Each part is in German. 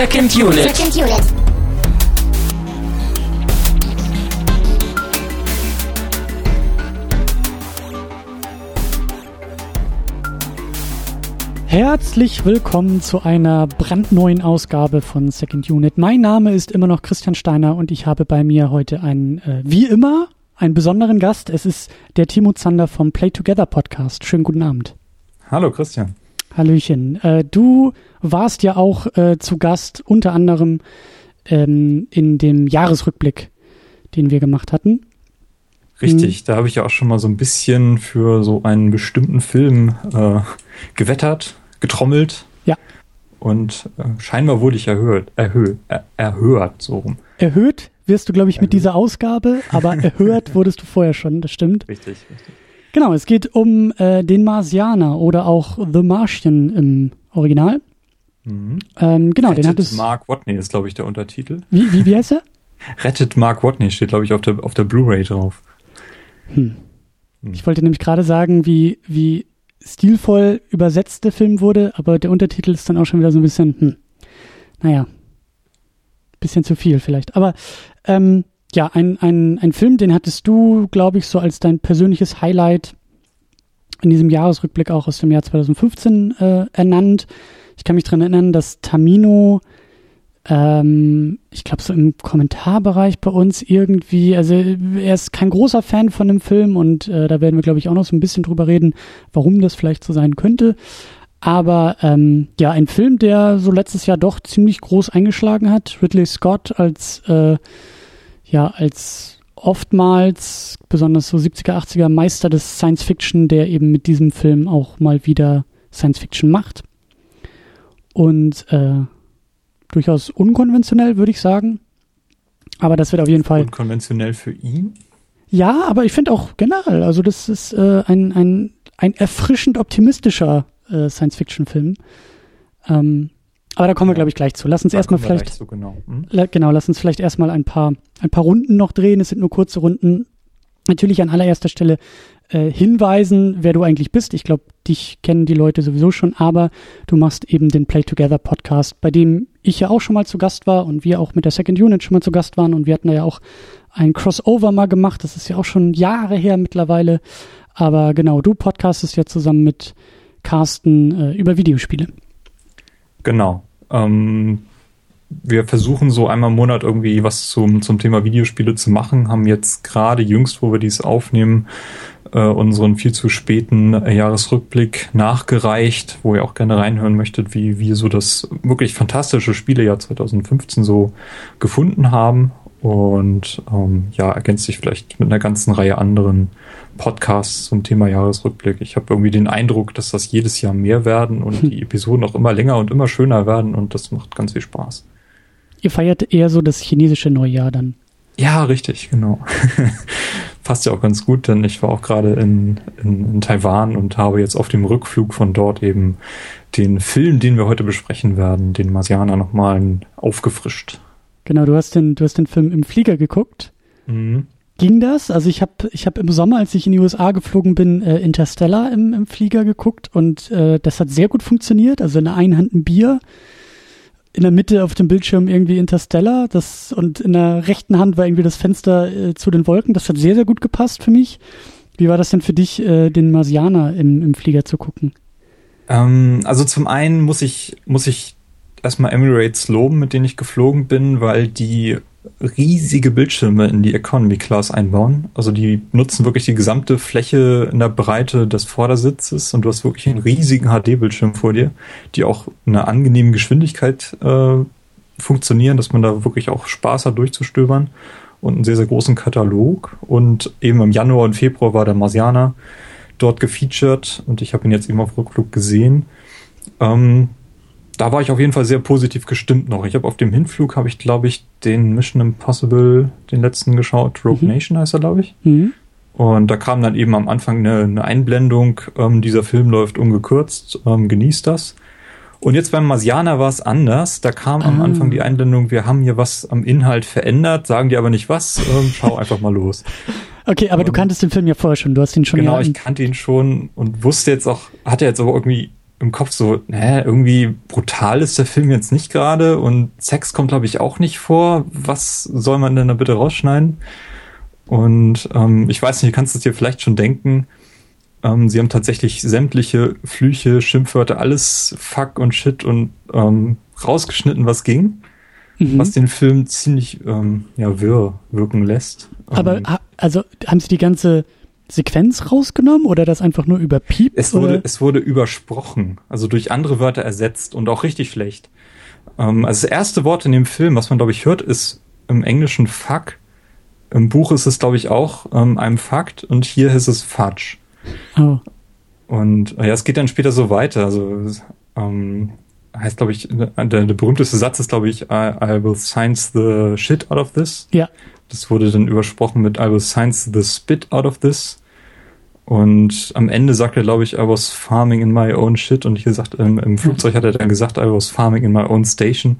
Second Unit. Second Unit. Herzlich willkommen zu einer brandneuen Ausgabe von Second Unit. Mein Name ist immer noch Christian Steiner und ich habe bei mir heute einen, äh, wie immer, einen besonderen Gast. Es ist der Timo Zander vom Play Together Podcast. Schönen guten Abend. Hallo Christian. Hallöchen. Äh, du warst ja auch äh, zu Gast unter anderem ähm, in dem Jahresrückblick, den wir gemacht hatten. Richtig, da habe ich ja auch schon mal so ein bisschen für so einen bestimmten Film äh, gewettert, getrommelt. Ja. Und äh, scheinbar wurde ich erhöht, erhöht, er, erhört, so rum. Erhöht wirst du, glaube ich, mit dieser Ausgabe, aber erhört wurdest du vorher schon, das stimmt. Richtig, richtig. Genau, es geht um äh, den Marsianer oder auch The Martian im Original. Mhm. Ähm, genau, Rettet den hat es. Mark Watney ist, glaube ich, der Untertitel. Wie, wie, wie heißt er? Rettet Mark Watney steht, glaube ich, auf der, auf der Blu-ray drauf. Hm. Ich wollte nämlich gerade sagen, wie, wie stilvoll übersetzt der Film wurde, aber der Untertitel ist dann auch schon wieder so ein bisschen, hm, naja, bisschen zu viel vielleicht. Aber ähm, ja, ein, ein, ein Film, den hattest du, glaube ich, so als dein persönliches Highlight in diesem Jahresrückblick auch aus dem Jahr 2015 äh, ernannt. Ich kann mich dran erinnern, dass Tamino, ähm, ich glaube so im Kommentarbereich bei uns irgendwie, also er ist kein großer Fan von dem Film und äh, da werden wir, glaube ich, auch noch so ein bisschen drüber reden, warum das vielleicht so sein könnte. Aber ähm, ja, ein Film, der so letztes Jahr doch ziemlich groß eingeschlagen hat. Ridley Scott als äh, ja als oftmals besonders so 70er, 80er Meister des Science Fiction, der eben mit diesem Film auch mal wieder Science Fiction macht. Und äh, durchaus unkonventionell, würde ich sagen. Aber das wird auf jeden Fall. Unkonventionell für ihn. Ja, aber ich finde auch generell, also das ist äh, ein, ein, ein erfrischend optimistischer äh, Science-Fiction-Film. Ähm, aber da kommen wir, glaube ich, gleich zu. Lass uns Da erstmal vielleicht. So genau. Hm? La- Genau, lass uns vielleicht erstmal ein paar, ein paar Runden noch drehen. Es sind nur kurze Runden. Natürlich an allererster Stelle äh, hinweisen, wer du eigentlich bist. Ich glaube, dich kennen die Leute sowieso schon, aber du machst eben den Play Together Podcast, bei dem ich ja auch schon mal zu Gast war und wir auch mit der Second Unit schon mal zu Gast waren und wir hatten da ja auch ein Crossover mal gemacht. Das ist ja auch schon Jahre her mittlerweile. Aber genau, du podcastest ja zusammen mit Carsten äh, über Videospiele. Genau. Ähm, wir versuchen so einmal im Monat irgendwie was zum, zum Thema Videospiele zu machen, haben jetzt gerade jüngst, wo wir dies aufnehmen, äh, unseren viel zu späten äh, Jahresrückblick nachgereicht, wo ihr auch gerne reinhören möchtet, wie wir so das wirklich fantastische Spielejahr 2015 so gefunden haben. Und ähm, ja, ergänzt sich vielleicht mit einer ganzen Reihe anderen Podcasts zum Thema Jahresrückblick. Ich habe irgendwie den Eindruck, dass das jedes Jahr mehr werden und die Episoden auch immer länger und immer schöner werden und das macht ganz viel Spaß. Ihr feiert eher so das chinesische Neujahr dann. Ja, richtig, genau. Passt ja auch ganz gut, denn ich war auch gerade in, in, in Taiwan und habe jetzt auf dem Rückflug von dort eben den Film, den wir heute besprechen werden, den Marsianer nochmal aufgefrischt. Genau, du hast den, du hast den Film im Flieger geguckt. Mhm. Ging das? Also ich habe ich hab im Sommer, als ich in die USA geflogen bin, äh, Interstellar im, im Flieger geguckt und äh, das hat sehr gut funktioniert. Also in der einen Hand ein Bier, in der Mitte auf dem Bildschirm irgendwie Interstellar das, und in der rechten Hand war irgendwie das Fenster äh, zu den Wolken. Das hat sehr, sehr gut gepasst für mich. Wie war das denn für dich, äh, den Marsianer im, im Flieger zu gucken? Ähm, also zum einen muss ich, muss ich erstmal Emirates loben, mit denen ich geflogen bin, weil die riesige Bildschirme in die Economy Class einbauen. Also die nutzen wirklich die gesamte Fläche in der Breite des Vordersitzes und du hast wirklich einen riesigen HD-Bildschirm vor dir, die auch in einer angenehmen Geschwindigkeit äh, funktionieren, dass man da wirklich auch Spaß hat durchzustöbern und einen sehr, sehr großen Katalog. Und eben im Januar und Februar war der Marsianer dort gefeatured und ich habe ihn jetzt eben auf Rückflug gesehen. Ähm, da war ich auf jeden Fall sehr positiv gestimmt noch. Ich habe auf dem Hinflug habe ich glaube ich den Mission Impossible den letzten geschaut. Rogue Mhm. Nation heißt er glaube ich. Mhm. Und da kam dann eben am Anfang eine, eine Einblendung, ähm, dieser Film läuft ungekürzt, ähm, genießt das. Und jetzt beim Marsianer war es anders. Da kam am Ah. Anfang die Einblendung, wir haben hier was am Inhalt verändert, sagen die aber nicht was. Ähm, schau einfach mal los. Okay, aber du Und- kanntest den Film ja vorher schon. Du hast ihn schon genau, ich kannte ihn schon und wusste jetzt auch, hatte jetzt aber irgendwie im Kopf so, hä, irgendwie brutal ist der Film jetzt nicht gerade und Sex kommt, glaube ich, auch nicht vor. Was soll man denn da bitte rausschneiden? Und ähm, ich weiß nicht, du kannst es dir vielleicht schon denken. Ähm, sie haben tatsächlich sämtliche Flüche, Schimpfwörter, alles Fuck und Shit und ähm, rausgeschnitten, was ging. Mhm. Was den Film ziemlich ähm, ja, wirr wirken lässt. Aber also haben sie die ganze Sequenz rausgenommen oder das einfach nur überpiept? Es wurde, es wurde übersprochen, also durch andere Wörter ersetzt und auch richtig schlecht. Ähm, also das erste Wort in dem Film, was man glaube ich hört, ist im Englischen fuck. Im Buch ist es glaube ich auch ähm, einem Fakt und hier ist es fudge. Oh. Und ja, es geht dann später so weiter. Also ähm, heißt glaube ich, der, der berühmteste Satz ist glaube ich, I, I will science the shit out of this. Ja. Das wurde dann übersprochen mit I will science the spit out of this. Und am Ende sagt er, glaube ich, I was farming in my own shit. Und hier sagt, ähm, im Flugzeug hat er dann gesagt, I was farming in my own station.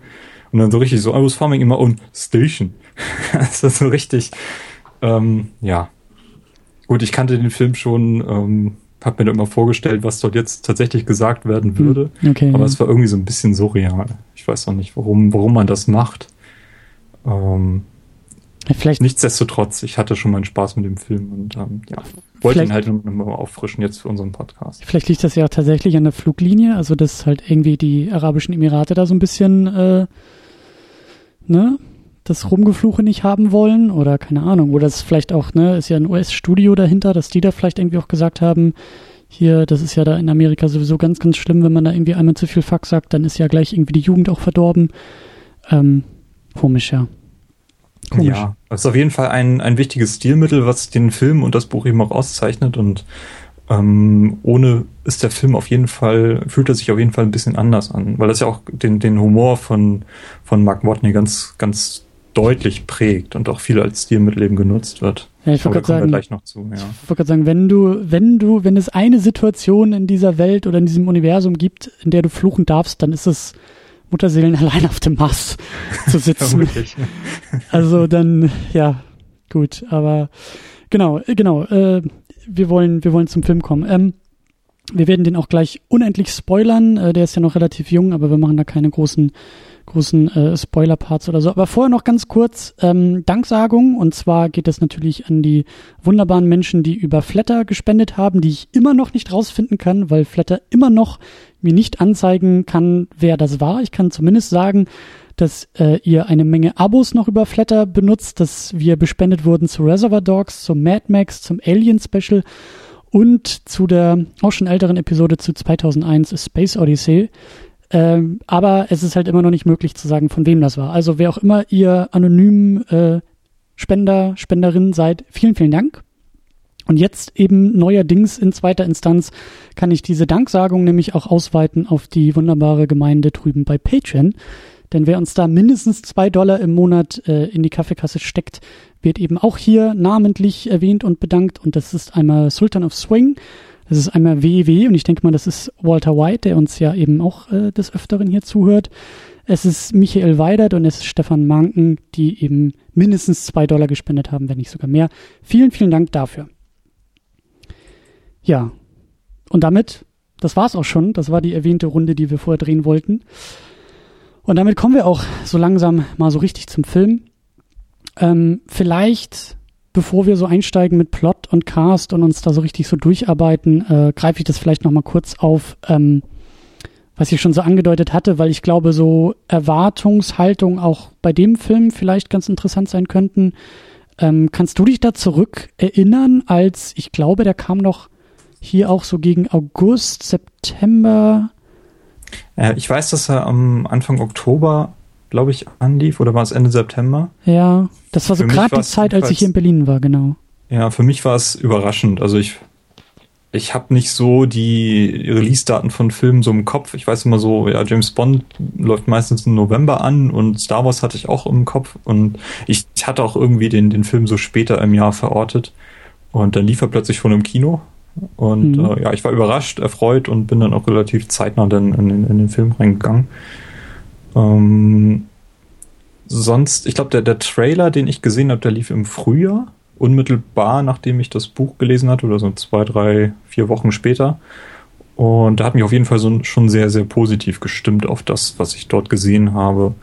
Und dann so richtig so, I was farming in my own station. das ist so richtig, ähm, ja. Gut, ich kannte den Film schon, ähm, hab mir dann immer vorgestellt, was dort jetzt tatsächlich gesagt werden hm, würde. Okay, Aber ja. es war irgendwie so ein bisschen surreal. Ich weiß noch nicht, warum, warum man das macht. Ähm, Vielleicht Nichtsdestotrotz, ich hatte schon meinen Spaß mit dem Film und ähm, ja, wollte ihn halt nochmal auffrischen jetzt für unseren Podcast. Vielleicht liegt das ja tatsächlich an der Fluglinie, also dass halt irgendwie die Arabischen Emirate da so ein bisschen äh, ne, das Rumgefluche nicht haben wollen oder keine Ahnung, oder es vielleicht auch, ne, ist ja ein US-Studio dahinter, dass die da vielleicht irgendwie auch gesagt haben, hier, das ist ja da in Amerika sowieso ganz, ganz schlimm, wenn man da irgendwie einmal zu viel Fuck sagt, dann ist ja gleich irgendwie die Jugend auch verdorben. Ähm, komisch, ja. Komisch. Ja, das ist auf jeden Fall ein, ein wichtiges Stilmittel, was den Film und das Buch eben auch auszeichnet und ähm, ohne ist der Film auf jeden Fall, fühlt er sich auf jeden Fall ein bisschen anders an, weil das ja auch den, den Humor von, von Mark Watney ganz, ganz deutlich prägt und auch viel als Stilmittel eben genutzt wird. Ja, ich wollte gerade sagen, zu, ja. ich wollte gerade sagen, wenn du, wenn du, wenn es eine Situation in dieser Welt oder in diesem Universum gibt, in der du fluchen darfst, dann ist es Mutterseelen allein auf dem Mars zu sitzen. also dann, ja, gut, aber genau, genau, äh, wir wollen, wir wollen zum Film kommen. Ähm, wir werden den auch gleich unendlich spoilern. Äh, der ist ja noch relativ jung, aber wir machen da keine großen großen äh, Spoiler-Parts oder so. Aber vorher noch ganz kurz ähm, Danksagung. Und zwar geht es natürlich an die wunderbaren Menschen, die über Flatter gespendet haben, die ich immer noch nicht rausfinden kann, weil Flatter immer noch mir nicht anzeigen kann, wer das war. Ich kann zumindest sagen, dass äh, ihr eine Menge Abos noch über Flatter benutzt, dass wir bespendet wurden zu Reservoir Dogs, zum Mad Max, zum Alien Special und zu der auch schon älteren Episode zu 2001 Space Odyssey. Ähm, aber es ist halt immer noch nicht möglich zu sagen, von wem das war. Also wer auch immer ihr anonym äh, Spender, Spenderin seid, vielen, vielen Dank. Und jetzt eben neuerdings in zweiter Instanz kann ich diese Danksagung nämlich auch ausweiten auf die wunderbare Gemeinde drüben bei Patreon. Denn wer uns da mindestens zwei Dollar im Monat äh, in die Kaffeekasse steckt, wird eben auch hier namentlich erwähnt und bedankt. Und das ist einmal Sultan of Swing, das ist einmal WW und ich denke mal, das ist Walter White, der uns ja eben auch äh, des Öfteren hier zuhört. Es ist Michael Weidert und es ist Stefan Manken, die eben mindestens zwei Dollar gespendet haben, wenn nicht sogar mehr. Vielen, vielen Dank dafür. Ja, und damit, das war's auch schon. Das war die erwähnte Runde, die wir vorher drehen wollten. Und damit kommen wir auch so langsam mal so richtig zum Film. Ähm, vielleicht bevor wir so einsteigen mit Plot und Cast und uns da so richtig so durcharbeiten, äh, greife ich das vielleicht noch mal kurz auf, ähm, was ich schon so angedeutet hatte, weil ich glaube, so Erwartungshaltung auch bei dem Film vielleicht ganz interessant sein könnten. Ähm, kannst du dich da zurück erinnern, als ich glaube, der kam noch hier auch so gegen August, September? Äh, ich weiß, dass er am Anfang Oktober glaube ich, anlief oder war es Ende September? Ja, das war so gerade die Zeit, als ich hier in Berlin war, genau. Ja, für mich war es überraschend. Also ich, ich habe nicht so die Release-Daten von Filmen so im Kopf. Ich weiß immer so, ja, James Bond läuft meistens im November an und Star Wars hatte ich auch im Kopf und ich hatte auch irgendwie den, den Film so später im Jahr verortet. Und dann lief er plötzlich von einem Kino. Und mhm. äh, ja, ich war überrascht, erfreut und bin dann auch relativ zeitnah dann in, in, in den Film reingegangen. Ähm, sonst, ich glaube, der, der Trailer, den ich gesehen habe, der lief im Frühjahr, unmittelbar nachdem ich das Buch gelesen hatte, oder so zwei, drei, vier Wochen später. Und da hat mich auf jeden Fall so, schon sehr, sehr positiv gestimmt auf das, was ich dort gesehen habe.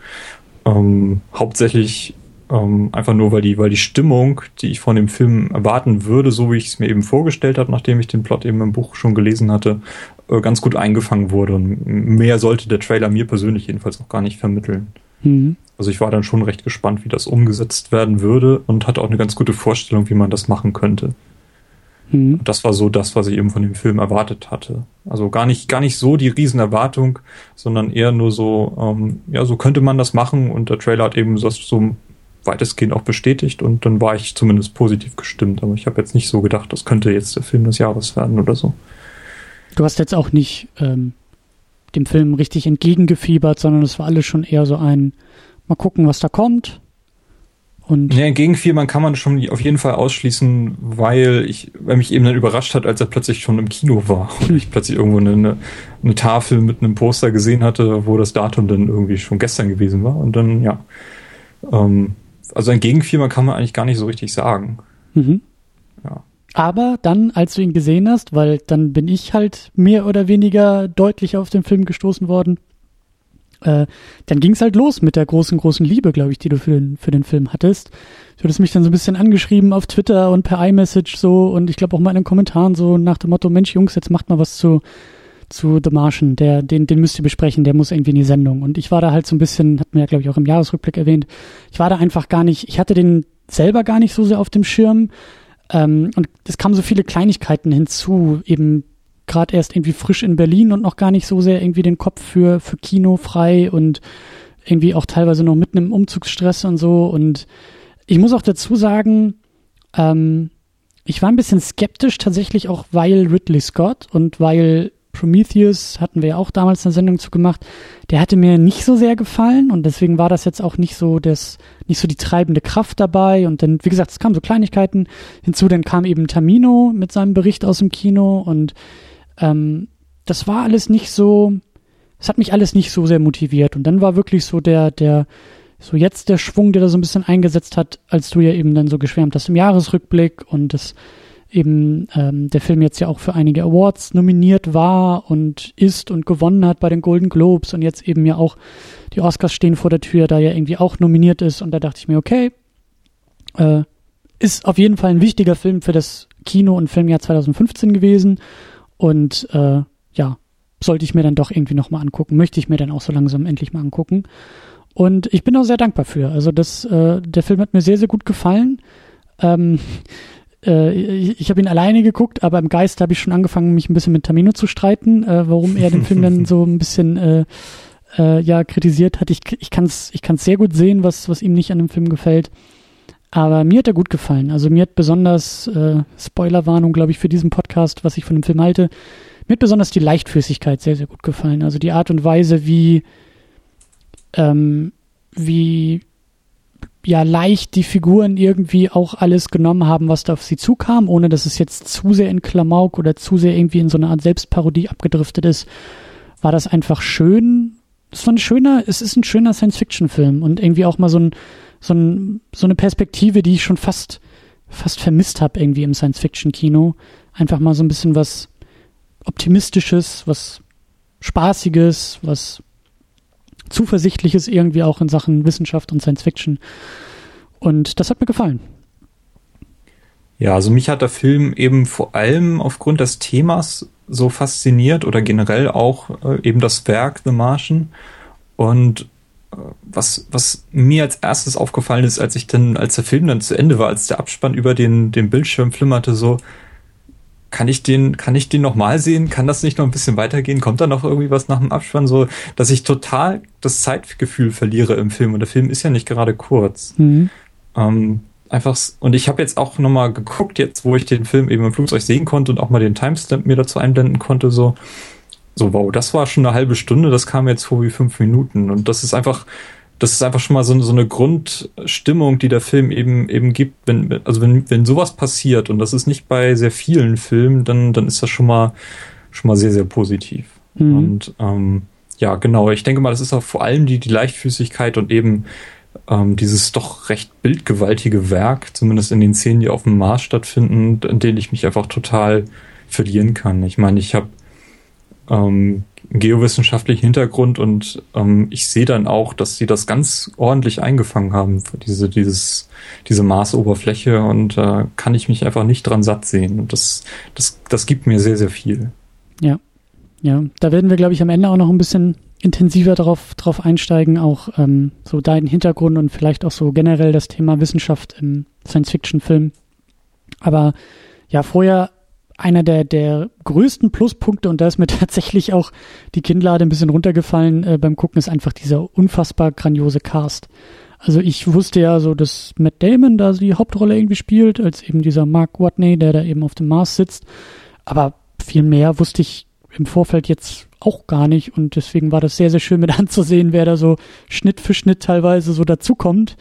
Ähm, hauptsächlich ähm, einfach nur, weil die, weil die Stimmung, die ich von dem Film erwarten würde, so wie ich es mir eben vorgestellt habe, nachdem ich den Plot eben im Buch schon gelesen hatte, äh, ganz gut eingefangen wurde. Und mehr sollte der Trailer mir persönlich jedenfalls auch gar nicht vermitteln. Mhm. Also ich war dann schon recht gespannt, wie das umgesetzt werden würde und hatte auch eine ganz gute Vorstellung, wie man das machen könnte. Mhm. Das war so das, was ich eben von dem Film erwartet hatte. Also gar nicht, gar nicht so die Riesenerwartung, sondern eher nur so, ähm, ja, so könnte man das machen und der Trailer hat eben das so weitestgehend auch bestätigt und dann war ich zumindest positiv gestimmt. Aber ich habe jetzt nicht so gedacht, das könnte jetzt der Film des Jahres werden oder so. Du hast jetzt auch nicht ähm, dem Film richtig entgegengefiebert, sondern es war alles schon eher so ein, mal gucken, was da kommt. Und ja, entgegenfiebern kann man schon auf jeden Fall ausschließen, weil ich, weil mich eben dann überrascht hat, als er plötzlich schon im Kino war und ich plötzlich irgendwo eine, eine Tafel mit einem Poster gesehen hatte, wo das Datum dann irgendwie schon gestern gewesen war und dann, ja, ähm, also ein Gegenfirma kann man eigentlich gar nicht so richtig sagen. Mhm. Ja. Aber dann, als du ihn gesehen hast, weil dann bin ich halt mehr oder weniger deutlich auf den Film gestoßen worden, äh, dann ging es halt los mit der großen, großen Liebe, glaube ich, die du für den, für den Film hattest. Du hattest mich dann so ein bisschen angeschrieben auf Twitter und per iMessage so und ich glaube auch mal in den Kommentaren so nach dem Motto, Mensch, Jungs, jetzt macht mal was zu, zu The Martian, der, den, den müsst ihr besprechen, der muss irgendwie in die Sendung. Und ich war da halt so ein bisschen, hat mir ja, glaube ich, auch im Jahresrückblick erwähnt, ich war da einfach gar nicht, ich hatte den selber gar nicht so sehr auf dem Schirm. Ähm, und es kamen so viele Kleinigkeiten hinzu, eben gerade erst irgendwie frisch in Berlin und noch gar nicht so sehr irgendwie den Kopf für, für Kino frei und irgendwie auch teilweise noch mitten im Umzugsstress und so. Und ich muss auch dazu sagen, ähm, ich war ein bisschen skeptisch tatsächlich auch, weil Ridley Scott und weil Prometheus hatten wir ja auch damals eine Sendung zu gemacht. Der hatte mir nicht so sehr gefallen und deswegen war das jetzt auch nicht so das, nicht so die treibende Kraft dabei. Und dann, wie gesagt, es kamen so Kleinigkeiten hinzu. Dann kam eben Tamino mit seinem Bericht aus dem Kino und ähm, das war alles nicht so, es hat mich alles nicht so sehr motiviert. Und dann war wirklich so der, der, so jetzt der Schwung, der da so ein bisschen eingesetzt hat, als du ja eben dann so geschwärmt hast im Jahresrückblick und das eben ähm, der Film jetzt ja auch für einige Awards nominiert war und ist und gewonnen hat bei den Golden Globes und jetzt eben ja auch die Oscars stehen vor der Tür, da ja irgendwie auch nominiert ist und da dachte ich mir, okay, äh, ist auf jeden Fall ein wichtiger Film für das Kino- und Filmjahr 2015 gewesen und äh, ja, sollte ich mir dann doch irgendwie nochmal angucken, möchte ich mir dann auch so langsam endlich mal angucken. Und ich bin auch sehr dankbar für. Also das, äh, der Film hat mir sehr, sehr gut gefallen. Ähm, äh, ich, ich habe ihn alleine geguckt, aber im Geist habe ich schon angefangen, mich ein bisschen mit Tamino zu streiten, äh, warum er den Film dann so ein bisschen äh, äh, ja kritisiert hat. Ich, ich kann es ich kann's sehr gut sehen, was, was ihm nicht an dem Film gefällt. Aber mir hat er gut gefallen. Also mir hat besonders, äh, Spoilerwarnung, glaube ich, für diesen Podcast, was ich von dem Film halte, mir hat besonders die Leichtfüßigkeit sehr, sehr gut gefallen. Also die Art und Weise, wie, ähm, wie ja leicht die Figuren irgendwie auch alles genommen haben, was da auf sie zukam, ohne dass es jetzt zu sehr in Klamauk oder zu sehr irgendwie in so eine Art Selbstparodie abgedriftet ist, war das einfach schön. Es war ein schöner, es ist ein schöner Science-Fiction-Film und irgendwie auch mal so ein, so, ein, so eine Perspektive, die ich schon fast, fast vermisst habe irgendwie im Science-Fiction-Kino. Einfach mal so ein bisschen was Optimistisches, was Spaßiges, was Zuversichtliches irgendwie auch in Sachen Wissenschaft und Science Fiction. Und das hat mir gefallen. Ja, also mich hat der Film eben vor allem aufgrund des Themas so fasziniert oder generell auch äh, eben das Werk The Martian. Und äh, was, was mir als erstes aufgefallen ist, als ich dann, als der Film dann zu Ende war, als der Abspann über den, den Bildschirm flimmerte, so, kann ich den, kann ich den nochmal sehen? Kann das nicht noch ein bisschen weitergehen? Kommt da noch irgendwie was nach dem Abspann? So, dass ich total das Zeitgefühl verliere im Film. Und der Film ist ja nicht gerade kurz. Mhm. Ähm, einfach, und ich habe jetzt auch nochmal geguckt, jetzt, wo ich den Film eben im Flugzeug sehen konnte und auch mal den Timestamp mir dazu einblenden konnte, so, so, wow, das war schon eine halbe Stunde, das kam jetzt vor wie fünf Minuten. Und das ist einfach, das ist einfach schon mal so, so eine Grundstimmung, die der Film eben eben gibt. Wenn, also wenn, wenn sowas passiert, und das ist nicht bei sehr vielen Filmen, dann, dann ist das schon mal schon mal sehr, sehr positiv. Mhm. Und ähm, ja, genau, ich denke mal, das ist auch vor allem die, die Leichtfüßigkeit und eben ähm, dieses doch recht bildgewaltige Werk, zumindest in den Szenen, die auf dem Mars stattfinden, in denen ich mich einfach total verlieren kann. Ich meine, ich habe ähm, geowissenschaftlichen Hintergrund und ähm, ich sehe dann auch, dass sie das ganz ordentlich eingefangen haben, diese, dieses, diese Marsoberfläche und da äh, kann ich mich einfach nicht dran satt sehen. Und das, das, das gibt mir sehr, sehr viel. Ja. Ja, da werden wir, glaube ich, am Ende auch noch ein bisschen intensiver darauf drauf einsteigen, auch ähm, so deinen Hintergrund und vielleicht auch so generell das Thema Wissenschaft im Science-Fiction-Film. Aber ja, vorher einer der, der größten Pluspunkte, und da ist mir tatsächlich auch die Kinnlade ein bisschen runtergefallen äh, beim Gucken, ist einfach dieser unfassbar grandiose Cast. Also ich wusste ja so, dass Matt Damon da die Hauptrolle irgendwie spielt, als eben dieser Mark Watney, der da eben auf dem Mars sitzt. Aber viel mehr wusste ich im Vorfeld jetzt auch gar nicht und deswegen war das sehr, sehr schön mit anzusehen, wer da so Schnitt für Schnitt teilweise so dazukommt.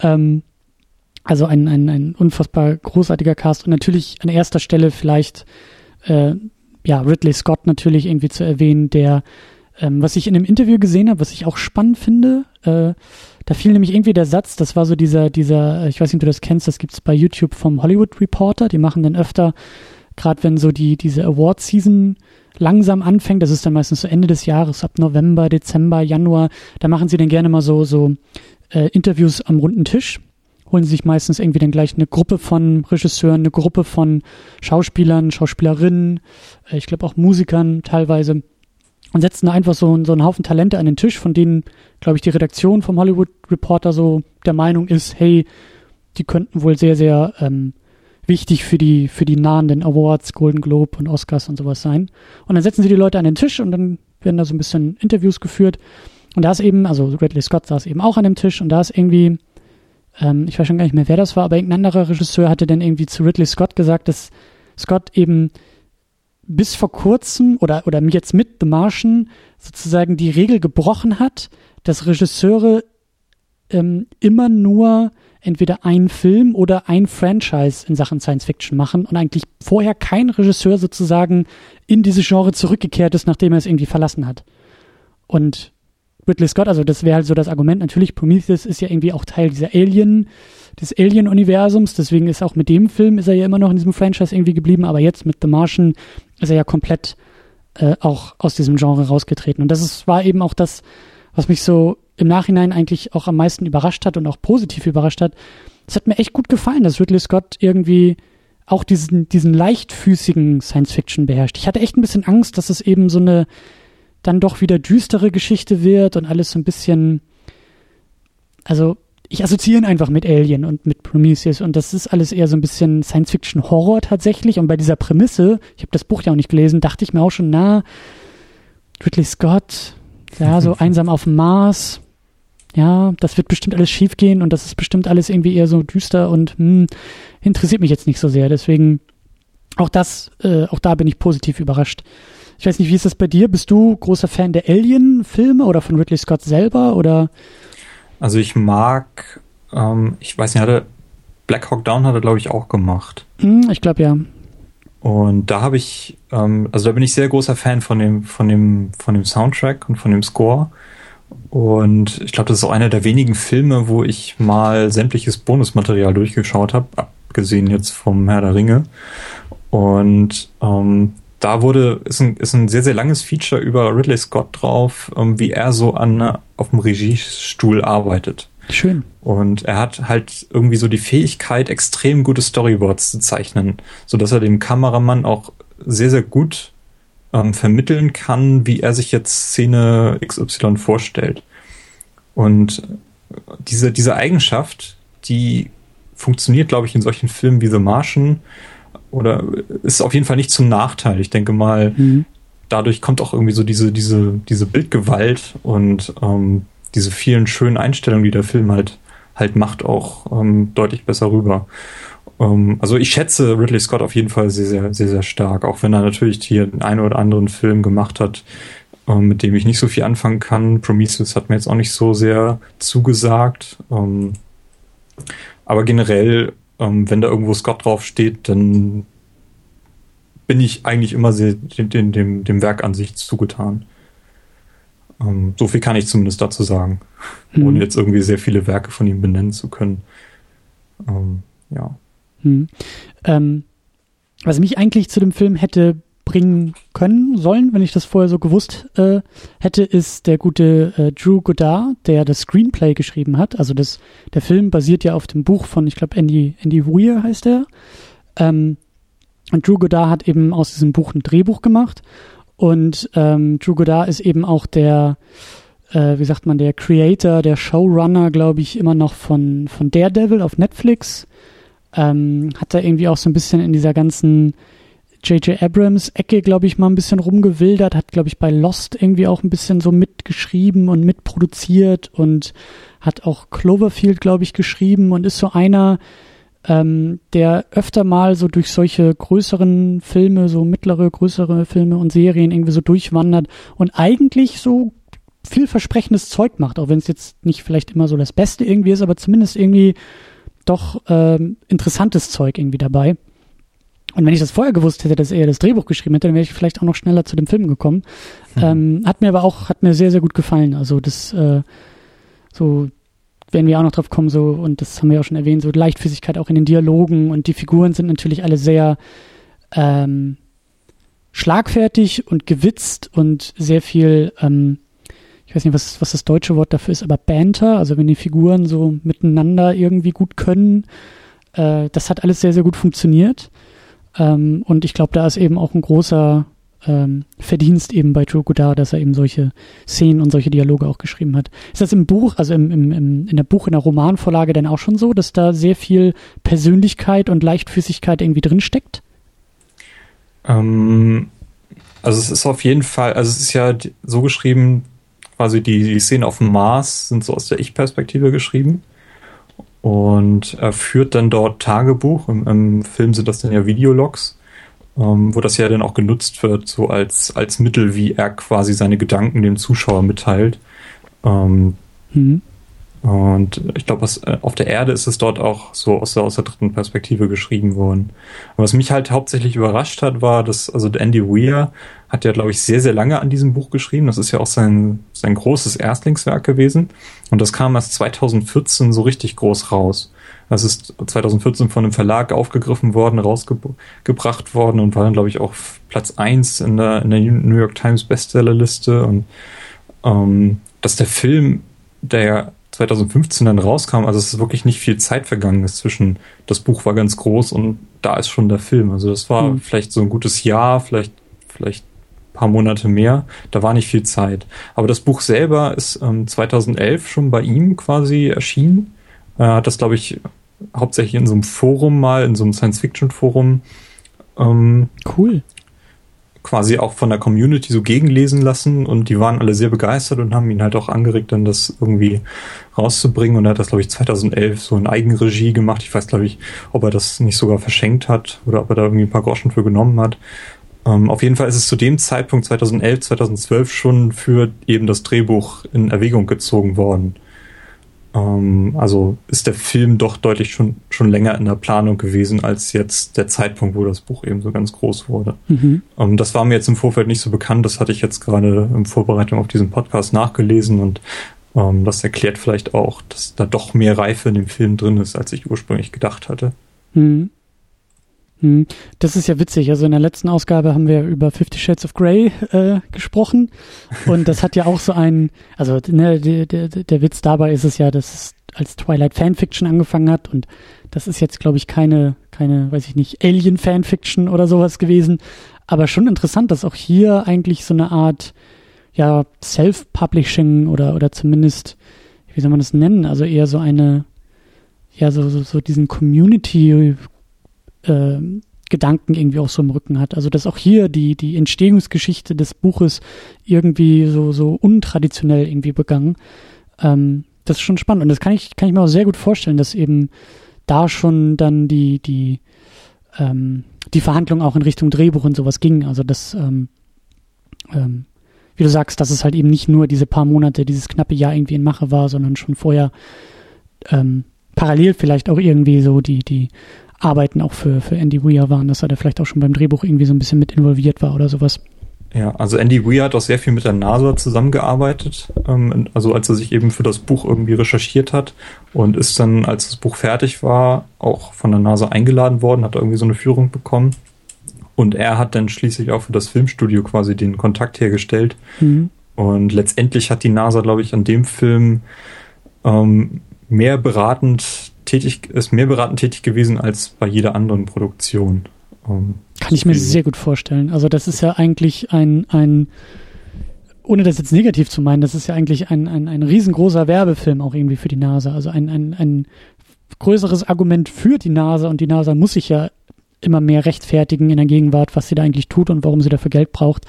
Ähm, also ein, ein, ein unfassbar großartiger Cast. Und natürlich an erster Stelle vielleicht äh, ja Ridley Scott natürlich irgendwie zu erwähnen, der ähm, was ich in dem Interview gesehen habe, was ich auch spannend finde, äh, da fiel nämlich irgendwie der Satz, das war so dieser, dieser, ich weiß nicht, ob du das kennst, das gibt's bei YouTube vom Hollywood Reporter, die machen dann öfter, gerade wenn so die, diese Award-Season langsam anfängt, das ist dann meistens so Ende des Jahres, ab November, Dezember, Januar, da machen sie dann gerne mal so, so äh, Interviews am runden Tisch holen sie sich meistens irgendwie dann gleich eine Gruppe von Regisseuren, eine Gruppe von Schauspielern, Schauspielerinnen, äh, ich glaube auch Musikern teilweise und setzen da einfach so, so einen Haufen Talente an den Tisch, von denen, glaube ich, die Redaktion vom Hollywood Reporter so der Meinung ist, hey, die könnten wohl sehr, sehr ähm, wichtig für die, für die nahenden Awards, Golden Globe und Oscars und sowas sein. Und dann setzen sie die Leute an den Tisch und dann werden da so ein bisschen Interviews geführt. Und da ist eben, also Ridley Scott saß eben auch an dem Tisch und da ist irgendwie ähm, ich weiß schon gar nicht mehr, wer das war, aber irgendein anderer Regisseur hatte dann irgendwie zu Ridley Scott gesagt, dass Scott eben bis vor kurzem oder, oder jetzt mit The Martian sozusagen die Regel gebrochen hat, dass Regisseure ähm, immer nur entweder einen Film oder ein Franchise in Sachen Science Fiction machen und eigentlich vorher kein Regisseur sozusagen in dieses Genre zurückgekehrt ist, nachdem er es irgendwie verlassen hat. Und Ridley Scott, also das wäre halt so das Argument. Natürlich, Prometheus ist ja irgendwie auch Teil dieser Alien, des Alien-Universums. Deswegen ist auch mit dem Film ist er ja immer noch in diesem Franchise irgendwie geblieben. Aber jetzt mit The Martian ist er ja komplett äh, auch aus diesem Genre rausgetreten. Und das ist, war eben auch das, was mich so im Nachhinein eigentlich auch am meisten überrascht hat und auch positiv überrascht hat. Es hat mir echt gut gefallen, dass Ridley Scott irgendwie auch diesen, diesen leichtfüßigen Science-Fiction beherrscht. Ich hatte echt ein bisschen Angst, dass es eben so eine dann doch wieder düstere Geschichte wird und alles so ein bisschen, also ich assoziiere ihn einfach mit Alien und mit Prometheus und das ist alles eher so ein bisschen Science-Fiction-Horror tatsächlich und bei dieser Prämisse, ich habe das Buch ja auch nicht gelesen, dachte ich mir auch schon, na, Ridley Scott, ja, so einsam auf dem Mars, ja, das wird bestimmt alles schiefgehen und das ist bestimmt alles irgendwie eher so düster und hm, interessiert mich jetzt nicht so sehr, deswegen auch das, äh, auch da bin ich positiv überrascht. Ich weiß nicht, wie ist das bei dir? Bist du großer Fan der Alien-Filme oder von Ridley Scott selber oder? Also ich mag, ähm, ich weiß nicht, hatte Black Hawk Down hat er glaube ich auch gemacht. Hm, ich glaube ja. Und da habe ich, ähm, also da bin ich sehr großer Fan von dem, von dem, von dem Soundtrack und von dem Score. Und ich glaube, das ist auch einer der wenigen Filme, wo ich mal sämtliches Bonusmaterial durchgeschaut habe, abgesehen jetzt vom Herr der Ringe. Und ähm, da wurde, ist ein, ist ein sehr, sehr langes Feature über Ridley Scott drauf, ähm, wie er so an, auf dem Regiestuhl arbeitet. Schön. Und er hat halt irgendwie so die Fähigkeit, extrem gute Storyboards zu zeichnen, so dass er dem Kameramann auch sehr, sehr gut ähm, vermitteln kann, wie er sich jetzt Szene XY vorstellt. Und diese, diese Eigenschaft, die funktioniert, glaube ich, in solchen Filmen wie The Martian oder ist auf jeden Fall nicht zum Nachteil. Ich denke mal, mhm. dadurch kommt auch irgendwie so diese, diese, diese Bildgewalt und ähm, diese vielen schönen Einstellungen, die der Film halt, halt macht, auch ähm, deutlich besser rüber. Ähm, also ich schätze Ridley Scott auf jeden Fall sehr, sehr, sehr, sehr stark, auch wenn er natürlich hier den einen oder anderen Film gemacht hat, ähm, mit dem ich nicht so viel anfangen kann. Prometheus hat mir jetzt auch nicht so sehr zugesagt. Ähm, aber generell ähm, wenn da irgendwo Scott draufsteht, dann bin ich eigentlich immer sehr dem, dem, dem Werk an sich zugetan. Ähm, so viel kann ich zumindest dazu sagen, mhm. ohne jetzt irgendwie sehr viele Werke von ihm benennen zu können. Ähm, ja. Mhm. Ähm, was mich eigentlich zu dem Film hätte bringen können, sollen, wenn ich das vorher so gewusst äh, hätte, ist der gute äh, Drew Goddard, der das Screenplay geschrieben hat. Also das, der Film basiert ja auf dem Buch von, ich glaube, Andy, Andy Weir heißt er. Ähm, und Drew Goddard hat eben aus diesem Buch ein Drehbuch gemacht. Und ähm, Drew Goddard ist eben auch der, äh, wie sagt man, der Creator, der Showrunner, glaube ich, immer noch von, von Daredevil auf Netflix. Ähm, hat da irgendwie auch so ein bisschen in dieser ganzen J.J. Abrams Ecke, glaube ich, mal ein bisschen rumgewildert, hat, glaube ich, bei Lost irgendwie auch ein bisschen so mitgeschrieben und mitproduziert und hat auch Cloverfield, glaube ich, geschrieben und ist so einer, ähm, der öfter mal so durch solche größeren Filme, so mittlere, größere Filme und Serien irgendwie so durchwandert und eigentlich so vielversprechendes Zeug macht, auch wenn es jetzt nicht vielleicht immer so das Beste irgendwie ist, aber zumindest irgendwie doch ähm, interessantes Zeug irgendwie dabei. Und wenn ich das vorher gewusst hätte, dass er das Drehbuch geschrieben hätte, dann wäre ich vielleicht auch noch schneller zu dem Film gekommen. Mhm. Ähm, hat mir aber auch, hat mir sehr, sehr gut gefallen. Also das, äh, so werden wir auch noch drauf kommen, so, und das haben wir auch schon erwähnt, so Leichtfüßigkeit auch in den Dialogen und die Figuren sind natürlich alle sehr ähm, schlagfertig und gewitzt und sehr viel, ähm, ich weiß nicht, was, was das deutsche Wort dafür ist, aber Banter, also wenn die Figuren so miteinander irgendwie gut können, äh, das hat alles sehr, sehr gut funktioniert. Ähm, und ich glaube, da ist eben auch ein großer ähm, Verdienst eben bei Joe Goddard, dass er eben solche Szenen und solche Dialoge auch geschrieben hat. Ist das im Buch, also im, im, im, in der Buch, in der Romanvorlage denn auch schon so, dass da sehr viel Persönlichkeit und Leichtfüßigkeit irgendwie drinsteckt? Ähm, also es ist auf jeden Fall, also es ist ja so geschrieben, quasi die, die Szenen auf dem Mars sind so aus der Ich-Perspektive geschrieben und er führt dann dort Tagebuch. Im, Im, Film sind das dann ja Videologs, ähm, wo das ja dann auch genutzt wird, so als, als Mittel, wie er quasi seine Gedanken dem Zuschauer mitteilt. Ähm, mhm. Und ich glaube, äh, auf der Erde ist es dort auch so aus der, aus der dritten Perspektive geschrieben worden. Und was mich halt hauptsächlich überrascht hat, war, dass, also Andy Weir hat ja, glaube ich, sehr, sehr lange an diesem Buch geschrieben. Das ist ja auch sein, sein großes Erstlingswerk gewesen. Und das kam erst 2014 so richtig groß raus. Das ist 2014 von einem Verlag aufgegriffen worden, rausgebracht worden und war dann, glaube ich, auch Platz eins in der, in der New York Times Bestsellerliste. Und ähm, dass der Film, der 2015 dann rauskam, also es ist wirklich nicht viel Zeit vergangen ist zwischen, das Buch war ganz groß und da ist schon der Film. Also das war mhm. vielleicht so ein gutes Jahr, vielleicht, vielleicht paar Monate mehr. Da war nicht viel Zeit. Aber das Buch selber ist ähm, 2011 schon bei ihm quasi erschienen. Er hat das, glaube ich, hauptsächlich in so einem Forum mal, in so einem Science-Fiction-Forum. Ähm, cool quasi auch von der Community so gegenlesen lassen und die waren alle sehr begeistert und haben ihn halt auch angeregt, dann das irgendwie rauszubringen und er hat das, glaube ich, 2011 so in Eigenregie gemacht. Ich weiß, glaube ich, ob er das nicht sogar verschenkt hat oder ob er da irgendwie ein paar Groschen für genommen hat. Ähm, auf jeden Fall ist es zu dem Zeitpunkt 2011, 2012 schon für eben das Drehbuch in Erwägung gezogen worden. Ähm, also ist der Film doch deutlich schon, schon länger in der Planung gewesen als jetzt der Zeitpunkt, wo das Buch eben so ganz groß wurde. Mhm. Ähm, das war mir jetzt im Vorfeld nicht so bekannt. Das hatte ich jetzt gerade in Vorbereitung auf diesen Podcast nachgelesen und ähm, das erklärt vielleicht auch, dass da doch mehr Reife in dem Film drin ist, als ich ursprünglich gedacht hatte. Mhm. Hm, das ist ja witzig. Also in der letzten Ausgabe haben wir über Fifty Shades of Grey äh, gesprochen. Und das hat ja auch so einen, also ne, der, der, der Witz dabei ist es ja, dass es als Twilight Fanfiction angefangen hat. Und das ist jetzt, glaube ich, keine, keine, weiß ich nicht, Alien Fanfiction oder sowas gewesen, aber schon interessant, dass auch hier eigentlich so eine Art, ja, Self-Publishing oder, oder zumindest, wie soll man das nennen, also eher so eine, ja, so, so, so diesen Community äh, Gedanken irgendwie auch so im Rücken hat. Also dass auch hier die, die Entstehungsgeschichte des Buches irgendwie so, so untraditionell irgendwie begangen. Ähm, das ist schon spannend. Und das kann ich, kann ich mir auch sehr gut vorstellen, dass eben da schon dann die, die, ähm, die Verhandlung auch in Richtung Drehbuch und sowas ging. Also dass, ähm, ähm, wie du sagst, dass es halt eben nicht nur diese paar Monate, dieses knappe Jahr irgendwie in Mache war, sondern schon vorher ähm, parallel vielleicht auch irgendwie so die, die Arbeiten auch für, für Andy Weir waren, dass er da vielleicht auch schon beim Drehbuch irgendwie so ein bisschen mit involviert war oder sowas. Ja, also Andy Weir hat auch sehr viel mit der NASA zusammengearbeitet, ähm, also als er sich eben für das Buch irgendwie recherchiert hat und ist dann, als das Buch fertig war, auch von der NASA eingeladen worden, hat irgendwie so eine Führung bekommen Und er hat dann schließlich auch für das Filmstudio quasi den Kontakt hergestellt. Mhm. Und letztendlich hat die NASA, glaube ich, an dem Film ähm, mehr beratend tätig, ist mehr beratend tätig gewesen als bei jeder anderen Produktion. Ähm, Kann ich mir sehr gut vorstellen. Also das ist ja eigentlich ein, ein ohne das jetzt negativ zu meinen, das ist ja eigentlich ein, ein, ein riesengroßer Werbefilm auch irgendwie für die NASA. Also ein, ein, ein größeres Argument für die NASA und die NASA muss sich ja immer mehr rechtfertigen in der Gegenwart, was sie da eigentlich tut und warum sie dafür Geld braucht.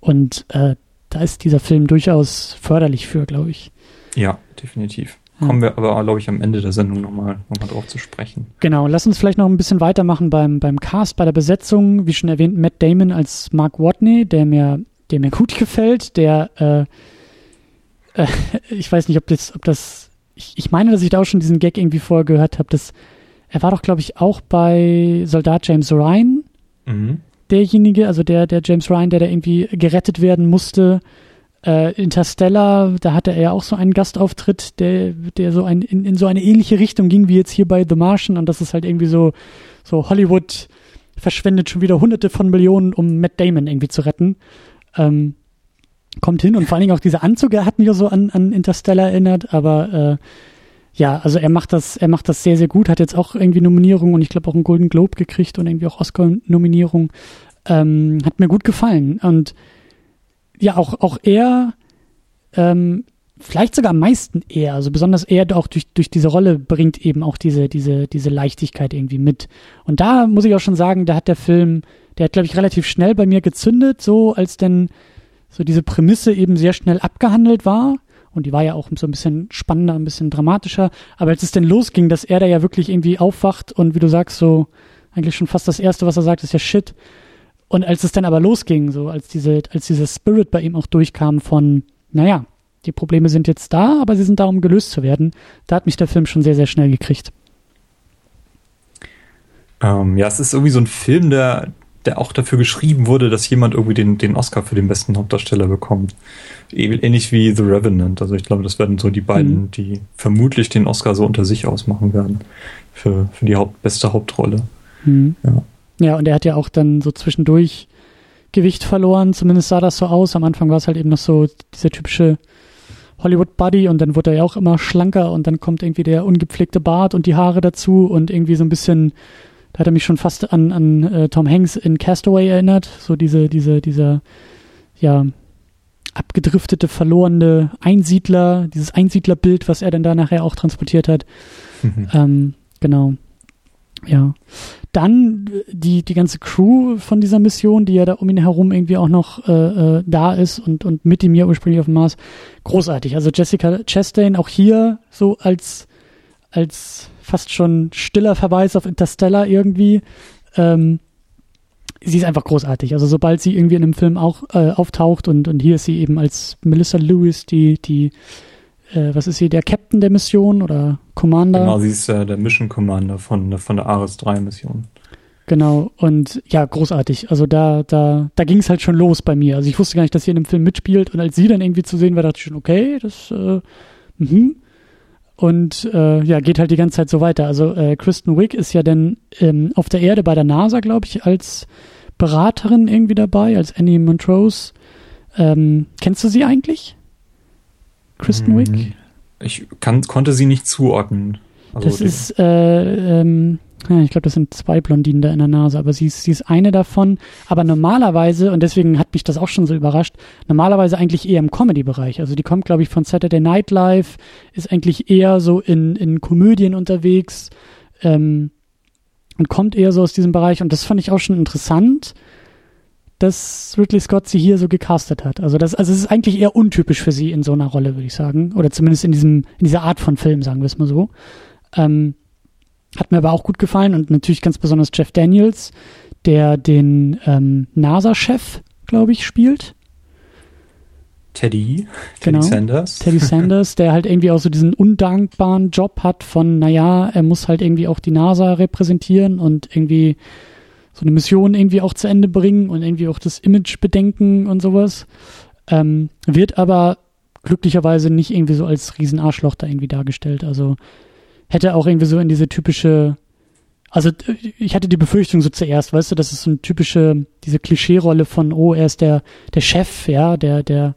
Und äh, da ist dieser Film durchaus förderlich für, glaube ich. Ja, definitiv. Kommen wir aber, glaube ich, am Ende der Sendung nochmal noch mal drauf zu sprechen. Genau, lass uns vielleicht noch ein bisschen weitermachen beim, beim Cast, bei der Besetzung. Wie schon erwähnt, Matt Damon als Mark Watney, der mir, der mir gut gefällt, der, äh, äh, ich weiß nicht, ob das, ob das, ich, ich meine, dass ich da auch schon diesen Gag irgendwie vorher gehört habe, dass er war doch, glaube ich, auch bei Soldat James Ryan. Mhm. Derjenige, also der, der James Ryan, der da irgendwie gerettet werden musste. Äh, Interstellar, da hatte er ja auch so einen Gastauftritt, der, der so ein, in, in so eine ähnliche Richtung ging wie jetzt hier bei The Martian. Und das ist halt irgendwie so, so Hollywood verschwendet schon wieder hunderte von Millionen, um Matt Damon irgendwie zu retten. Ähm, kommt hin und vor allen Dingen auch dieser Anzug, er hat mich so an, an Interstellar erinnert, aber äh, ja, also er macht das, er macht das sehr, sehr gut, hat jetzt auch irgendwie Nominierung und ich glaube auch einen Golden Globe gekriegt und irgendwie auch Oscar-Nominierung. Ähm, hat mir gut gefallen. Und ja, auch, auch er, ähm, vielleicht sogar am meisten er, also besonders er auch durch, durch diese Rolle bringt eben auch diese, diese, diese Leichtigkeit irgendwie mit. Und da muss ich auch schon sagen, da hat der Film, der hat, glaube ich, relativ schnell bei mir gezündet, so als denn so diese Prämisse eben sehr schnell abgehandelt war und die war ja auch so ein bisschen spannender, ein bisschen dramatischer. Aber als es denn losging, dass er da ja wirklich irgendwie aufwacht und wie du sagst, so eigentlich schon fast das Erste, was er sagt, ist ja Shit. Und als es dann aber losging, so als diese, als dieser Spirit bei ihm auch durchkam von, naja, die Probleme sind jetzt da, aber sie sind da, um gelöst zu werden, da hat mich der Film schon sehr, sehr schnell gekriegt. Ähm, ja, es ist irgendwie so ein Film, der, der auch dafür geschrieben wurde, dass jemand irgendwie den, den Oscar für den besten Hauptdarsteller bekommt. Ähnlich wie The Revenant. Also ich glaube, das werden so die beiden, mhm. die vermutlich den Oscar so unter sich ausmachen werden. Für, für die Haupt, beste Hauptrolle. Mhm. Ja. Ja, und er hat ja auch dann so zwischendurch Gewicht verloren. Zumindest sah das so aus. Am Anfang war es halt eben noch so dieser typische Hollywood-Buddy und dann wurde er ja auch immer schlanker und dann kommt irgendwie der ungepflegte Bart und die Haare dazu und irgendwie so ein bisschen da hat er mich schon fast an, an äh, Tom Hanks in Castaway erinnert. So diese, diese, dieser, ja, abgedriftete, verlorene Einsiedler, dieses Einsiedlerbild, was er dann da nachher auch transportiert hat. Mhm. Ähm, genau. Ja. Dann die, die ganze Crew von dieser Mission, die ja da um ihn herum irgendwie auch noch äh, äh, da ist und, und mit ihm ja ursprünglich auf dem Mars. Großartig. Also Jessica Chastain auch hier so als, als fast schon stiller Verweis auf Interstellar irgendwie. Ähm, sie ist einfach großartig. Also sobald sie irgendwie in einem Film auch äh, auftaucht und, und hier ist sie eben als Melissa Lewis, die, die, äh, was ist sie, der Captain der Mission oder Commander? Genau, sie ist äh, der Mission Commander von, von der Ares 3 Mission. Genau, und ja, großartig. Also da, da, da ging es halt schon los bei mir. Also ich wusste gar nicht, dass sie in dem Film mitspielt und als sie dann irgendwie zu sehen war, dachte ich schon, okay, das, äh, mhm. Und äh, ja, geht halt die ganze Zeit so weiter. Also äh, Kristen Wick ist ja dann ähm, auf der Erde bei der NASA, glaube ich, als Beraterin irgendwie dabei, als Annie Montrose. Ähm, kennst du sie eigentlich? Kristen Wick? Hm, ich kann, konnte sie nicht zuordnen. Also das ist, äh, ähm, ja, ich glaube, das sind zwei Blondinen da in der Nase, aber sie ist, sie ist eine davon. Aber normalerweise, und deswegen hat mich das auch schon so überrascht, normalerweise eigentlich eher im Comedy-Bereich. Also die kommt, glaube ich, von Saturday Night Live, ist eigentlich eher so in, in Komödien unterwegs ähm, und kommt eher so aus diesem Bereich. Und das fand ich auch schon interessant, dass Ridley Scott sie hier so gecastet hat. Also das, also es ist eigentlich eher untypisch für sie in so einer Rolle, würde ich sagen. Oder zumindest in diesem, in dieser Art von Film, sagen wir es mal so. Ähm, hat mir aber auch gut gefallen und natürlich ganz besonders Jeff Daniels, der den ähm, NASA-Chef, glaube ich, spielt. Teddy, Teddy genau, Sanders. Teddy Sanders, der halt irgendwie auch so diesen undankbaren Job hat von, naja, er muss halt irgendwie auch die NASA repräsentieren und irgendwie so eine Mission irgendwie auch zu Ende bringen und irgendwie auch das Image bedenken und sowas. Ähm, wird aber glücklicherweise nicht irgendwie so als Riesenarschloch da irgendwie dargestellt. Also hätte auch irgendwie so in diese typische also ich hatte die Befürchtung so zuerst, weißt du, das ist so eine typische, diese Klischeerolle von, oh, er ist der, der Chef, ja, der, der,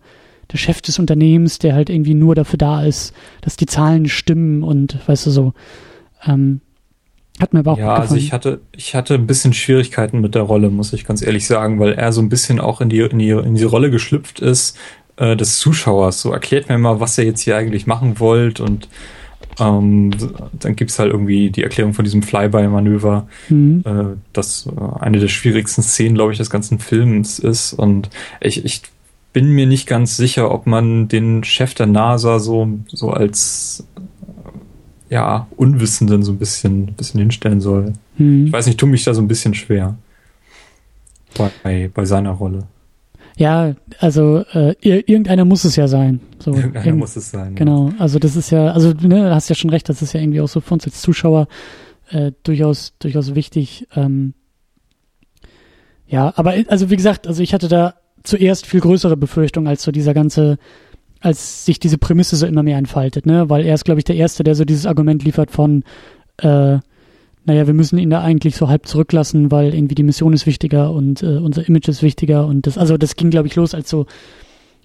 der Chef des Unternehmens, der halt irgendwie nur dafür da ist, dass die Zahlen stimmen und weißt du so. Ähm, hat mir aber auch Ja, also ich hatte, ich hatte ein bisschen Schwierigkeiten mit der Rolle, muss ich ganz ehrlich sagen, weil er so ein bisschen auch in die, in die, in die Rolle geschlüpft ist äh, des Zuschauers. So erklärt mir mal, was ihr jetzt hier eigentlich machen wollt und ähm, dann gibt's halt irgendwie die Erklärung von diesem Flyby-Manöver, mhm. äh, das äh, eine der schwierigsten Szenen, glaube ich, des ganzen Films ist. Und ich, ich bin mir nicht ganz sicher, ob man den Chef der NASA so, so als ja, Unwissenden so ein bisschen, bisschen hinstellen soll. Mhm. Ich weiß nicht, tue mich da so ein bisschen schwer. Bei, bei seiner Rolle. Ja, also äh, irgendeiner muss es ja sein. So, irgendeiner irgend, muss es sein. Genau, ja. also das ist ja, also ne, du hast ja schon recht, das ist ja irgendwie auch so für uns als Zuschauer äh, durchaus, durchaus wichtig. Ähm, ja, aber also wie gesagt, also ich hatte da zuerst viel größere Befürchtungen als so dieser ganze, als sich diese Prämisse so immer mehr entfaltet, ne? Weil er ist, glaube ich, der Erste, der so dieses Argument liefert von, äh, naja, wir müssen ihn da eigentlich so halb zurücklassen, weil irgendwie die Mission ist wichtiger und äh, unser Image ist wichtiger und das, also das ging, glaube ich, los, als so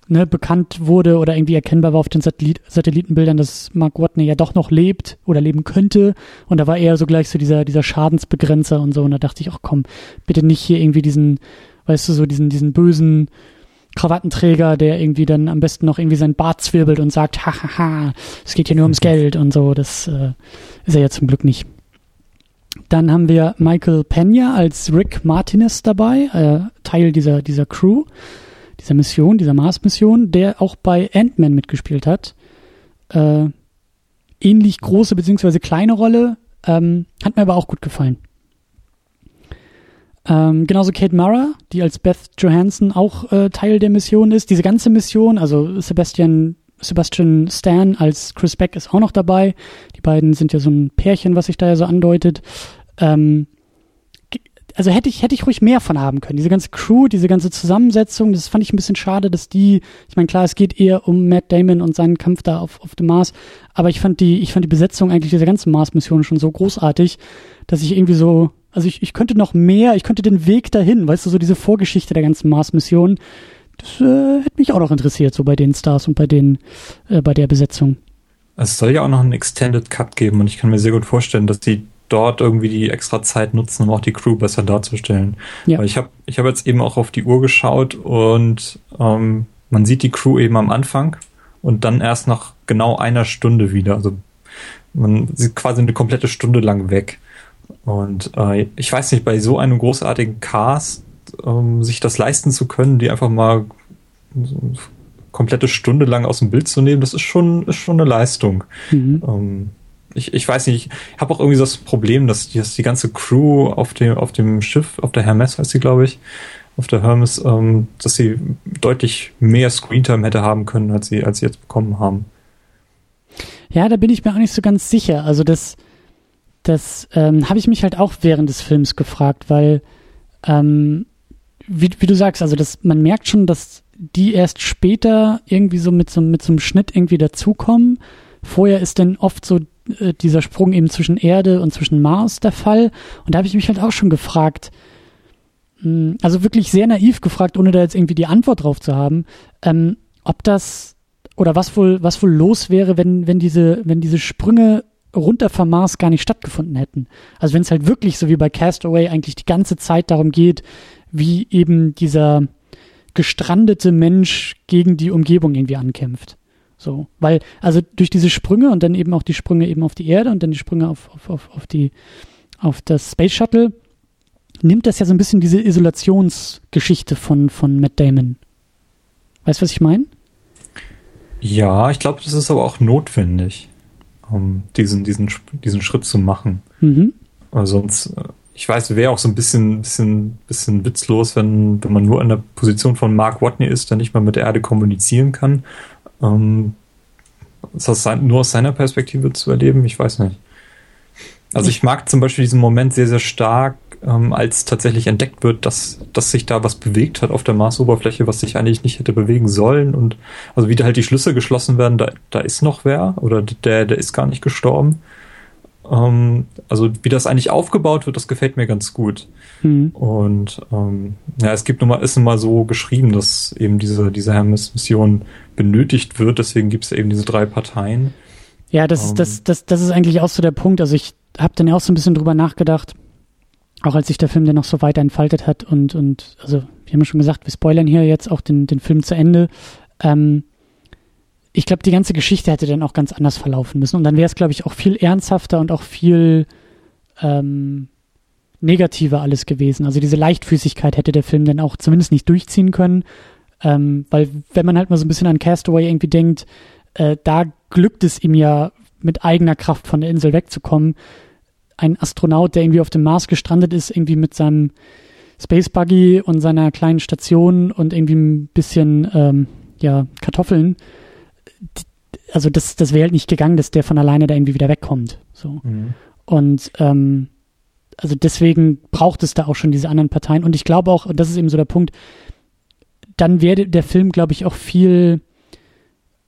ne, bekannt wurde oder irgendwie erkennbar war auf den Satellit Satellitenbildern, dass Mark Watney ja doch noch lebt oder leben könnte und da war er so gleich so dieser, dieser Schadensbegrenzer und so und da dachte ich, ach komm, bitte nicht hier irgendwie diesen, weißt du, so diesen, diesen bösen Krawattenträger, der irgendwie dann am besten noch irgendwie sein Bart zwirbelt und sagt, hahaha, es geht hier nur ums Geld und so, das äh, ist er ja zum Glück nicht. Dann haben wir Michael Pena als Rick Martinez dabei, äh, Teil dieser, dieser Crew, dieser Mission, dieser Mars-Mission, der auch bei Ant-Man mitgespielt hat. Äh, ähnlich große beziehungsweise kleine Rolle, ähm, hat mir aber auch gut gefallen. Ähm, genauso Kate Mara, die als Beth Johansson auch äh, Teil der Mission ist. Diese ganze Mission, also Sebastian Sebastian Stan als Chris Beck ist auch noch dabei. Die beiden sind ja so ein Pärchen, was sich da ja so andeutet. Ähm, also hätte ich, hätte ich ruhig mehr von haben können. Diese ganze Crew, diese ganze Zusammensetzung, das fand ich ein bisschen schade, dass die, ich meine, klar, es geht eher um Matt Damon und seinen Kampf da auf, auf dem Mars, aber ich fand die, ich fand die Besetzung eigentlich dieser ganzen Mars-Mission schon so großartig, dass ich irgendwie so, also ich, ich könnte noch mehr, ich könnte den Weg dahin, weißt du, so diese Vorgeschichte der ganzen Mars-Mission, das äh, hätte mich auch noch interessiert, so bei den Stars und bei den, äh, bei der Besetzung. Es soll ja auch noch einen Extended Cut geben und ich kann mir sehr gut vorstellen, dass die dort irgendwie die extra Zeit nutzen, um auch die Crew besser darzustellen. Ja. Weil ich habe ich hab jetzt eben auch auf die Uhr geschaut und ähm, man sieht die Crew eben am Anfang und dann erst nach genau einer Stunde wieder. Also man sieht quasi eine komplette Stunde lang weg. Und äh, ich weiß nicht, bei so einem großartigen Cast ähm, sich das leisten zu können, die einfach mal so eine komplette Stunde lang aus dem Bild zu nehmen, das ist schon, ist schon eine Leistung. Mhm. Ähm, ich, ich weiß nicht, ich habe auch irgendwie das Problem, dass die, dass die ganze Crew auf dem, auf dem Schiff, auf der Hermes heißt sie, glaube ich, auf der Hermes, ähm, dass sie deutlich mehr Screentime hätte haben können, als sie, als sie jetzt bekommen haben. Ja, da bin ich mir auch nicht so ganz sicher. Also das, das ähm, habe ich mich halt auch während des Films gefragt, weil ähm, wie, wie du sagst, also das, man merkt schon, dass die erst später irgendwie so mit so, mit so einem Schnitt irgendwie dazukommen. Vorher ist dann oft so äh, dieser Sprung eben zwischen Erde und zwischen Mars der Fall. Und da habe ich mich halt auch schon gefragt, mh, hm, also wirklich sehr naiv gefragt, ohne da jetzt irgendwie die Antwort drauf zu haben, ähm, ob das oder was wohl, was wohl los wäre, wenn, wenn diese, wenn diese Sprünge runter vom Mars gar nicht stattgefunden hätten. Also wenn es halt wirklich so wie bei Castaway eigentlich die ganze Zeit darum geht, wie eben dieser gestrandete Mensch gegen die Umgebung irgendwie ankämpft. So, weil, also durch diese Sprünge und dann eben auch die Sprünge eben auf die Erde und dann die Sprünge auf, auf, auf, auf die, auf das Space Shuttle, nimmt das ja so ein bisschen diese Isolationsgeschichte von, von Matt Damon. Weißt du, was ich meine? Ja, ich glaube, das ist aber auch notwendig, um diesen, diesen, diesen Schritt zu machen. Mhm. Weil sonst äh, ich weiß, wäre auch so ein bisschen, bisschen, bisschen witzlos, wenn, wenn man nur in der Position von Mark Watney ist, der nicht mal mit der Erde kommunizieren kann. Ähm, das nur aus seiner Perspektive zu erleben, ich weiß nicht. Also ich mag zum Beispiel diesen Moment sehr, sehr stark, ähm, als tatsächlich entdeckt wird, dass, dass sich da was bewegt hat auf der Marsoberfläche, was sich eigentlich nicht hätte bewegen sollen. Und also wie da halt die Schlüsse geschlossen werden, da, da ist noch wer oder der, der ist gar nicht gestorben. ähm, also wie das eigentlich aufgebaut wird, das gefällt mir ganz gut. Mhm. Und ähm, ja, es gibt nun mal, ist nun mal so geschrieben, dass eben diese, diese Hermes-Mission benötigt wird, deswegen gibt es eben diese drei Parteien. Ja, das, ähm, das, das, das ist eigentlich auch so der Punkt. Also ich habe dann auch so ein bisschen drüber nachgedacht, auch als sich der Film dann noch so weiter entfaltet hat und, und also wir haben ja schon gesagt, wir spoilern hier jetzt auch den, den Film zu Ende. Ähm, ich glaube, die ganze Geschichte hätte dann auch ganz anders verlaufen müssen. Und dann wäre es, glaube ich, auch viel ernsthafter und auch viel ähm, negativer alles gewesen. Also diese Leichtfüßigkeit hätte der Film dann auch zumindest nicht durchziehen können. Ähm, weil wenn man halt mal so ein bisschen an Castaway irgendwie denkt, äh, da glückt es ihm ja mit eigener Kraft von der Insel wegzukommen. Ein Astronaut, der irgendwie auf dem Mars gestrandet ist, irgendwie mit seinem Space Buggy und seiner kleinen Station und irgendwie ein bisschen ähm, ja, Kartoffeln also das, das wäre halt nicht gegangen, dass der von alleine da irgendwie wieder wegkommt. So. Mhm. Und ähm, also deswegen braucht es da auch schon diese anderen Parteien. Und ich glaube auch, und das ist eben so der Punkt, dann wäre der Film, glaube ich, auch viel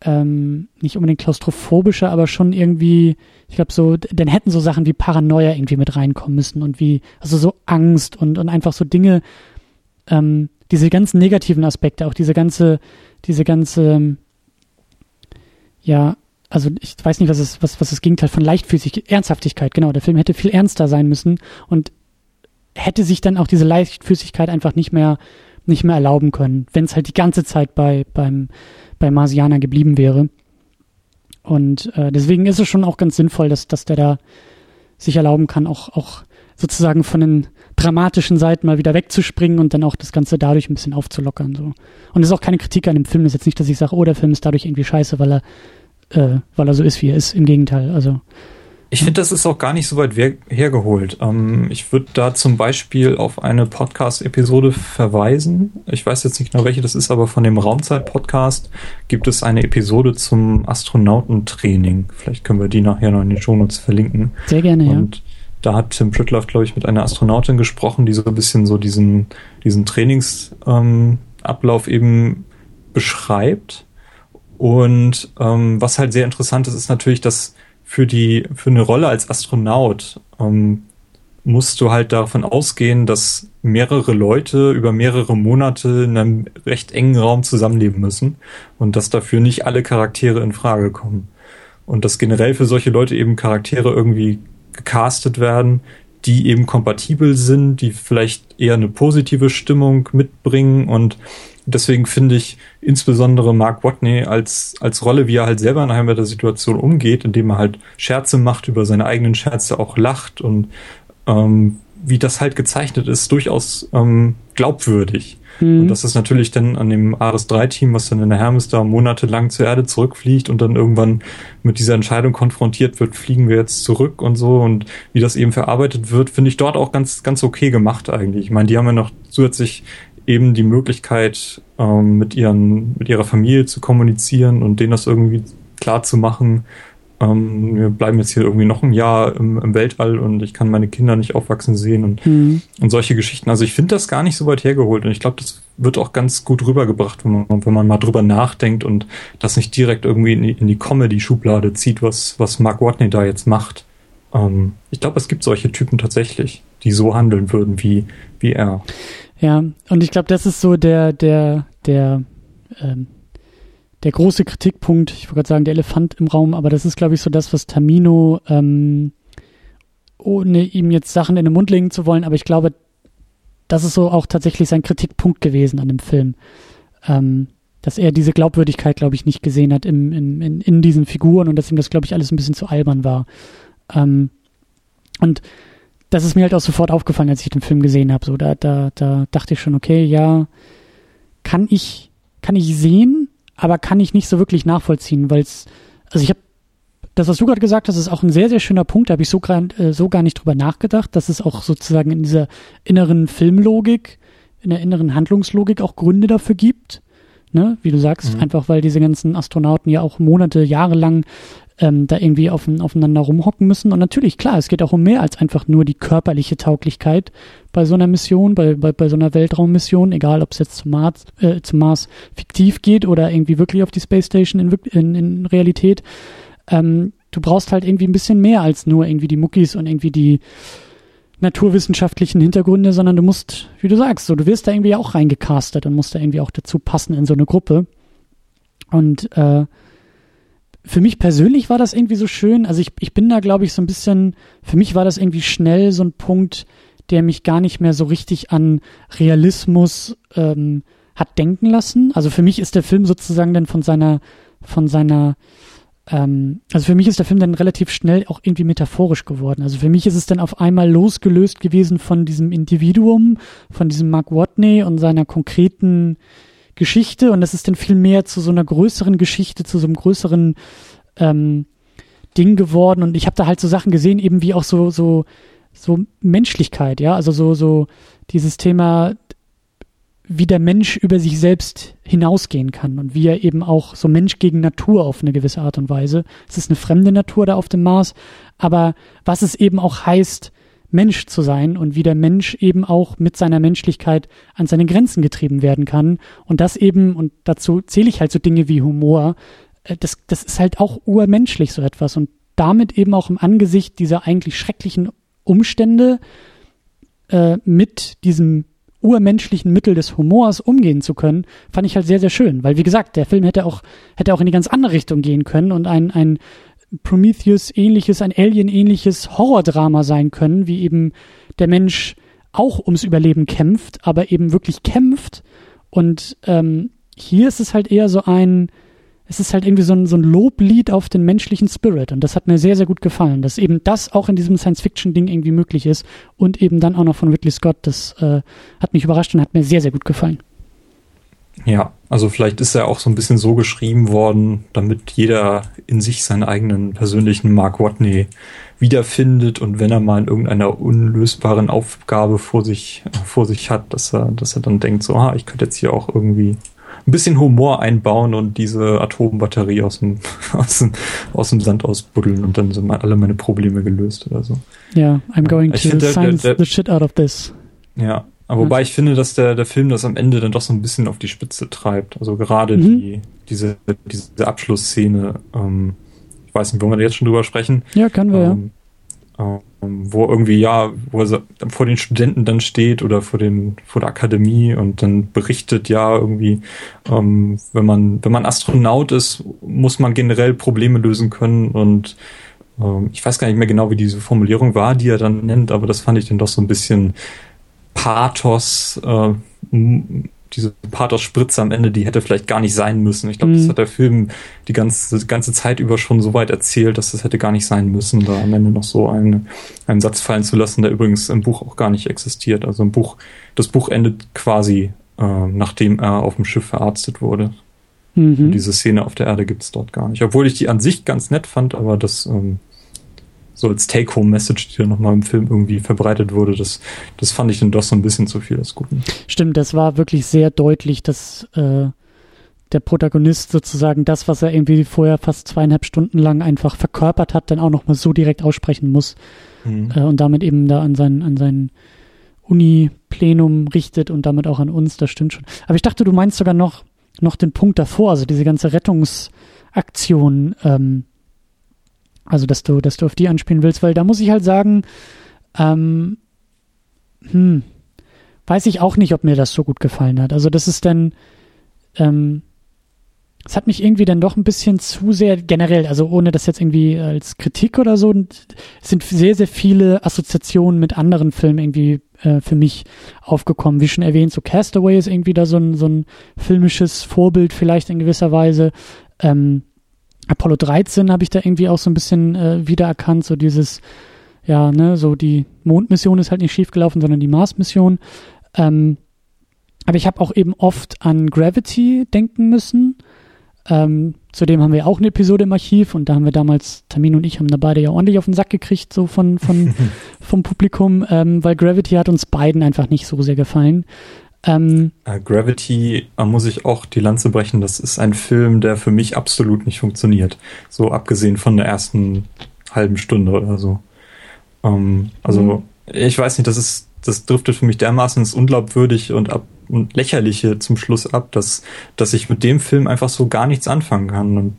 ähm, nicht unbedingt klaustrophobischer, aber schon irgendwie, ich glaube so, dann hätten so Sachen wie Paranoia irgendwie mit reinkommen müssen und wie, also so Angst und, und einfach so Dinge, ähm, diese ganzen negativen Aspekte, auch diese ganze, diese ganze, ja, also ich weiß nicht, was es, was, was das Gegenteil von Leichtfüßigkeit, Ernsthaftigkeit, genau. Der Film hätte viel ernster sein müssen und hätte sich dann auch diese Leichtfüßigkeit einfach nicht mehr, nicht mehr erlauben können, wenn es halt die ganze Zeit bei, beim, bei Marsianer geblieben wäre. Und äh, deswegen ist es schon auch ganz sinnvoll, dass, dass der da sich erlauben kann, auch, auch sozusagen von den dramatischen Seiten mal wieder wegzuspringen und dann auch das Ganze dadurch ein bisschen aufzulockern. So. Und es ist auch keine Kritik an dem Film. Das ist jetzt nicht, dass ich sage, oh, der Film ist dadurch irgendwie scheiße, weil er äh, weil er so ist, wie er ist. Im Gegenteil. Also ich finde, das ist auch gar nicht so weit hergeholt. Ähm, ich würde da zum Beispiel auf eine Podcast-Episode verweisen. Ich weiß jetzt nicht genau, welche das ist, aber von dem Raumzeit-Podcast gibt es eine Episode zum Astronautentraining. Vielleicht können wir die nachher noch in den Shownotes verlinken. Sehr gerne, Und ja. Da hat Tim Pritloff, glaube ich, mit einer Astronautin gesprochen, die so ein bisschen so diesen, diesen Trainingsablauf ähm, eben beschreibt. Und ähm, was halt sehr interessant ist, ist natürlich, dass für die für eine Rolle als Astronaut ähm, musst du halt davon ausgehen, dass mehrere Leute über mehrere Monate in einem recht engen Raum zusammenleben müssen und dass dafür nicht alle Charaktere in Frage kommen. Und dass generell für solche Leute eben Charaktere irgendwie gecastet werden, die eben kompatibel sind, die vielleicht eher eine positive Stimmung mitbringen und deswegen finde ich insbesondere Mark Watney als, als Rolle, wie er halt selber in einer der Situation umgeht, indem er halt Scherze macht, über seine eigenen Scherze auch lacht und ähm, wie das halt gezeichnet ist, durchaus ähm, glaubwürdig. Mhm. Und das ist natürlich dann an dem Ares 3-Team, was dann in der Hermes da monatelang zur Erde zurückfliegt und dann irgendwann mit dieser Entscheidung konfrontiert wird, fliegen wir jetzt zurück und so und wie das eben verarbeitet wird, finde ich dort auch ganz, ganz okay gemacht eigentlich. Ich meine, die haben ja noch zusätzlich eben die Möglichkeit, ähm, mit ihren, mit ihrer Familie zu kommunizieren und denen das irgendwie klar zu machen. Ähm, wir bleiben jetzt hier irgendwie noch ein Jahr im, im, Weltall und ich kann meine Kinder nicht aufwachsen sehen und, mhm. und solche Geschichten. Also ich finde das gar nicht so weit hergeholt und ich glaube, das wird auch ganz gut rübergebracht, wenn man, wenn man mal drüber nachdenkt und das nicht direkt irgendwie in die, in die Comedy-Schublade zieht, was, was Mark Watney da jetzt macht. Ähm, ich glaube, es gibt solche Typen tatsächlich, die so handeln würden wie, wie er. Ja, und ich glaube, das ist so der, der, der, ähm, der große Kritikpunkt, ich wollte gerade sagen, der Elefant im Raum, aber das ist, glaube ich, so das, was Tamino, ähm, ohne ihm jetzt Sachen in den Mund legen zu wollen, aber ich glaube, das ist so auch tatsächlich sein Kritikpunkt gewesen an dem Film. Ähm, dass er diese Glaubwürdigkeit, glaube ich, nicht gesehen hat im, im, in, in diesen Figuren und dass ihm das, glaube ich, alles ein bisschen zu albern war. Ähm, und das ist mir halt auch sofort aufgefallen, als ich den Film gesehen habe. So, da, da, da dachte ich schon, okay, ja, kann ich, kann ich sehen, aber kann ich nicht so wirklich nachvollziehen, weil es, also ich habe das, was du gerade gesagt hast, ist auch ein sehr, sehr schöner Punkt. Da habe ich so, äh, so gar nicht drüber nachgedacht, dass es auch sozusagen in dieser inneren Filmlogik, in der inneren Handlungslogik auch Gründe dafür gibt. Ne? Wie du sagst, mhm. einfach weil diese ganzen Astronauten ja auch Monate, Jahre lang ähm, da irgendwie auf, aufeinander rumhocken müssen. Und natürlich, klar, es geht auch um mehr als einfach nur die körperliche Tauglichkeit bei so einer Mission, bei, bei, bei so einer Weltraummission, egal ob es jetzt zum Mars, äh, zum Mars fiktiv geht oder irgendwie wirklich auf die Space Station in, in, in Realität. Ähm, du brauchst halt irgendwie ein bisschen mehr als nur irgendwie die Muckis und irgendwie die naturwissenschaftlichen Hintergründe, sondern du musst, wie du sagst, so, du wirst da irgendwie auch reingecastet und musst da irgendwie auch dazu passen in so eine Gruppe. Und äh, für mich persönlich war das irgendwie so schön. Also ich, ich bin da, glaube ich, so ein bisschen, für mich war das irgendwie schnell so ein Punkt, der mich gar nicht mehr so richtig an Realismus ähm, hat denken lassen. Also für mich ist der Film sozusagen dann von seiner, von seiner ähm, also für mich ist der Film dann relativ schnell auch irgendwie metaphorisch geworden. Also für mich ist es dann auf einmal losgelöst gewesen von diesem Individuum, von diesem Mark Watney und seiner konkreten Geschichte und das ist dann viel mehr zu so einer größeren Geschichte, zu so einem größeren ähm, Ding geworden. Und ich habe da halt so Sachen gesehen, eben wie auch so so so Menschlichkeit, ja, also so so dieses Thema wie der Mensch über sich selbst hinausgehen kann und wie er eben auch so Mensch gegen Natur auf eine gewisse Art und Weise. Es ist eine fremde Natur da auf dem Mars, aber was es eben auch heißt, Mensch zu sein und wie der Mensch eben auch mit seiner Menschlichkeit an seine Grenzen getrieben werden kann. Und das eben, und dazu zähle ich halt so Dinge wie Humor, äh, das, das ist halt auch urmenschlich so etwas. Und damit eben auch im Angesicht dieser eigentlich schrecklichen Umstände äh, mit diesem urmenschlichen Mittel des Humors umgehen zu können, fand ich halt sehr, sehr schön. Weil, wie gesagt, der Film hätte auch, hätte auch in die ganz andere Richtung gehen können und ein, ein Prometheus-ähnliches, ein Alien-ähnliches Horrordrama sein können, wie eben der Mensch auch ums Überleben kämpft, aber eben wirklich kämpft. Und ähm, hier ist es halt eher so ein, es ist halt irgendwie so ein, so ein Loblied auf den menschlichen Spirit und das hat mir sehr, sehr gut gefallen, dass eben das auch in diesem Science-Fiction-Ding irgendwie möglich ist und eben dann auch noch von Ridley Scott, das äh, hat mich überrascht und hat mir sehr, sehr gut gefallen. Ja, also vielleicht ist er auch so ein bisschen so geschrieben worden, damit jeder in sich seinen eigenen persönlichen Mark Watney wiederfindet und wenn er mal in irgendeiner unlösbaren Aufgabe vor sich, vor sich hat, dass er, dass er dann denkt, so, ah, ich könnte jetzt hier auch irgendwie ein bisschen Humor einbauen und diese Atombatterie aus dem, aus dem, aus dem Sand ausbuddeln und dann sind alle meine Probleme gelöst oder so. Ja, I'm going ich to der, the shit out of this. Ja, aber wobei ich finde, dass der, der Film das am Ende dann doch so ein bisschen auf die Spitze treibt. Also gerade mhm. die, diese, diese Abschlussszene, ähm, ich weiß nicht, wollen wir jetzt schon drüber sprechen? Ja, können wir, ähm, ja. Ähm, wo irgendwie, ja, wo er vor den Studenten dann steht oder vor den, vor der Akademie und dann berichtet, ja, irgendwie, ähm, wenn man, wenn man Astronaut ist, muss man generell Probleme lösen können und ähm, ich weiß gar nicht mehr genau, wie diese Formulierung war, die er dann nennt, aber das fand ich dann doch so ein bisschen Pathos, äh, diese Pathos-Spritze am Ende, die hätte vielleicht gar nicht sein müssen. Ich glaube, mhm. das hat der Film die ganze, die ganze Zeit über schon so weit erzählt, dass das hätte gar nicht sein müssen, da am Ende noch so einen, einen Satz fallen zu lassen, der übrigens im Buch auch gar nicht existiert. Also im Buch, das Buch endet quasi, äh, nachdem er auf dem Schiff verarztet wurde. Mhm. diese Szene auf der Erde gibt es dort gar nicht. Obwohl ich die an sich ganz nett fand, aber das ähm, so als Take-Home-Message, die dann nochmal im Film irgendwie verbreitet wurde, das, das fand ich dann doch so ein bisschen zu viel des Guten. Stimmt, das war wirklich sehr deutlich, dass äh, der Protagonist sozusagen das, was er irgendwie vorher fast zweieinhalb Stunden lang einfach verkörpert hat, dann auch nochmal so direkt aussprechen muss mhm. äh, und damit eben da an sein, an sein Uni-Plenum richtet und damit auch an uns, das stimmt schon. Aber ich dachte, du meinst sogar noch, noch den Punkt davor, also diese ganze Rettungsaktion, ähm, also, dass du, dass du auf die anspielen willst, weil da muss ich halt sagen, ähm, hm, weiß ich auch nicht, ob mir das so gut gefallen hat. Also, das ist dann, ähm, es hat mich irgendwie dann doch ein bisschen zu sehr generell, also ohne das jetzt irgendwie als Kritik oder so, sind sehr, sehr viele Assoziationen mit anderen Filmen irgendwie äh, für mich aufgekommen. Wie schon erwähnt, so Castaway ist irgendwie da so ein, so ein filmisches Vorbild vielleicht in gewisser Weise. Ähm, Apollo 13 habe ich da irgendwie auch so ein bisschen äh, wiedererkannt, so dieses, ja, ne, so die Mondmission ist halt nicht schiefgelaufen, sondern die Mars-Mission. Ähm, aber ich habe auch eben oft an Gravity denken müssen. Ähm, zudem haben wir auch eine Episode im Archiv und da haben wir damals, Tamin und ich haben da beide ja ordentlich auf den Sack gekriegt, so von, von vom Publikum, ähm, weil Gravity hat uns beiden einfach nicht so sehr gefallen. Ähm, uh, Gravity uh, muss ich auch die Lanze brechen. Das ist ein Film, der für mich absolut nicht funktioniert. So abgesehen von der ersten halben Stunde oder so. Ähm, also mhm. ich weiß nicht, das ist, das driftet für mich dermaßen ins Unglaubwürdig und ab und lächerliche zum Schluss ab, dass, dass ich mit dem Film einfach so gar nichts anfangen kann. Und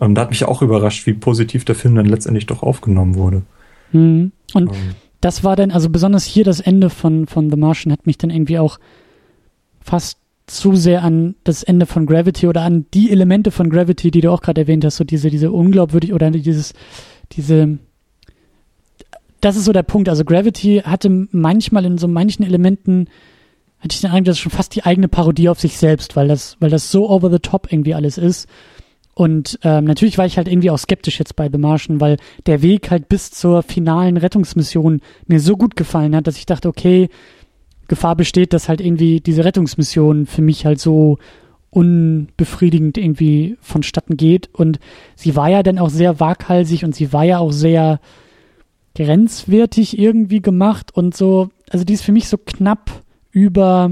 ähm, da hat mich auch überrascht, wie positiv der Film dann letztendlich doch aufgenommen wurde. Mhm. Und ähm. das war dann, also besonders hier das Ende von, von The Martian hat mich dann irgendwie auch fast zu sehr an das Ende von Gravity oder an die Elemente von Gravity, die du auch gerade erwähnt hast, so diese, diese unglaubwürdig oder dieses, diese, das ist so der Punkt. Also Gravity hatte manchmal in so manchen Elementen, hatte ich den Eindruck, das ist schon fast die eigene Parodie auf sich selbst, weil das, weil das so over the top irgendwie alles ist. Und ähm, natürlich war ich halt irgendwie auch skeptisch jetzt bei The Martian, weil der Weg halt bis zur finalen Rettungsmission mir so gut gefallen hat, dass ich dachte, okay, Gefahr besteht, dass halt irgendwie diese Rettungsmission für mich halt so unbefriedigend irgendwie vonstatten geht. Und sie war ja dann auch sehr waghalsig und sie war ja auch sehr grenzwertig irgendwie gemacht und so. Also die ist für mich so knapp über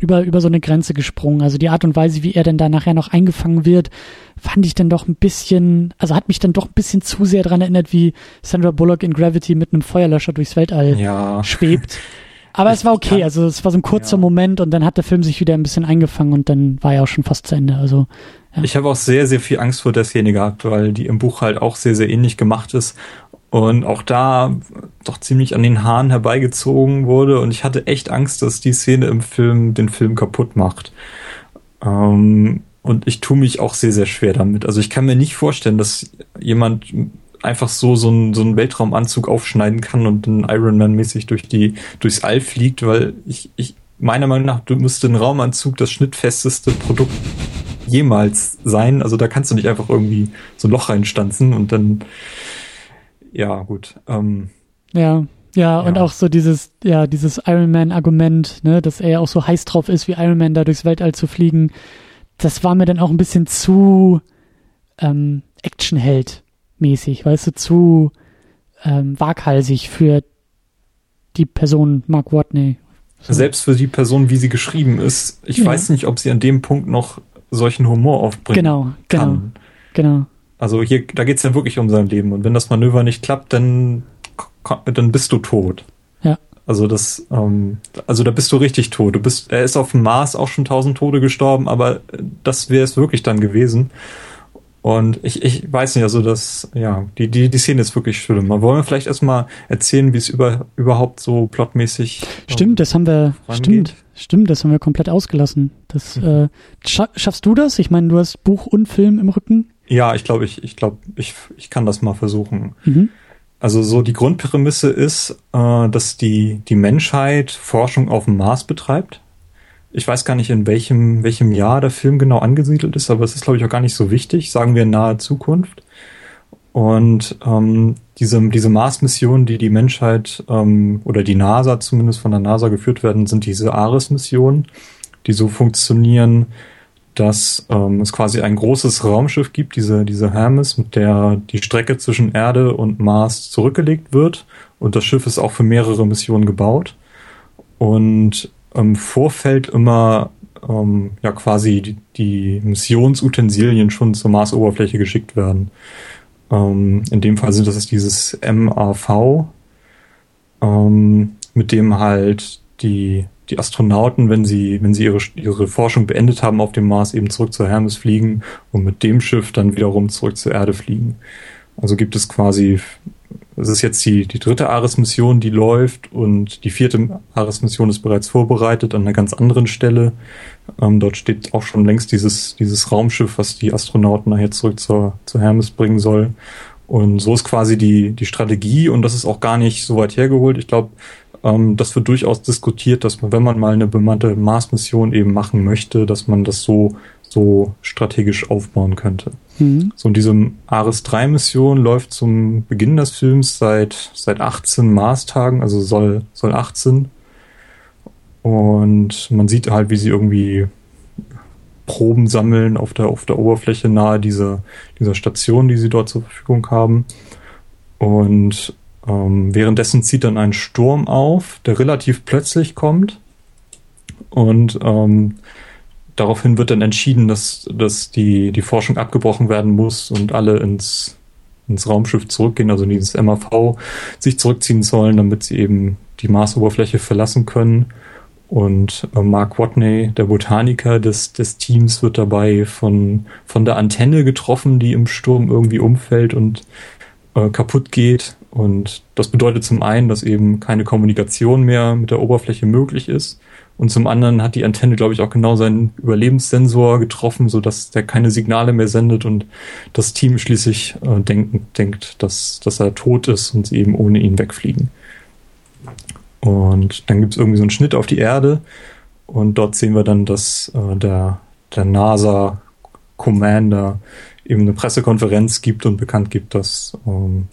über, über so eine Grenze gesprungen. Also die Art und Weise, wie er denn da nachher noch eingefangen wird, fand ich dann doch ein bisschen, also hat mich dann doch ein bisschen zu sehr daran erinnert, wie Sandra Bullock in Gravity mit einem Feuerlöscher durchs Weltall ja. schwebt. Aber es war okay, also es war so ein kurzer ja. Moment und dann hat der Film sich wieder ein bisschen eingefangen und dann war er auch schon fast zu Ende. Also ja. Ich habe auch sehr, sehr viel Angst vor der Szene gehabt, weil die im Buch halt auch sehr, sehr ähnlich gemacht ist und auch da doch ziemlich an den Haaren herbeigezogen wurde und ich hatte echt Angst, dass die Szene im Film den Film kaputt macht. Ähm, und ich tue mich auch sehr, sehr schwer damit. Also ich kann mir nicht vorstellen, dass jemand einfach so so einen, so einen Weltraumanzug aufschneiden kann und dann Iron Man mäßig durch die durchs All fliegt, weil ich, ich meiner Meinung nach du müsste ein Raumanzug das schnittfesteste Produkt jemals sein. Also da kannst du nicht einfach irgendwie so ein Loch reinstanzen und dann ja, gut. Ähm, ja, ja, und auch so dieses, ja, dieses Iron Man-Argument, ne, dass er auch so heiß drauf ist, wie Iron Man da durchs Weltall zu fliegen, das war mir dann auch ein bisschen zu ähm, Actionheld-mäßig, weißt du, zu ähm, waghalsig für die Person Mark Watney. So. Selbst für die Person, wie sie geschrieben ist, ich ja. weiß nicht, ob sie an dem Punkt noch solchen Humor aufbringt. Genau, genau, kann. genau. Also hier, da geht's ja wirklich um sein Leben. Und wenn das Manöver nicht klappt, dann, dann bist du tot. Ja. Also das, ähm, also da bist du richtig tot. Du bist, er ist auf dem Mars auch schon tausend Tode gestorben, aber das wäre es wirklich dann gewesen. Und ich, ich weiß nicht, also das, ja, die, die, die Szene ist wirklich schlimm. Wollen wir vielleicht erstmal erzählen, wie es über, überhaupt so plotmäßig. Stimmt, ähm, das haben wir, rangeht? stimmt, stimmt, das haben wir komplett ausgelassen. Das, mhm. äh, schaffst du das? Ich meine, du hast Buch und Film im Rücken. Ja, ich glaube, ich, ich glaube, ich, ich kann das mal versuchen. Mhm. Also so die Grundprämisse ist, äh, dass die, die Menschheit Forschung auf dem Mars betreibt. Ich weiß gar nicht, in welchem, welchem Jahr der Film genau angesiedelt ist, aber es ist, glaube ich, auch gar nicht so wichtig, sagen wir in naher Zukunft. Und ähm, diese, diese Mars-Missionen, die die Menschheit ähm, oder die NASA zumindest von der NASA geführt werden, sind diese Ares-Missionen, die so funktionieren, dass ähm, es quasi ein großes Raumschiff gibt, diese, diese Hermes, mit der die Strecke zwischen Erde und Mars zurückgelegt wird. Und das Schiff ist auch für mehrere Missionen gebaut. Und im Vorfeld immer ähm, ja quasi die, die Missionsutensilien schon zur Marsoberfläche geschickt werden. Ähm, in dem Fall sind das dieses MAV, ähm, mit dem halt die die Astronauten, wenn sie, wenn sie ihre, ihre Forschung beendet haben auf dem Mars, eben zurück zur Hermes fliegen und mit dem Schiff dann wiederum zurück zur Erde fliegen. Also gibt es quasi, es ist jetzt die, die dritte Ares-Mission, die läuft und die vierte Ares-Mission ist bereits vorbereitet an einer ganz anderen Stelle. Ähm, dort steht auch schon längst dieses, dieses Raumschiff, was die Astronauten nachher zurück zur, zur Hermes bringen soll. Und so ist quasi die, die Strategie und das ist auch gar nicht so weit hergeholt. Ich glaube, ähm, das wird durchaus diskutiert, dass man, wenn man mal eine bemannte Mars-Mission eben machen möchte, dass man das so, so strategisch aufbauen könnte. Mhm. So, und diese Ares 3 Mission läuft zum Beginn des Films seit, seit 18 Mars-Tagen, also soll, soll 18. Und man sieht halt, wie sie irgendwie Proben sammeln auf der, auf der Oberfläche nahe dieser, dieser Station, die sie dort zur Verfügung haben. Und ähm, währenddessen zieht dann ein Sturm auf, der relativ plötzlich kommt. Und ähm, daraufhin wird dann entschieden, dass, dass die, die Forschung abgebrochen werden muss und alle ins, ins Raumschiff zurückgehen, also in dieses MAV sich zurückziehen sollen, damit sie eben die Marsoberfläche verlassen können. und äh, Mark Watney, der Botaniker des, des Teams, wird dabei von, von der Antenne getroffen, die im Sturm irgendwie umfällt und äh, kaputt geht. Und das bedeutet zum einen, dass eben keine Kommunikation mehr mit der Oberfläche möglich ist. Und zum anderen hat die Antenne, glaube ich, auch genau seinen Überlebenssensor getroffen, so dass der keine Signale mehr sendet und das Team schließlich äh, denken, denkt, dass, dass er tot ist und sie eben ohne ihn wegfliegen. Und dann gibt es irgendwie so einen Schnitt auf die Erde und dort sehen wir dann, dass äh, der, der NASA Commander eben eine Pressekonferenz gibt und bekannt gibt, dass ähm,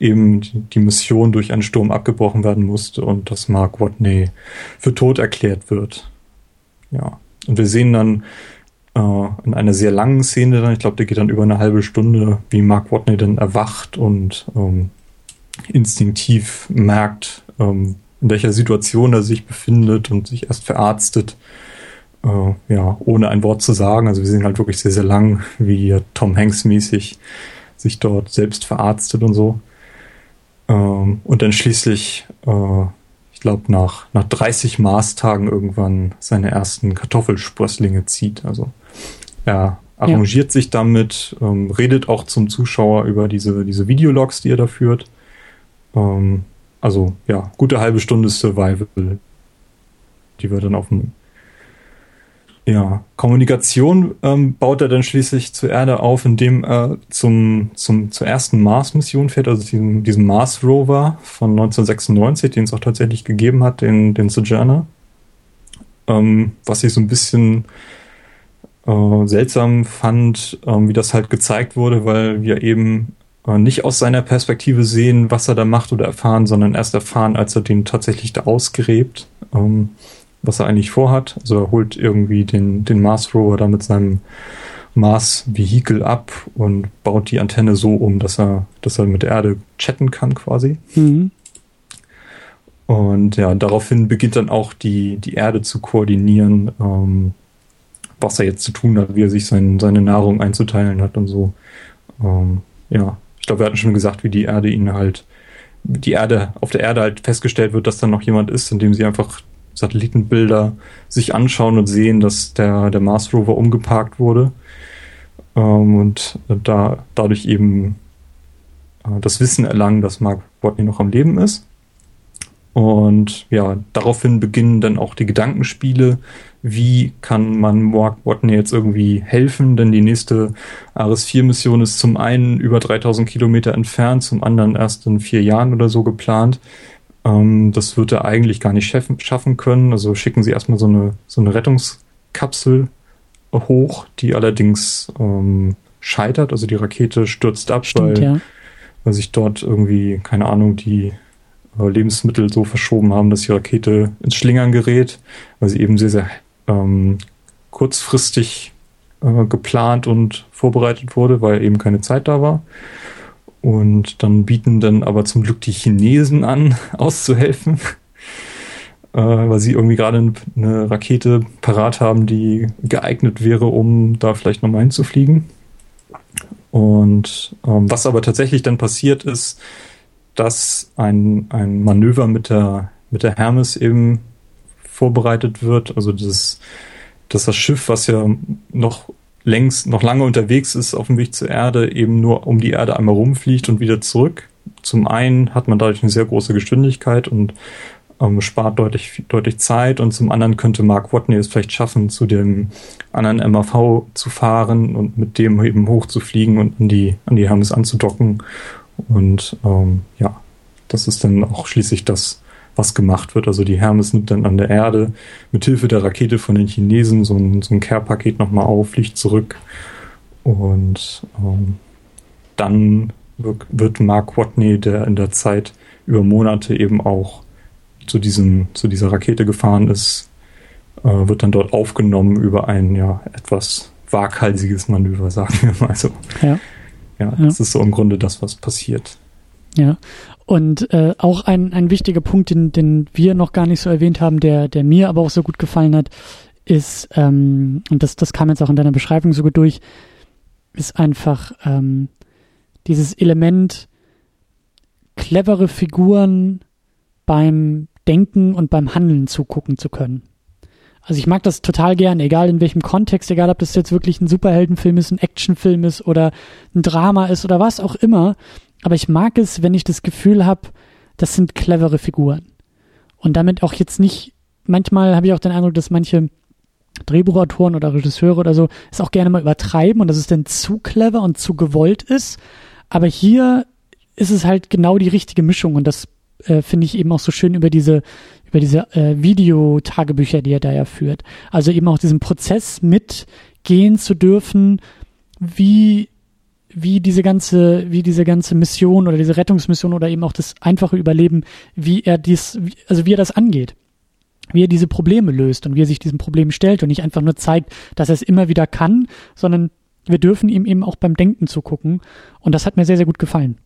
eben die Mission durch einen Sturm abgebrochen werden musste und dass Mark Watney für tot erklärt wird. Ja. Und wir sehen dann äh, in einer sehr langen Szene dann, ich glaube, der geht dann über eine halbe Stunde, wie Mark Watney dann erwacht und ähm, instinktiv merkt, ähm, in welcher Situation er sich befindet und sich erst verarztet. Äh, ja, ohne ein Wort zu sagen. Also wir sehen halt wirklich sehr, sehr lang, wie Tom Hanks mäßig sich dort selbst verarztet und so. Ähm, und dann schließlich, äh, ich glaube, nach, nach 30 Maßtagen irgendwann seine ersten Kartoffelsprösslinge zieht. Also er arrangiert ja. sich damit, ähm, redet auch zum Zuschauer über diese, diese Videologs, die er da führt. Ähm, also ja, gute halbe Stunde Survival, die wir dann auf dem ja, Kommunikation ähm, baut er dann schließlich zur Erde auf, indem er zum, zum, zur ersten Mars-Mission fährt, also diesem, diesem Mars-Rover von 1996, den es auch tatsächlich gegeben hat, den, den Sojourner. Ähm, was ich so ein bisschen äh, seltsam fand, ähm, wie das halt gezeigt wurde, weil wir eben äh, nicht aus seiner Perspektive sehen, was er da macht oder erfahren, sondern erst erfahren, als er den tatsächlich da ausgräbt. Ähm, was er eigentlich vorhat. Also er holt irgendwie den, den Mars Rover da mit seinem Mars-Vehikel ab und baut die Antenne so um, dass er, dass er mit der Erde chatten kann quasi. Mhm. Und ja, daraufhin beginnt dann auch die, die Erde zu koordinieren, ähm, was er jetzt zu tun hat, wie er sich sein, seine Nahrung einzuteilen hat und so. Ähm, ja, ich glaube, wir hatten schon gesagt, wie die Erde ihn halt, die Erde, auf der Erde halt festgestellt wird, dass da noch jemand ist, indem sie einfach Satellitenbilder sich anschauen und sehen, dass der, der Mars Rover umgeparkt wurde ähm, und da dadurch eben äh, das Wissen erlangen, dass Mark Watney noch am Leben ist. Und ja, daraufhin beginnen dann auch die Gedankenspiele. Wie kann man Mark Watney jetzt irgendwie helfen? Denn die nächste Ares-4-Mission ist zum einen über 3000 Kilometer entfernt, zum anderen erst in vier Jahren oder so geplant. Ähm, das wird er eigentlich gar nicht schaffen können. Also schicken sie erstmal so eine, so eine Rettungskapsel hoch, die allerdings ähm, scheitert. Also die Rakete stürzt ab, Stimmt, weil, ja. weil sich dort irgendwie, keine Ahnung, die äh, Lebensmittel so verschoben haben, dass die Rakete ins Schlingern gerät, weil sie eben sehr, sehr ähm, kurzfristig äh, geplant und vorbereitet wurde, weil eben keine Zeit da war. Und dann bieten dann aber zum Glück die Chinesen an, auszuhelfen, äh, weil sie irgendwie gerade eine Rakete parat haben, die geeignet wäre, um da vielleicht nochmal hinzufliegen. Und ähm, was aber tatsächlich dann passiert ist, dass ein, ein Manöver mit der, mit der Hermes eben vorbereitet wird. Also das, dass das Schiff, was ja noch längst noch lange unterwegs ist auf dem Weg zur Erde, eben nur um die Erde einmal rumfliegt und wieder zurück. Zum einen hat man dadurch eine sehr große Geschwindigkeit und ähm, spart deutlich, deutlich Zeit und zum anderen könnte Mark Watney es vielleicht schaffen, zu dem anderen MAV zu fahren und mit dem eben hochzufliegen und an die, an die Hermes anzudocken. Und ähm, ja, das ist dann auch schließlich das, was gemacht wird. Also die Hermes nimmt dann an der Erde mit Hilfe der Rakete von den Chinesen so ein, so ein Care-Paket nochmal auf, fliegt zurück und ähm, dann wird Mark Watney, der in der Zeit über Monate eben auch zu diesem, zu dieser Rakete gefahren ist, äh, wird dann dort aufgenommen über ein ja etwas waghalsiges Manöver, sagen wir mal so. Ja. Ja, das ja. ist so im Grunde das, was passiert. Ja, und äh, auch ein, ein wichtiger Punkt, den, den wir noch gar nicht so erwähnt haben, der, der mir aber auch so gut gefallen hat, ist, ähm, und das, das kam jetzt auch in deiner Beschreibung so gut durch, ist einfach ähm, dieses Element clevere Figuren beim Denken und beim Handeln zugucken zu können. Also ich mag das total gern, egal in welchem Kontext, egal ob das jetzt wirklich ein Superheldenfilm ist, ein Actionfilm ist oder ein Drama ist oder was auch immer. Aber ich mag es, wenn ich das Gefühl habe, das sind clevere Figuren. Und damit auch jetzt nicht, manchmal habe ich auch den Eindruck, dass manche Drehbuchautoren oder Regisseure oder so es auch gerne mal übertreiben und dass es dann zu clever und zu gewollt ist. Aber hier ist es halt genau die richtige Mischung und das äh, finde ich eben auch so schön über diese über diese äh, Videotagebücher, die er da ja führt. Also eben auch diesen Prozess mitgehen zu dürfen, wie wie diese ganze, wie diese ganze Mission oder diese Rettungsmission oder eben auch das einfache Überleben, wie er dies, also wie er das angeht wie er diese Probleme löst und wie er sich diesen Problemen stellt und nicht einfach nur zeigt, dass er es immer wieder kann, sondern wir dürfen ihm eben auch beim Denken zugucken. Und das hat mir sehr, sehr gut gefallen.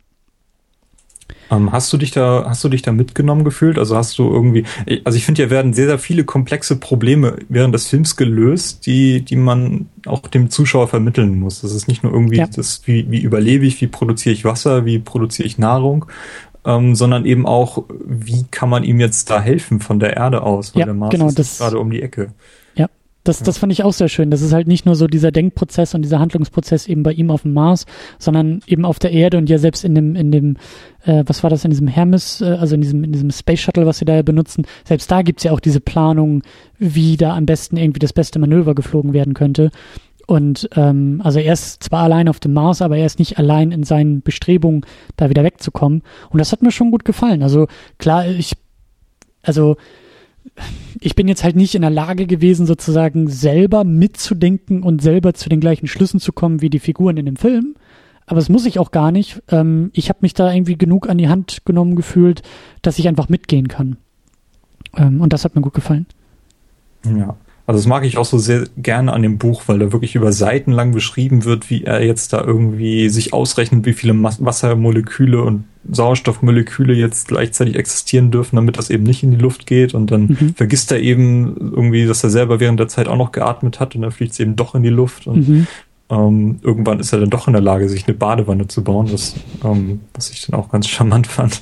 Ähm, hast du dich da, hast du dich da mitgenommen gefühlt? Also hast du irgendwie, also ich finde, ja werden sehr, sehr viele komplexe Probleme während des Films gelöst, die, die man auch dem Zuschauer vermitteln muss. Das ist nicht nur irgendwie ja. das, wie, wie überlebe ich, wie produziere ich Wasser, wie produziere ich Nahrung, ähm, sondern eben auch, wie kann man ihm jetzt da helfen von der Erde aus? Weil ja, der Mars genau, ist gerade um die Ecke. Das, das fand ich auch sehr schön. Das ist halt nicht nur so dieser Denkprozess und dieser Handlungsprozess eben bei ihm auf dem Mars, sondern eben auf der Erde und ja selbst in dem, in dem, äh, was war das, in diesem Hermes, äh, also in diesem, in diesem Space Shuttle, was sie da ja benutzen, selbst da gibt's ja auch diese Planung, wie da am besten irgendwie das beste Manöver geflogen werden könnte. Und ähm, also er ist zwar allein auf dem Mars, aber er ist nicht allein in seinen Bestrebungen, da wieder wegzukommen. Und das hat mir schon gut gefallen. Also klar, ich, also ich bin jetzt halt nicht in der Lage gewesen, sozusagen selber mitzudenken und selber zu den gleichen Schlüssen zu kommen wie die Figuren in dem Film. Aber das muss ich auch gar nicht. Ähm, ich habe mich da irgendwie genug an die Hand genommen gefühlt, dass ich einfach mitgehen kann. Ähm, und das hat mir gut gefallen. Ja. Also das mag ich auch so sehr gerne an dem Buch, weil da wirklich über Seiten lang beschrieben wird, wie er jetzt da irgendwie sich ausrechnet, wie viele Wassermoleküle und Sauerstoffmoleküle jetzt gleichzeitig existieren dürfen, damit das eben nicht in die Luft geht. Und dann mhm. vergisst er eben irgendwie, dass er selber während der Zeit auch noch geatmet hat und dann fliegt es eben doch in die Luft. Und mhm. ähm, irgendwann ist er dann doch in der Lage, sich eine Badewanne zu bauen, was, ähm, was ich dann auch ganz charmant fand.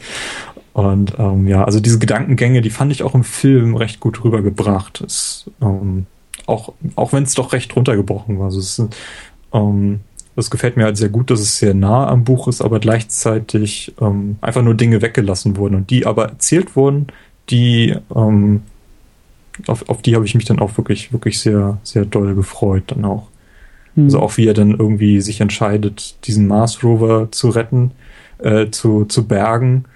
Und ähm, ja, also diese Gedankengänge, die fand ich auch im Film recht gut rübergebracht. Es, ähm, auch auch wenn es doch recht runtergebrochen war. Also es, ähm, das gefällt mir halt sehr gut, dass es sehr nah am Buch ist, aber gleichzeitig ähm, einfach nur Dinge weggelassen wurden und die aber erzählt wurden, die ähm, auf, auf die habe ich mich dann auch wirklich, wirklich sehr, sehr doll gefreut dann auch. Mhm. Also auch wie er dann irgendwie sich entscheidet, diesen Mars Rover zu retten, äh, zu, zu bergen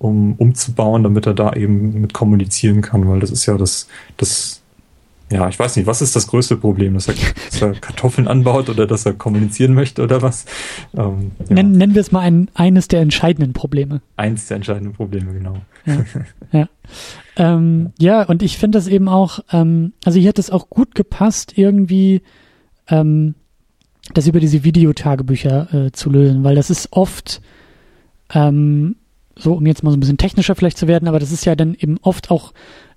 um umzubauen, damit er da eben mit kommunizieren kann, weil das ist ja das, das, ja, ich weiß nicht, was ist das größte Problem, dass er, dass er Kartoffeln anbaut oder dass er kommunizieren möchte oder was? Ähm, ja. nennen, nennen wir es mal ein, eines der entscheidenden Probleme. Eins der entscheidenden Probleme, genau. Ja, ja. Ähm, ja und ich finde das eben auch, ähm, also hier hat es auch gut gepasst, irgendwie ähm, das über diese Videotagebücher äh, zu lösen, weil das ist oft ähm, so um jetzt mal so ein bisschen technischer vielleicht zu werden, aber das ist ja dann eben oft auch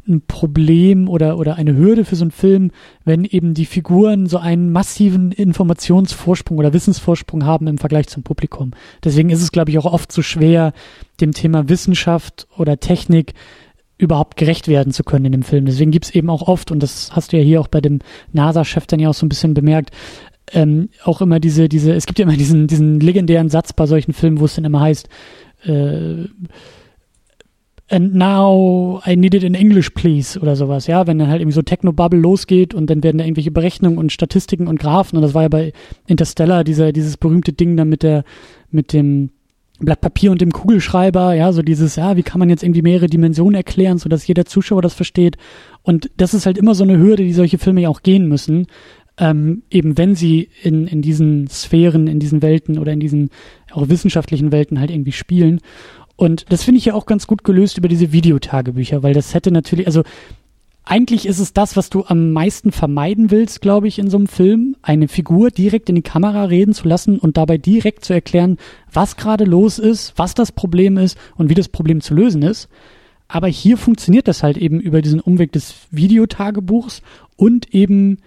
ein Problem oder, oder eine Hürde für so einen Film, wenn eben die Figuren so einen massiven Informationsvorsprung oder Wissensvorsprung haben im Vergleich zum Publikum. Deswegen ist es, glaube ich, auch oft so schwer, dem Thema Wissenschaft oder Technik überhaupt gerecht werden zu können in dem Film. Deswegen gibt es eben auch oft, und das hast du ja hier auch bei dem NASA-Chef dann ja auch so ein bisschen bemerkt, ähm, auch immer diese, diese, es gibt ja immer diesen, diesen legendären Satz bei solchen Filmen, wo es dann immer heißt, äh, and now I need it in English, please oder sowas, ja, wenn dann halt irgendwie so Techno-Bubble losgeht und dann werden da irgendwelche Berechnungen und Statistiken und Graphen und das war ja bei Interstellar dieser, dieses berühmte Ding dann mit der, mit dem Blatt Papier und dem Kugelschreiber, ja, so dieses, ja, wie kann man jetzt irgendwie mehrere Dimensionen erklären, so dass jeder Zuschauer das versteht? Und das ist halt immer so eine Hürde, die solche Filme ja auch gehen müssen, ähm, eben wenn sie in, in diesen Sphären, in diesen Welten oder in diesen auch wissenschaftlichen Welten halt irgendwie spielen. Und das finde ich ja auch ganz gut gelöst über diese Videotagebücher, weil das hätte natürlich, also eigentlich ist es das, was du am meisten vermeiden willst, glaube ich, in so einem Film, eine Figur direkt in die Kamera reden zu lassen und dabei direkt zu erklären, was gerade los ist, was das Problem ist und wie das Problem zu lösen ist. Aber hier funktioniert das halt eben über diesen Umweg des Videotagebuchs und eben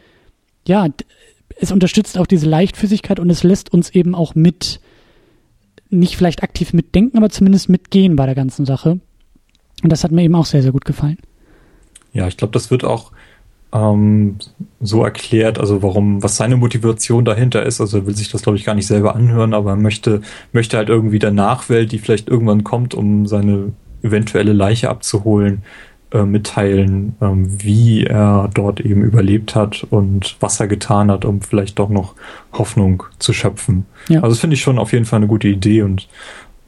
ja, es unterstützt auch diese Leichtfüßigkeit und es lässt uns eben auch mit, nicht vielleicht aktiv mitdenken, aber zumindest mitgehen bei der ganzen Sache. Und das hat mir eben auch sehr, sehr gut gefallen. Ja, ich glaube, das wird auch ähm, so erklärt, also warum, was seine Motivation dahinter ist. Also er will sich das, glaube ich, gar nicht selber anhören, aber er möchte, möchte halt irgendwie der Nachwelt, die vielleicht irgendwann kommt, um seine eventuelle Leiche abzuholen, äh, mitteilen, ähm, wie er dort eben überlebt hat und was er getan hat, um vielleicht doch noch Hoffnung zu schöpfen. Ja. Also das finde ich schon auf jeden Fall eine gute Idee und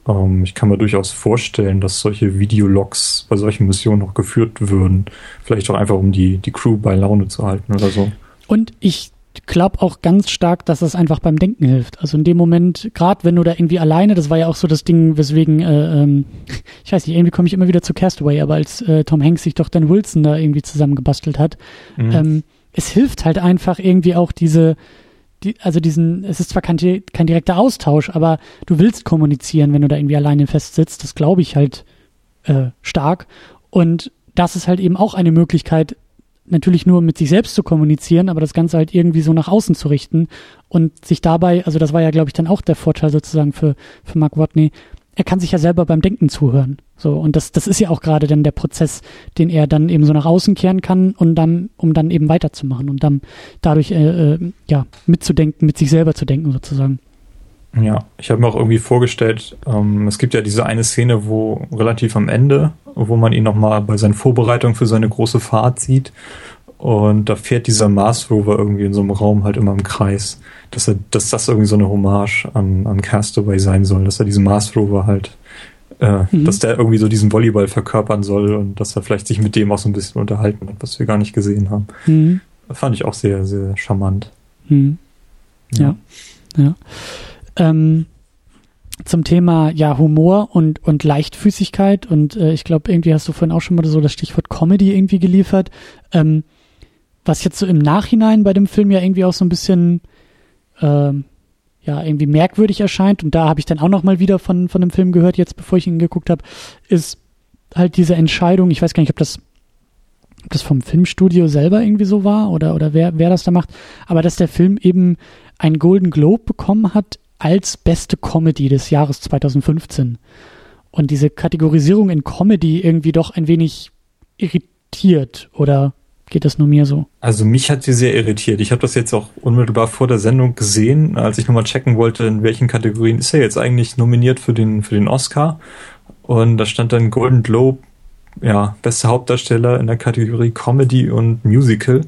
ähm, ich kann mir durchaus vorstellen, dass solche Videologs bei solchen Missionen noch geführt würden. Vielleicht auch einfach, um die, die Crew bei Laune zu halten oder so. Und ich glaube auch ganz stark, dass das einfach beim Denken hilft. Also in dem Moment, gerade wenn du da irgendwie alleine, das war ja auch so das Ding, weswegen, äh, ähm, ich weiß nicht, irgendwie komme ich immer wieder zu Castaway, aber als äh, Tom Hanks sich doch Dan Wilson da irgendwie zusammengebastelt hat, mhm. ähm, es hilft halt einfach irgendwie auch diese, die, also diesen, es ist zwar kein, kein direkter Austausch, aber du willst kommunizieren, wenn du da irgendwie alleine festsitzt. Das glaube ich halt äh, stark. Und das ist halt eben auch eine Möglichkeit, natürlich nur mit sich selbst zu kommunizieren, aber das Ganze halt irgendwie so nach außen zu richten und sich dabei, also das war ja, glaube ich, dann auch der Vorteil sozusagen für, für Mark Watney, er kann sich ja selber beim Denken zuhören. So, und das, das ist ja auch gerade dann der Prozess, den er dann eben so nach außen kehren kann und dann, um dann eben weiterzumachen und dann dadurch äh, äh, ja, mitzudenken, mit sich selber zu denken sozusagen. Ja, ich habe mir auch irgendwie vorgestellt, ähm, es gibt ja diese eine Szene, wo relativ am Ende, wo man ihn nochmal bei seinen Vorbereitungen für seine große Fahrt sieht. Und da fährt dieser Mars Rover irgendwie in so einem Raum halt immer im Kreis dass er, dass das irgendwie so eine Hommage an, an Castaway sein soll, dass er diesen Mars Rover halt, äh, mhm. dass der irgendwie so diesen Volleyball verkörpern soll und dass er vielleicht sich mit dem auch so ein bisschen unterhalten hat, was wir gar nicht gesehen haben. Mhm. Fand ich auch sehr, sehr charmant. Mhm. Ja. Ja. ja. Ähm, zum Thema ja Humor und und Leichtfüßigkeit und äh, ich glaube irgendwie hast du vorhin auch schon mal so das Stichwort Comedy irgendwie geliefert. Ähm, was jetzt so im Nachhinein bei dem Film ja irgendwie auch so ein bisschen ähm, ja irgendwie merkwürdig erscheint und da habe ich dann auch noch mal wieder von von dem Film gehört jetzt bevor ich ihn geguckt habe ist halt diese Entscheidung ich weiß gar nicht ob das ob das vom Filmstudio selber irgendwie so war oder oder wer wer das da macht aber dass der Film eben einen Golden Globe bekommen hat als beste Comedy des Jahres 2015 und diese Kategorisierung in Comedy irgendwie doch ein wenig irritiert oder Geht das nur mir so? Also mich hat sie sehr irritiert. Ich habe das jetzt auch unmittelbar vor der Sendung gesehen, als ich nochmal checken wollte, in welchen Kategorien ist er jetzt eigentlich nominiert für den, für den Oscar. Und da stand dann Golden Globe, ja, bester Hauptdarsteller in der Kategorie Comedy und Musical.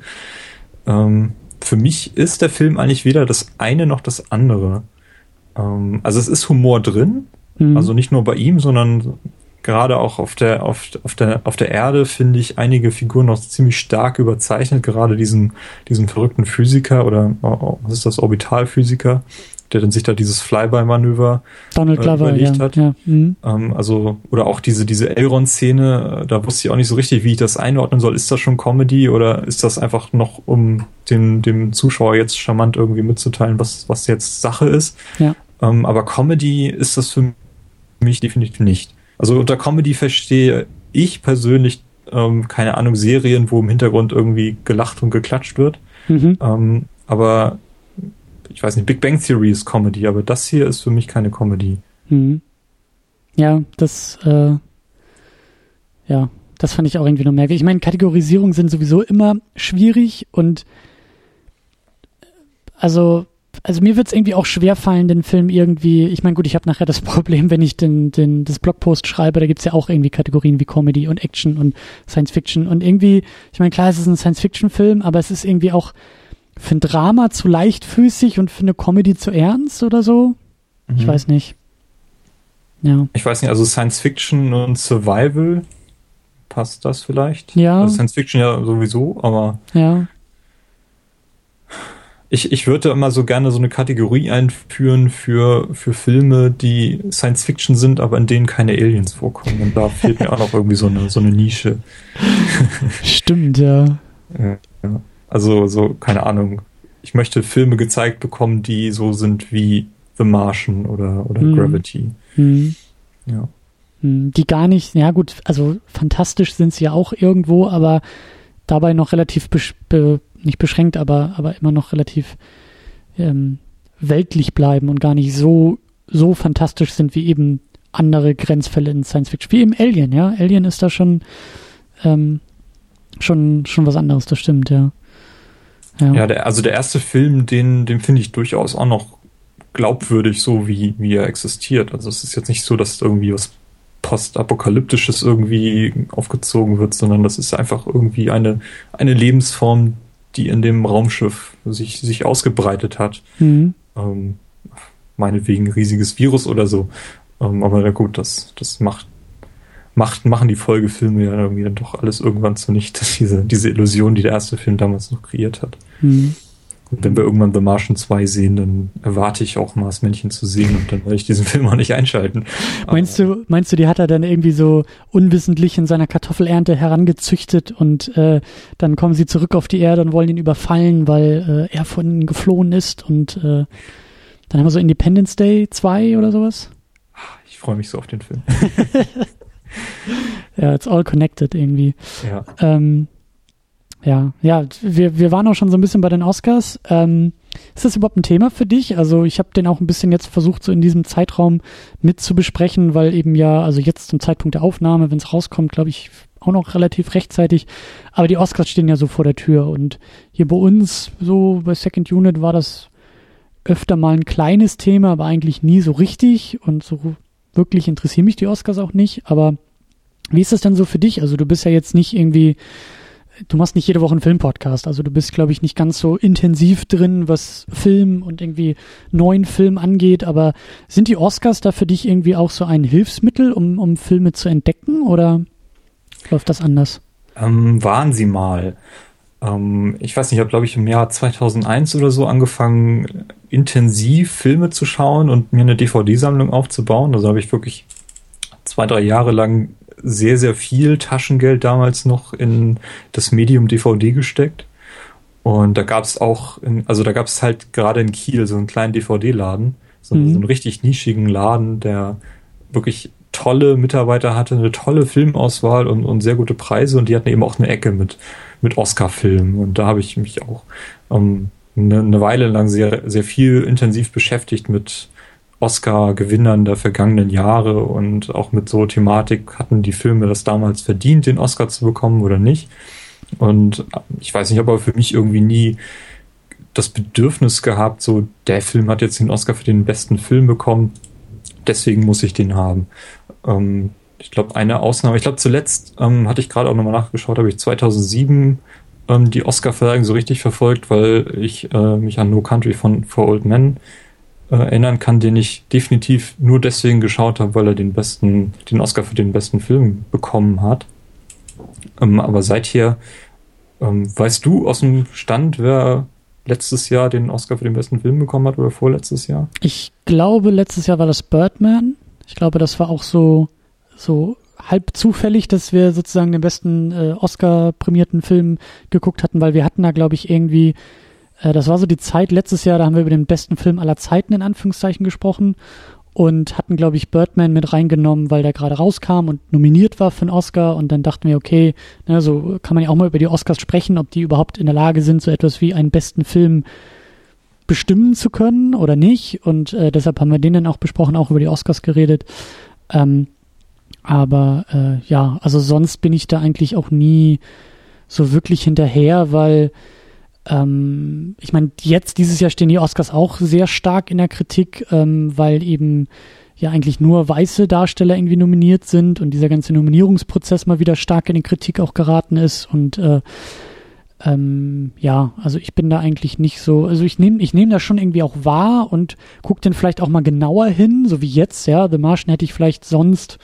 Ähm, für mich ist der Film eigentlich weder das eine noch das andere. Ähm, also es ist Humor drin, mhm. also nicht nur bei ihm, sondern gerade auch auf der, auf, auf der, auf der Erde finde ich einige Figuren noch ziemlich stark überzeichnet, gerade diesen, diesen verrückten Physiker oder oh, was ist das, Orbitalphysiker, der dann sich da dieses Flyby-Manöver Donald Glover, äh, überlegt ja, hat. Ja. Mhm. Ähm, also, oder auch diese, diese Elrond-Szene, äh, da wusste ich auch nicht so richtig, wie ich das einordnen soll. Ist das schon Comedy oder ist das einfach noch, um dem, dem Zuschauer jetzt charmant irgendwie mitzuteilen, was, was jetzt Sache ist? Ja. Ähm, aber Comedy ist das für mich definitiv nicht. Also unter Comedy verstehe ich persönlich, ähm, keine Ahnung, Serien, wo im Hintergrund irgendwie gelacht und geklatscht wird. Mhm. Ähm, aber ich weiß nicht, Big Bang Theory ist Comedy, aber das hier ist für mich keine Comedy. Mhm. Ja, das, äh, ja, das fand ich auch irgendwie noch merkwürdig. Ich meine, Kategorisierungen sind sowieso immer schwierig und also also mir wird es irgendwie auch schwer fallen, den Film irgendwie, ich meine, gut, ich habe nachher das Problem, wenn ich den, den, das Blogpost schreibe, da gibt's ja auch irgendwie Kategorien wie Comedy und Action und Science Fiction und irgendwie, ich meine, klar, es ist ein Science-Fiction-Film, aber es ist irgendwie auch für ein Drama zu leichtfüßig und für eine Comedy zu ernst oder so. Mhm. Ich weiß nicht. Ja. Ich weiß nicht, also Science Fiction und Survival, passt das vielleicht? Ja. Also Science Fiction ja sowieso, aber ja. Ich, ich würde immer so gerne so eine Kategorie einführen für, für Filme, die Science Fiction sind, aber in denen keine Aliens vorkommen. Und da fehlt mir auch noch irgendwie so eine, so eine Nische. Stimmt, ja. ja. Also, so, keine Ahnung. Ich möchte Filme gezeigt bekommen, die so sind wie The Martian oder, oder hm. Gravity. Hm. Ja. Hm, die gar nicht, ja gut, also fantastisch sind sie ja auch irgendwo, aber dabei noch relativ be nicht beschränkt, aber, aber immer noch relativ ähm, weltlich bleiben und gar nicht so, so fantastisch sind wie eben andere Grenzfälle in Science Fiction, wie eben Alien, ja. Alien ist da schon, ähm, schon, schon was anderes, das stimmt, ja. Ja, ja der, also der erste Film, den, den finde ich durchaus auch noch glaubwürdig, so wie, wie er existiert. Also es ist jetzt nicht so, dass irgendwie was postapokalyptisches irgendwie aufgezogen wird, sondern das ist einfach irgendwie eine, eine Lebensform, die in dem Raumschiff sich, sich ausgebreitet hat. Mhm. Ähm, meinetwegen riesiges Virus oder so. Ähm, aber na gut, das, das macht, macht, machen die Folgefilme ja irgendwie dann doch alles irgendwann zunichte, diese, diese Illusion, die der erste Film damals noch kreiert hat. Mhm. Und wenn wir irgendwann The Martian 2 sehen, dann erwarte ich auch Marsmännchen zu sehen und dann werde ich diesen Film auch nicht einschalten. Meinst du, meinst du, die hat er dann irgendwie so unwissentlich in seiner Kartoffelernte herangezüchtet und äh, dann kommen sie zurück auf die Erde und wollen ihn überfallen, weil äh, er von ihnen geflohen ist und äh, dann haben wir so Independence Day 2 oder sowas? Ich freue mich so auf den Film. ja, it's all connected irgendwie. Ja. Ähm, ja, ja, wir, wir waren auch schon so ein bisschen bei den Oscars. Ähm, ist das überhaupt ein Thema für dich? Also ich habe den auch ein bisschen jetzt versucht, so in diesem Zeitraum mit zu besprechen, weil eben ja, also jetzt zum Zeitpunkt der Aufnahme, wenn es rauskommt, glaube ich, auch noch relativ rechtzeitig. Aber die Oscars stehen ja so vor der Tür. Und hier bei uns, so bei Second Unit, war das öfter mal ein kleines Thema, aber eigentlich nie so richtig. Und so wirklich interessieren mich die Oscars auch nicht. Aber wie ist das denn so für dich? Also du bist ja jetzt nicht irgendwie du machst nicht jede Woche einen Filmpodcast, also du bist, glaube ich, nicht ganz so intensiv drin, was Film und irgendwie neuen Film angeht, aber sind die Oscars da für dich irgendwie auch so ein Hilfsmittel, um, um Filme zu entdecken oder läuft das anders? Ähm, waren sie mal. Ähm, ich weiß nicht, ich habe, glaube ich, im Jahr 2001 oder so angefangen, intensiv Filme zu schauen und mir eine DVD-Sammlung aufzubauen. Also habe ich wirklich zwei, drei Jahre lang sehr, sehr viel Taschengeld damals noch in das Medium DVD gesteckt. Und da gab es auch, in, also da gab es halt gerade in Kiel so einen kleinen DVD-Laden, so, mhm. so einen richtig nischigen Laden, der wirklich tolle Mitarbeiter hatte, eine tolle Filmauswahl und, und sehr gute Preise und die hatten eben auch eine Ecke mit, mit Oscar-Filmen und da habe ich mich auch ähm, eine, eine Weile lang sehr, sehr viel intensiv beschäftigt mit Oscar-Gewinnern der vergangenen Jahre und auch mit so Thematik hatten die Filme das damals verdient, den Oscar zu bekommen oder nicht. Und ich weiß nicht, aber für mich irgendwie nie das Bedürfnis gehabt, so der Film hat jetzt den Oscar für den besten Film bekommen, deswegen muss ich den haben. Ähm, ich glaube, eine Ausnahme, ich glaube zuletzt ähm, hatte ich gerade auch nochmal nachgeschaut, habe ich 2007 ähm, die Oscar-Verleihung so richtig verfolgt, weil ich äh, mich an No Country von For Old Men äh, erinnern kann, den ich definitiv nur deswegen geschaut habe, weil er den besten, den Oscar für den besten Film bekommen hat. Ähm, aber seither, ähm, weißt du aus dem Stand, wer letztes Jahr den Oscar für den besten Film bekommen hat oder vorletztes Jahr? Ich glaube, letztes Jahr war das Birdman. Ich glaube, das war auch so, so halb zufällig, dass wir sozusagen den besten äh, Oscar-prämierten Film geguckt hatten, weil wir hatten da, glaube ich, irgendwie äh, das war so die Zeit letztes Jahr, da haben wir über den besten Film aller Zeiten in Anführungszeichen gesprochen und hatten, glaube ich, Birdman mit reingenommen, weil der gerade rauskam und nominiert war für einen Oscar. Und dann dachten wir, okay, ne, so kann man ja auch mal über die Oscars sprechen, ob die überhaupt in der Lage sind, so etwas wie einen besten Film bestimmen zu können oder nicht. Und äh, deshalb haben wir den dann auch besprochen, auch über die Oscars geredet. Ähm, aber äh, ja, also sonst bin ich da eigentlich auch nie so wirklich hinterher, weil ähm, ich meine, jetzt dieses Jahr stehen die Oscars auch sehr stark in der Kritik, ähm, weil eben ja eigentlich nur weiße Darsteller irgendwie nominiert sind und dieser ganze Nominierungsprozess mal wieder stark in die Kritik auch geraten ist. Und äh, ähm, ja, also ich bin da eigentlich nicht so, also ich nehme ich nehme das schon irgendwie auch wahr und gucke dann vielleicht auch mal genauer hin, so wie jetzt, ja, The Martian hätte ich vielleicht sonst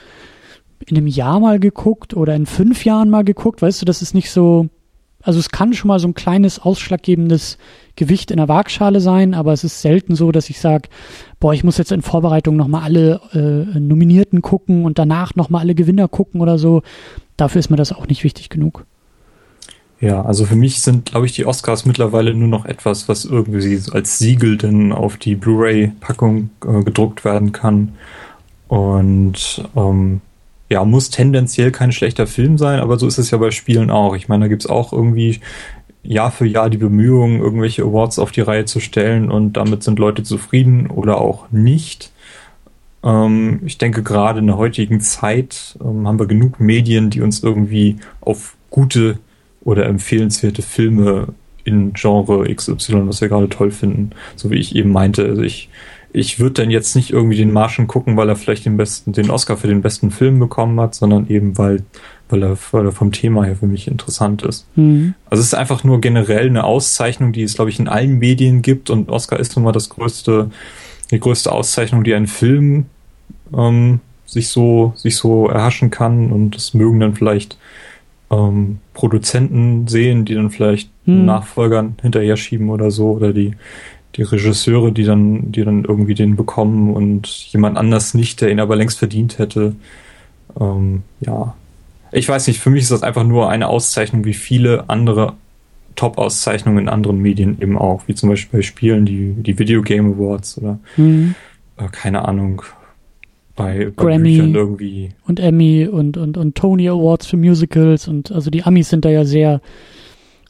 in einem Jahr mal geguckt oder in fünf Jahren mal geguckt, weißt du, das ist nicht so, also es kann schon mal so ein kleines ausschlaggebendes Gewicht in der Waagschale sein, aber es ist selten so, dass ich sage, boah, ich muss jetzt in Vorbereitung nochmal alle äh, Nominierten gucken und danach nochmal alle Gewinner gucken oder so. Dafür ist mir das auch nicht wichtig genug. Ja, also für mich sind, glaube ich, die Oscars mittlerweile nur noch etwas, was irgendwie als Siegel denn auf die Blu-ray-Packung äh, gedruckt werden kann. Und ähm, ja, muss tendenziell kein schlechter Film sein, aber so ist es ja bei Spielen auch. Ich meine, da gibt's auch irgendwie Jahr für Jahr die Bemühungen, irgendwelche Awards auf die Reihe zu stellen und damit sind Leute zufrieden oder auch nicht. Ähm, ich denke, gerade in der heutigen Zeit ähm, haben wir genug Medien, die uns irgendwie auf gute oder empfehlenswerte Filme in Genre XY, was wir gerade toll finden, so wie ich eben meinte. Also ich, ich würde dann jetzt nicht irgendwie den Martian gucken, weil er vielleicht den besten, den Oscar für den besten Film bekommen hat, sondern eben weil, weil er, weil er vom Thema her für mich interessant ist. Mhm. Also es ist einfach nur generell eine Auszeichnung, die es, glaube ich, in allen Medien gibt und Oscar ist nun mal das größte, die größte Auszeichnung, die ein Film ähm, sich so, sich so erhaschen kann und das mögen dann vielleicht ähm, Produzenten sehen, die dann vielleicht hm. Nachfolgern hinterher schieben oder so, oder die, die Regisseure, die dann, die dann irgendwie den bekommen und jemand anders nicht, der ihn aber längst verdient hätte. Ähm, ja. Ich weiß nicht, für mich ist das einfach nur eine Auszeichnung, wie viele andere Top-Auszeichnungen in anderen Medien eben auch, wie zum Beispiel bei Spielen, die, die Video Game Awards oder mhm. äh, keine Ahnung, bei, bei Grammy Büchern irgendwie. Und Emmy und, und, und Tony Awards für Musicals und also die Amis sind da ja sehr,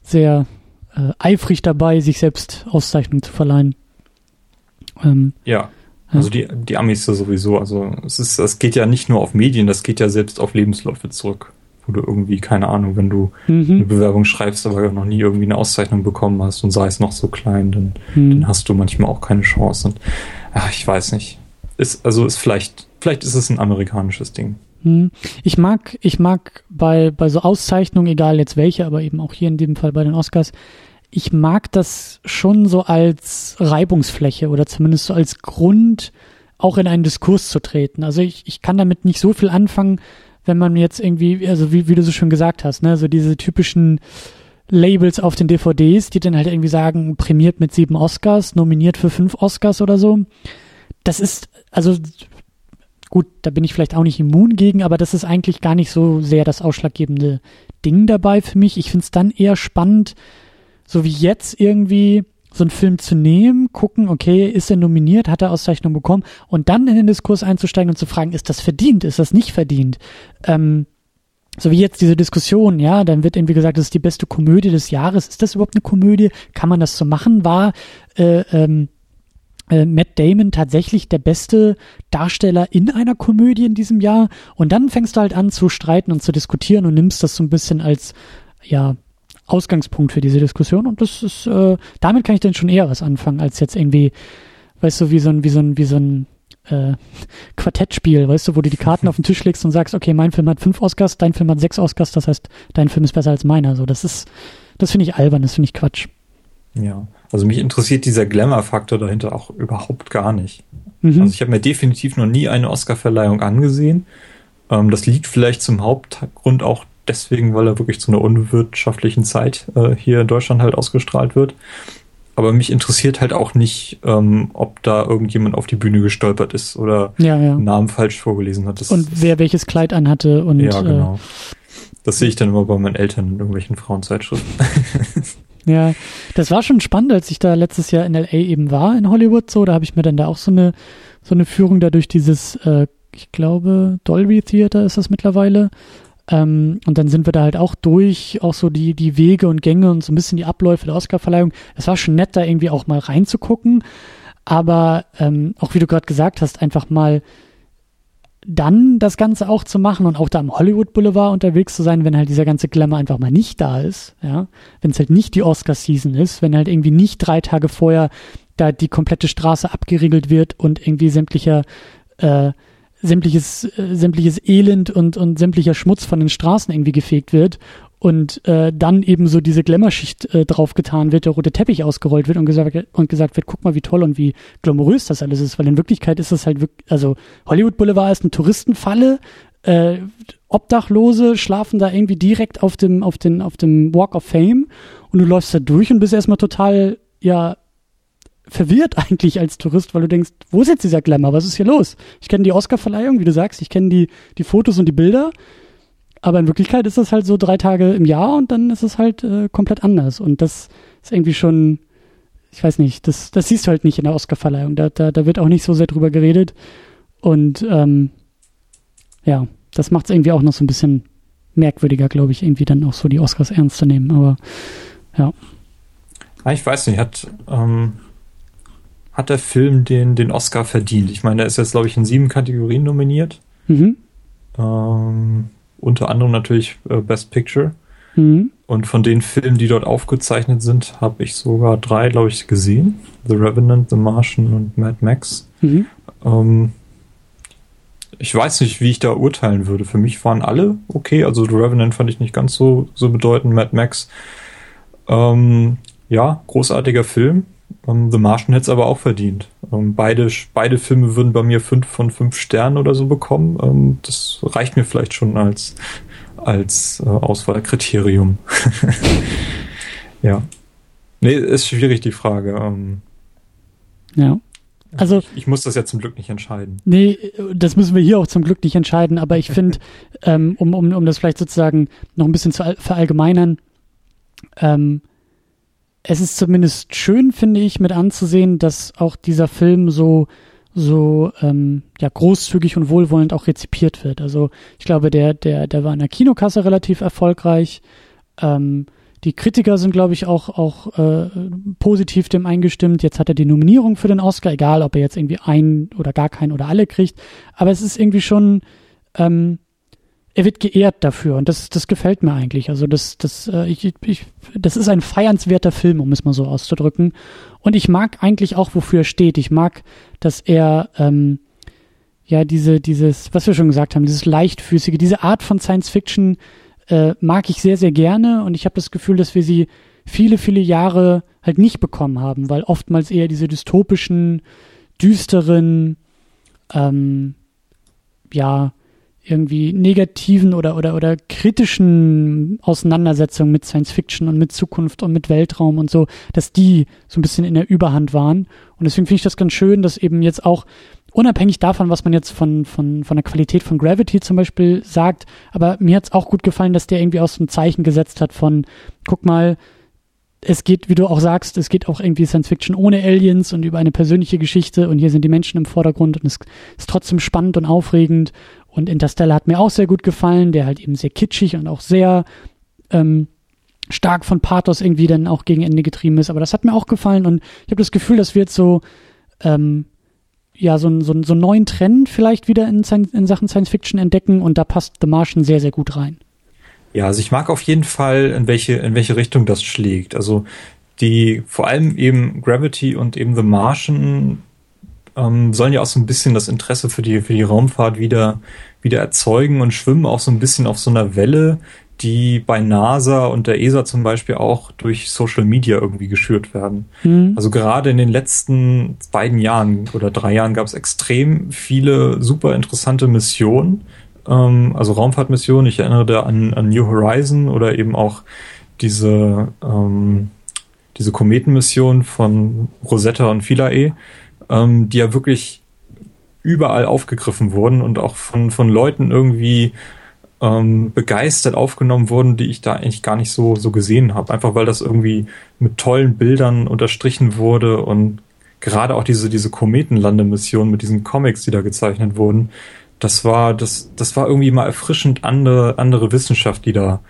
sehr äh, eifrig dabei, sich selbst Auszeichnungen zu verleihen. Ähm, ja. Also die, die Amis ja sowieso, also es ist, es geht ja nicht nur auf Medien, das geht ja selbst auf Lebensläufe zurück. Wo du irgendwie, keine Ahnung, wenn du mhm. eine Bewerbung schreibst, aber noch nie irgendwie eine Auszeichnung bekommen hast und sei es noch so klein, dann, mhm. dann hast du manchmal auch keine Chance. Und ach, ich weiß nicht. Ist, also ist vielleicht Vielleicht ist es ein amerikanisches Ding. Hm. Ich mag, ich mag bei, bei so Auszeichnungen, egal jetzt welche, aber eben auch hier in dem Fall bei den Oscars, ich mag das schon so als Reibungsfläche oder zumindest so als Grund, auch in einen Diskurs zu treten. Also ich, ich kann damit nicht so viel anfangen, wenn man jetzt irgendwie, also wie, wie du so schon gesagt hast, ne, so diese typischen Labels auf den DVDs, die dann halt irgendwie sagen, prämiert mit sieben Oscars, nominiert für fünf Oscars oder so. Das ist, also Gut, da bin ich vielleicht auch nicht immun gegen, aber das ist eigentlich gar nicht so sehr das ausschlaggebende Ding dabei für mich. Ich finde es dann eher spannend, so wie jetzt irgendwie so einen Film zu nehmen, gucken, okay, ist er nominiert, hat er Auszeichnung bekommen und dann in den Diskurs einzusteigen und zu fragen, ist das verdient, ist das nicht verdient? Ähm, so wie jetzt diese Diskussion, ja, dann wird irgendwie gesagt, das ist die beste Komödie des Jahres. Ist das überhaupt eine Komödie? Kann man das so machen? War äh, ähm, äh, Matt Damon tatsächlich der beste Darsteller in einer Komödie in diesem Jahr. Und dann fängst du halt an zu streiten und zu diskutieren und nimmst das so ein bisschen als, ja, Ausgangspunkt für diese Diskussion. Und das ist, äh, damit kann ich dann schon eher was anfangen, als jetzt irgendwie, weißt du, wie so ein, wie so ein, wie so ein äh, Quartettspiel, weißt du, wo du die Karten auf den Tisch legst und sagst, okay, mein Film hat fünf Oscars, dein Film hat sechs Oscars, das heißt, dein Film ist besser als meiner. So, das ist, das finde ich albern, das finde ich Quatsch. Ja. Also mich interessiert dieser Glamour-Faktor dahinter auch überhaupt gar nicht. Mhm. Also ich habe mir definitiv noch nie eine Oscar-Verleihung angesehen. Ähm, das liegt vielleicht zum Hauptgrund auch deswegen, weil er wirklich zu einer unwirtschaftlichen Zeit äh, hier in Deutschland halt ausgestrahlt wird. Aber mich interessiert halt auch nicht, ähm, ob da irgendjemand auf die Bühne gestolpert ist oder ja, ja. Namen falsch vorgelesen hat. Das und wer welches Kleid anhatte und ja, genau. Äh, das sehe ich dann immer bei meinen Eltern in irgendwelchen Frauenzeitschriften. Ja, das war schon spannend, als ich da letztes Jahr in LA eben war in Hollywood so. Da habe ich mir dann da auch so eine so eine Führung da durch dieses, äh, ich glaube, Dolby Theater ist das mittlerweile. Ähm, und dann sind wir da halt auch durch, auch so die, die Wege und Gänge und so ein bisschen die Abläufe der Oscarverleihung. Es war schon nett, da irgendwie auch mal reinzugucken. Aber ähm, auch wie du gerade gesagt hast, einfach mal dann das Ganze auch zu machen und auch da am Hollywood Boulevard unterwegs zu sein, wenn halt dieser ganze Glamour einfach mal nicht da ist, ja, wenn es halt nicht die Oscar-Season ist, wenn halt irgendwie nicht drei Tage vorher da die komplette Straße abgeriegelt wird und irgendwie sämtlicher äh, sämtliches äh, sämtliches Elend und und sämtlicher Schmutz von den Straßen irgendwie gefegt wird und äh, dann eben so diese Glamour-Schicht äh, draufgetan wird, der rote Teppich ausgerollt wird und gesagt, und gesagt wird, guck mal, wie toll und wie glamourös das alles ist, weil in Wirklichkeit ist es halt wirklich, also Hollywood Boulevard ist eine Touristenfalle, äh, Obdachlose schlafen da irgendwie direkt auf dem, auf den, auf dem Walk of Fame und du läufst da durch und bist erstmal total, ja, verwirrt eigentlich als Tourist, weil du denkst, wo ist jetzt dieser Glamour? Was ist hier los? Ich kenne die Oscar-Verleihung, wie du sagst, ich kenne die, die Fotos und die Bilder aber in Wirklichkeit ist das halt so drei Tage im Jahr und dann ist es halt äh, komplett anders. Und das ist irgendwie schon, ich weiß nicht, das, das siehst du halt nicht in der Oscarverleihung. Da, da, da wird auch nicht so sehr drüber geredet. Und ähm, ja, das macht es irgendwie auch noch so ein bisschen merkwürdiger, glaube ich, irgendwie dann auch so die Oscars ernst zu nehmen. Aber ja. Ah, ich weiß nicht, hat, ähm, hat der Film den, den Oscar verdient. Ich meine, er ist jetzt, glaube ich, in sieben Kategorien nominiert. Mhm. Ähm, unter anderem natürlich äh, Best Picture. Mhm. Und von den Filmen, die dort aufgezeichnet sind, habe ich sogar drei, glaube ich, gesehen. The Revenant, The Martian und Mad Max. Mhm. Ähm, ich weiß nicht, wie ich da urteilen würde. Für mich waren alle okay. Also The Revenant fand ich nicht ganz so, so bedeutend. Mad Max, ähm, ja, großartiger Film. Ähm, The Martian hätte es aber auch verdient. Ähm, beide, beide Filme würden bei mir fünf von fünf Sternen oder so bekommen. Ähm, das reicht mir vielleicht schon als, als äh, Auswahlkriterium. ja. Nee, ist schwierig die Frage. Ähm, ja. Also, ich, ich, muss das ja zum Glück nicht entscheiden. Nee, das müssen wir hier auch zum Glück nicht entscheiden, aber ich finde, ähm, um, um, um das vielleicht sozusagen noch ein bisschen zu verallgemeinern, ähm, es ist zumindest schön, finde ich, mit anzusehen, dass auch dieser Film so so ähm, ja großzügig und wohlwollend auch rezipiert wird. Also ich glaube, der der der war in der Kinokasse relativ erfolgreich. Ähm, die Kritiker sind, glaube ich, auch, auch äh, positiv dem eingestimmt. Jetzt hat er die Nominierung für den Oscar, egal ob er jetzt irgendwie einen oder gar keinen oder alle kriegt. Aber es ist irgendwie schon, ähm, er wird geehrt dafür und das, das gefällt mir eigentlich. Also das, das, äh, ich, ich, das ist ein feiernswerter Film, um es mal so auszudrücken. Und ich mag eigentlich auch, wofür er steht. Ich mag, dass er ähm, ja diese, dieses, was wir schon gesagt haben, dieses leichtfüßige, diese Art von Science Fiction äh, mag ich sehr, sehr gerne und ich habe das Gefühl, dass wir sie viele, viele Jahre halt nicht bekommen haben, weil oftmals eher diese dystopischen, düsteren, ähm, ja, irgendwie negativen oder, oder, oder kritischen Auseinandersetzungen mit Science Fiction und mit Zukunft und mit Weltraum und so, dass die so ein bisschen in der Überhand waren. Und deswegen finde ich das ganz schön, dass eben jetzt auch unabhängig davon, was man jetzt von, von, von der Qualität von Gravity zum Beispiel sagt, aber mir hat es auch gut gefallen, dass der irgendwie aus dem Zeichen gesetzt hat von, guck mal, es geht, wie du auch sagst, es geht auch irgendwie Science Fiction ohne Aliens und über eine persönliche Geschichte und hier sind die Menschen im Vordergrund und es ist trotzdem spannend und aufregend und Interstellar hat mir auch sehr gut gefallen, der halt eben sehr kitschig und auch sehr ähm, stark von Pathos irgendwie dann auch gegen Ende getrieben ist, aber das hat mir auch gefallen und ich habe das Gefühl, dass wir jetzt so ähm, ja, so, so, so einen neuen Trend vielleicht wieder in, in Sachen Science Fiction entdecken und da passt The Martian sehr, sehr gut rein. Ja, also ich mag auf jeden Fall, in welche, in welche Richtung das schlägt. Also die, vor allem eben Gravity und eben The Martian ähm, sollen ja auch so ein bisschen das Interesse für die, für die Raumfahrt wieder, wieder erzeugen und schwimmen auch so ein bisschen auf so einer Welle, die bei NASA und der ESA zum Beispiel auch durch Social Media irgendwie geschürt werden. Mhm. Also gerade in den letzten beiden Jahren oder drei Jahren gab es extrem viele super interessante Missionen, ähm, also Raumfahrtmissionen. Ich erinnere da an, an New Horizon oder eben auch diese, ähm, diese Kometenmission von Rosetta und Philae, ähm, die ja wirklich überall aufgegriffen wurden und auch von, von Leuten irgendwie ähm, begeistert aufgenommen wurden, die ich da eigentlich gar nicht so, so gesehen habe. Einfach weil das irgendwie mit tollen Bildern unterstrichen wurde und gerade auch diese, diese Kometenlandemission mit diesen Comics, die da gezeichnet wurden, das war, das, das war irgendwie mal erfrischend andere, andere Wissenschaft, die da,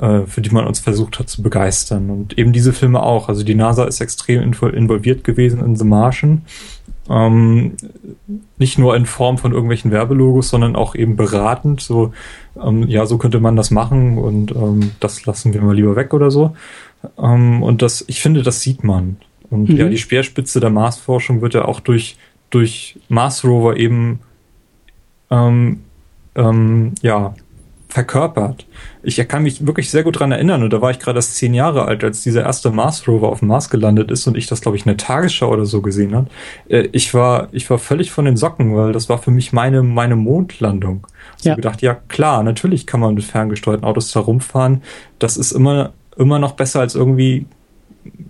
äh, für die man uns versucht hat zu begeistern. Und eben diese Filme auch. Also die NASA ist extrem involviert gewesen in The Martian. Ähm, nicht nur in Form von irgendwelchen Werbelogos, sondern auch eben beratend, so, ähm, ja, so könnte man das machen und ähm, das lassen wir mal lieber weg oder so. Ähm, und das, ich finde, das sieht man. Und mhm. ja, die Speerspitze der Marsforschung wird ja auch durch, durch Mars Rover eben ähm, ähm, ja, verkörpert. Ich kann mich wirklich sehr gut dran erinnern und da war ich gerade erst zehn Jahre alt, als dieser erste Mars Rover auf dem Mars gelandet ist und ich das, glaube ich, in der Tagesschau oder so gesehen habe. Äh, ich war, ich war völlig von den Socken, weil das war für mich meine, meine Mondlandung. Also ja. Ich gedacht, ja klar, natürlich kann man mit ferngesteuerten Autos da rumfahren. Das ist immer, immer noch besser als irgendwie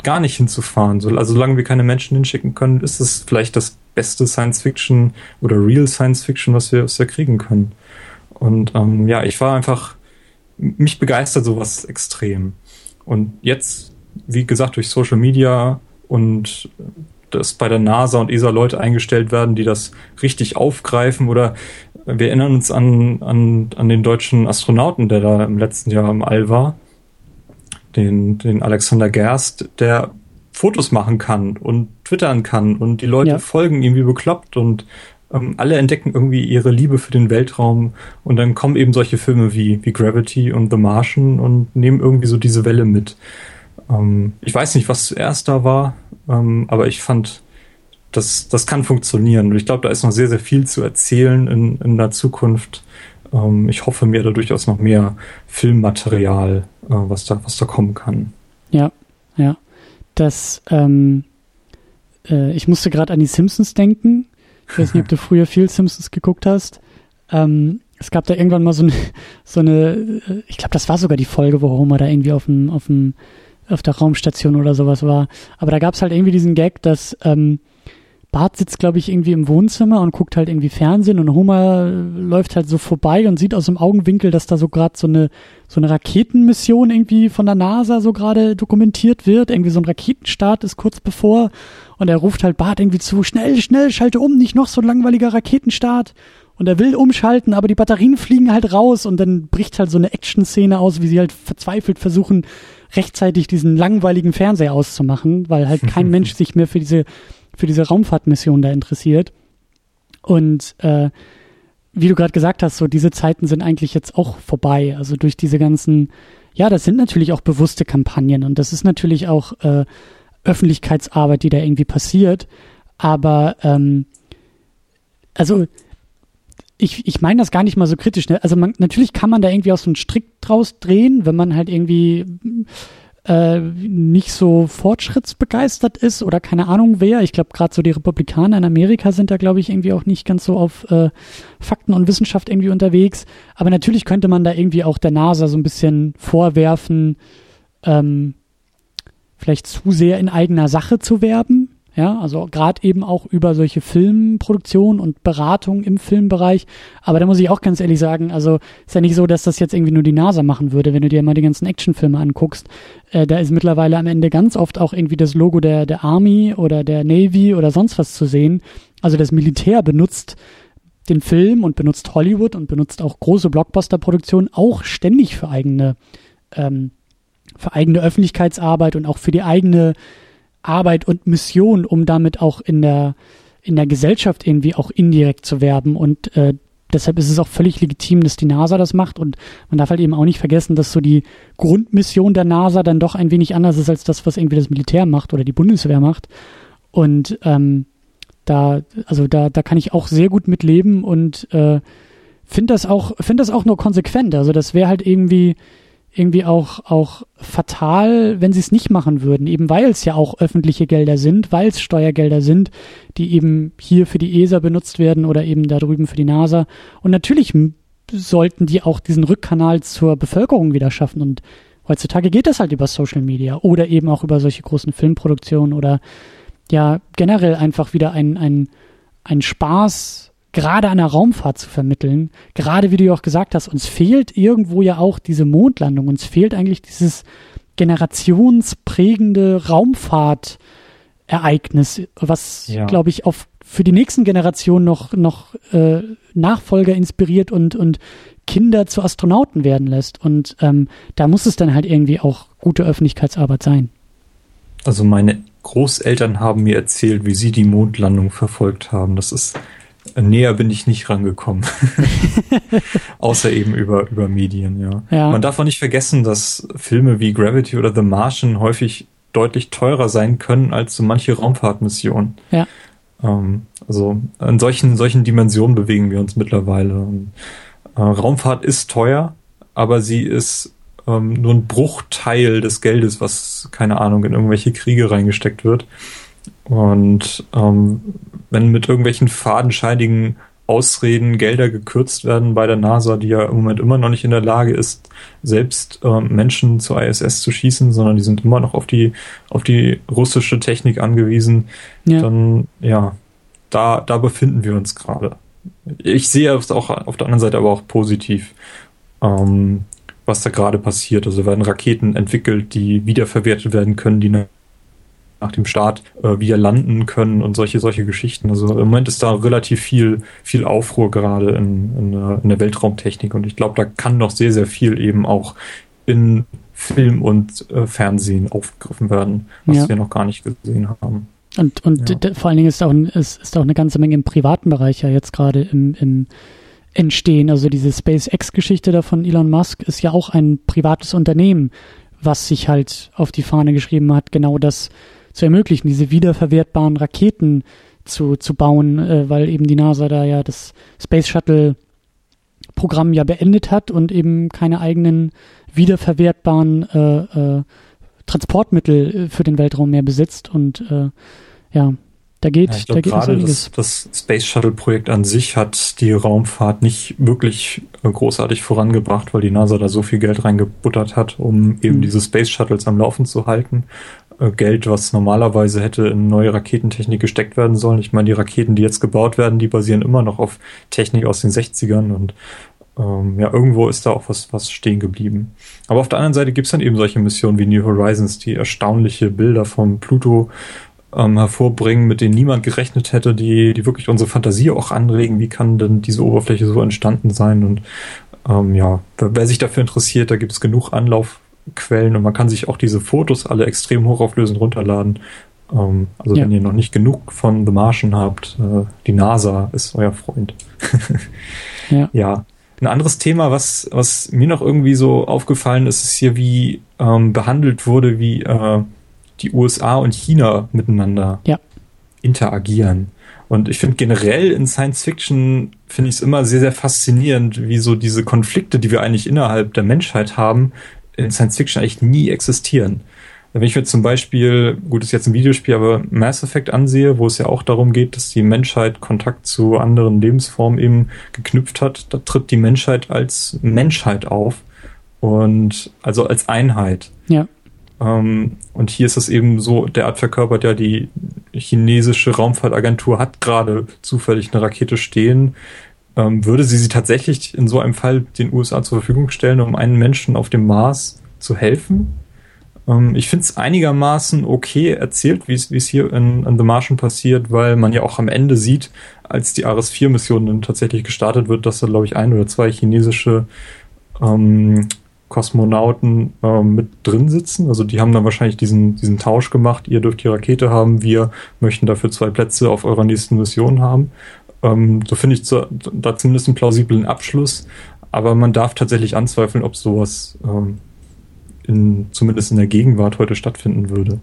gar nicht hinzufahren. Also solange wir keine Menschen hinschicken können, ist es vielleicht das beste Science Fiction oder Real Science Fiction, was wir, was wir kriegen können. Und ähm, ja, ich war einfach, mich begeistert sowas extrem. Und jetzt, wie gesagt, durch Social Media und dass bei der NASA und ESA Leute eingestellt werden, die das richtig aufgreifen oder wir erinnern uns an, an, an den deutschen Astronauten, der da im letzten Jahr im All war, den, den Alexander Gerst, der Fotos machen kann und twittern kann und die Leute ja. folgen ihm wie bekloppt und ähm, alle entdecken irgendwie ihre Liebe für den Weltraum und dann kommen eben solche Filme wie, wie Gravity und The Martian und nehmen irgendwie so diese Welle mit. Ähm, ich weiß nicht, was zuerst da war, ähm, aber ich fand, das, das kann funktionieren. Und ich glaube, da ist noch sehr, sehr viel zu erzählen in, in der Zukunft. Ähm, ich hoffe mir da durchaus noch mehr Filmmaterial, äh, was, da, was da kommen kann. Ja, ja. Das, ähm, äh, ich musste gerade an die Simpsons denken. Ich weiß nicht, ob du früher viel Simpsons geguckt hast. Ähm, es gab da irgendwann mal so eine, so eine äh, ich glaube, das war sogar die Folge, wo Homer da irgendwie auf dem, auf dem, auf der Raumstation oder sowas war. Aber da gab es halt irgendwie diesen Gag, dass ähm, Bart sitzt, glaube ich, irgendwie im Wohnzimmer und guckt halt irgendwie Fernsehen und Homer läuft halt so vorbei und sieht aus dem Augenwinkel, dass da so gerade so eine, so eine Raketenmission irgendwie von der NASA so gerade dokumentiert wird. Irgendwie so ein Raketenstart ist kurz bevor und er ruft halt Bart irgendwie zu, schnell, schnell, schalte um, nicht noch so ein langweiliger Raketenstart. Und er will umschalten, aber die Batterien fliegen halt raus und dann bricht halt so eine Action-Szene aus, wie sie halt verzweifelt versuchen, rechtzeitig diesen langweiligen Fernseher auszumachen, weil halt kein Mensch sich mehr für diese für diese Raumfahrtmission da interessiert. Und äh, wie du gerade gesagt hast, so diese Zeiten sind eigentlich jetzt auch vorbei. Also durch diese ganzen, ja, das sind natürlich auch bewusste Kampagnen und das ist natürlich auch äh, Öffentlichkeitsarbeit, die da irgendwie passiert. Aber ähm, also ich, ich meine das gar nicht mal so kritisch. Ne? Also man, natürlich kann man da irgendwie auch so einen Strick draus drehen, wenn man halt irgendwie äh, nicht so fortschrittsbegeistert ist oder keine Ahnung wer. Ich glaube, gerade so die Republikaner in Amerika sind da, glaube ich, irgendwie auch nicht ganz so auf äh, Fakten und Wissenschaft irgendwie unterwegs. Aber natürlich könnte man da irgendwie auch der NASA so ein bisschen vorwerfen, ähm, vielleicht zu sehr in eigener Sache zu werben. Ja, also gerade eben auch über solche Filmproduktionen und Beratung im Filmbereich. Aber da muss ich auch ganz ehrlich sagen, also ist ja nicht so, dass das jetzt irgendwie nur die NASA machen würde, wenn du dir mal die ganzen Actionfilme anguckst. Äh, da ist mittlerweile am Ende ganz oft auch irgendwie das Logo der, der Army oder der Navy oder sonst was zu sehen. Also das Militär benutzt den Film und benutzt Hollywood und benutzt auch große Blockbuster-Produktionen auch ständig für eigene, ähm, für eigene Öffentlichkeitsarbeit und auch für die eigene Arbeit und Mission, um damit auch in der, in der Gesellschaft irgendwie auch indirekt zu werben. Und äh, deshalb ist es auch völlig legitim, dass die NASA das macht. Und man darf halt eben auch nicht vergessen, dass so die Grundmission der NASA dann doch ein wenig anders ist als das, was irgendwie das Militär macht oder die Bundeswehr macht. Und ähm, da, also da, da kann ich auch sehr gut mit leben und äh, finde das auch, finde das auch nur konsequent. Also das wäre halt irgendwie irgendwie auch, auch fatal, wenn sie es nicht machen würden, eben weil es ja auch öffentliche Gelder sind, weil es Steuergelder sind, die eben hier für die ESA benutzt werden oder eben da drüben für die NASA. Und natürlich sollten die auch diesen Rückkanal zur Bevölkerung wieder schaffen. Und heutzutage geht das halt über Social Media oder eben auch über solche großen Filmproduktionen oder ja, generell einfach wieder ein, ein, ein Spaß gerade an der Raumfahrt zu vermitteln. Gerade wie du ja auch gesagt hast, uns fehlt irgendwo ja auch diese Mondlandung. Uns fehlt eigentlich dieses generationsprägende Raumfahrtereignis, was, ja. glaube ich, auf für die nächsten Generationen noch, noch äh, Nachfolger inspiriert und, und Kinder zu Astronauten werden lässt. Und ähm, da muss es dann halt irgendwie auch gute Öffentlichkeitsarbeit sein. Also meine Großeltern haben mir erzählt, wie sie die Mondlandung verfolgt haben. Das ist Näher bin ich nicht rangekommen. Außer eben über, über Medien, ja. ja. Man darf auch nicht vergessen, dass Filme wie Gravity oder The Martian häufig deutlich teurer sein können als so manche Raumfahrtmission. Ja. Ähm, also in solchen, solchen Dimensionen bewegen wir uns mittlerweile. Und, äh, Raumfahrt ist teuer, aber sie ist ähm, nur ein Bruchteil des Geldes, was, keine Ahnung, in irgendwelche Kriege reingesteckt wird. Und ähm, wenn mit irgendwelchen fadenscheinigen Ausreden Gelder gekürzt werden bei der NASA, die ja im Moment immer noch nicht in der Lage ist, selbst äh, Menschen zur ISS zu schießen, sondern die sind immer noch auf die, auf die russische Technik angewiesen, ja. dann ja, da, da befinden wir uns gerade. Ich sehe es auch auf der anderen Seite aber auch positiv, ähm, was da gerade passiert. Also werden Raketen entwickelt, die wiederverwertet werden können, die nach dem Start äh, wieder landen können und solche, solche Geschichten. Also im Moment ist da relativ viel, viel Aufruhr gerade in, in, in der Weltraumtechnik und ich glaube, da kann noch sehr, sehr viel eben auch in Film und äh, Fernsehen aufgegriffen werden, was ja. wir noch gar nicht gesehen haben. Und, und ja. vor allen Dingen ist auch, ist, ist auch eine ganze Menge im privaten Bereich ja jetzt gerade im, im Entstehen. Also diese SpaceX-Geschichte da von Elon Musk ist ja auch ein privates Unternehmen, was sich halt auf die Fahne geschrieben hat, genau das zu ermöglichen, diese wiederverwertbaren Raketen zu, zu bauen, äh, weil eben die NASA da ja das Space Shuttle Programm ja beendet hat und eben keine eigenen wiederverwertbaren äh, äh, Transportmittel für den Weltraum mehr besitzt und äh, ja, da geht, ja, ich glaub, da geht gerade das, das Space Shuttle Projekt an sich hat die Raumfahrt nicht wirklich äh, großartig vorangebracht, weil die NASA da so viel Geld reingebuttert hat, um eben mhm. diese Space Shuttles am Laufen zu halten. Äh, Geld, was normalerweise hätte in neue Raketentechnik gesteckt werden sollen. Ich meine, die Raketen, die jetzt gebaut werden, die basieren immer noch auf Technik aus den 60ern und ähm, ja, irgendwo ist da auch was, was stehen geblieben. Aber auf der anderen Seite gibt es dann eben solche Missionen wie New Horizons, die erstaunliche Bilder vom Pluto ähm, hervorbringen, mit denen niemand gerechnet hätte, die, die wirklich unsere Fantasie auch anregen. Wie kann denn diese Oberfläche so entstanden sein? Und ähm, ja, wer, wer sich dafür interessiert, da gibt es genug Anlaufquellen und man kann sich auch diese Fotos alle extrem hochauflösend runterladen. Ähm, also ja. wenn ihr noch nicht genug von The Martian habt, äh, die NASA ist euer Freund. ja. ja. Ein anderes Thema, was, was mir noch irgendwie so aufgefallen ist, ist hier, wie ähm, behandelt wurde, wie äh, die USA und China miteinander ja. interagieren. Und ich finde generell in Science Fiction finde ich es immer sehr, sehr faszinierend, wie so diese Konflikte, die wir eigentlich innerhalb der Menschheit haben, in Science Fiction eigentlich nie existieren. Wenn ich mir zum Beispiel, gut, ist jetzt ein Videospiel, aber Mass Effect ansehe, wo es ja auch darum geht, dass die Menschheit Kontakt zu anderen Lebensformen eben geknüpft hat, da tritt die Menschheit als Menschheit auf und also als Einheit. Ja. Ähm, und hier ist es eben so, derart verkörpert ja die chinesische Raumfahrtagentur hat gerade zufällig eine Rakete stehen. Ähm, würde sie sie tatsächlich in so einem Fall den USA zur Verfügung stellen, um einen Menschen auf dem Mars zu helfen? Ähm, ich finde es einigermaßen okay erzählt, wie es hier in, in The Martian passiert, weil man ja auch am Ende sieht, als die Ares 4 Mission dann tatsächlich gestartet wird, dass da glaube ich ein oder zwei chinesische ähm, Kosmonauten äh, mit drin sitzen. Also die haben dann wahrscheinlich diesen, diesen Tausch gemacht. Ihr dürft die Rakete haben, wir möchten dafür zwei Plätze auf eurer nächsten Mission haben. Ähm, so finde ich zu, da zumindest einen plausiblen Abschluss. Aber man darf tatsächlich anzweifeln, ob sowas ähm, in, zumindest in der Gegenwart heute stattfinden würde.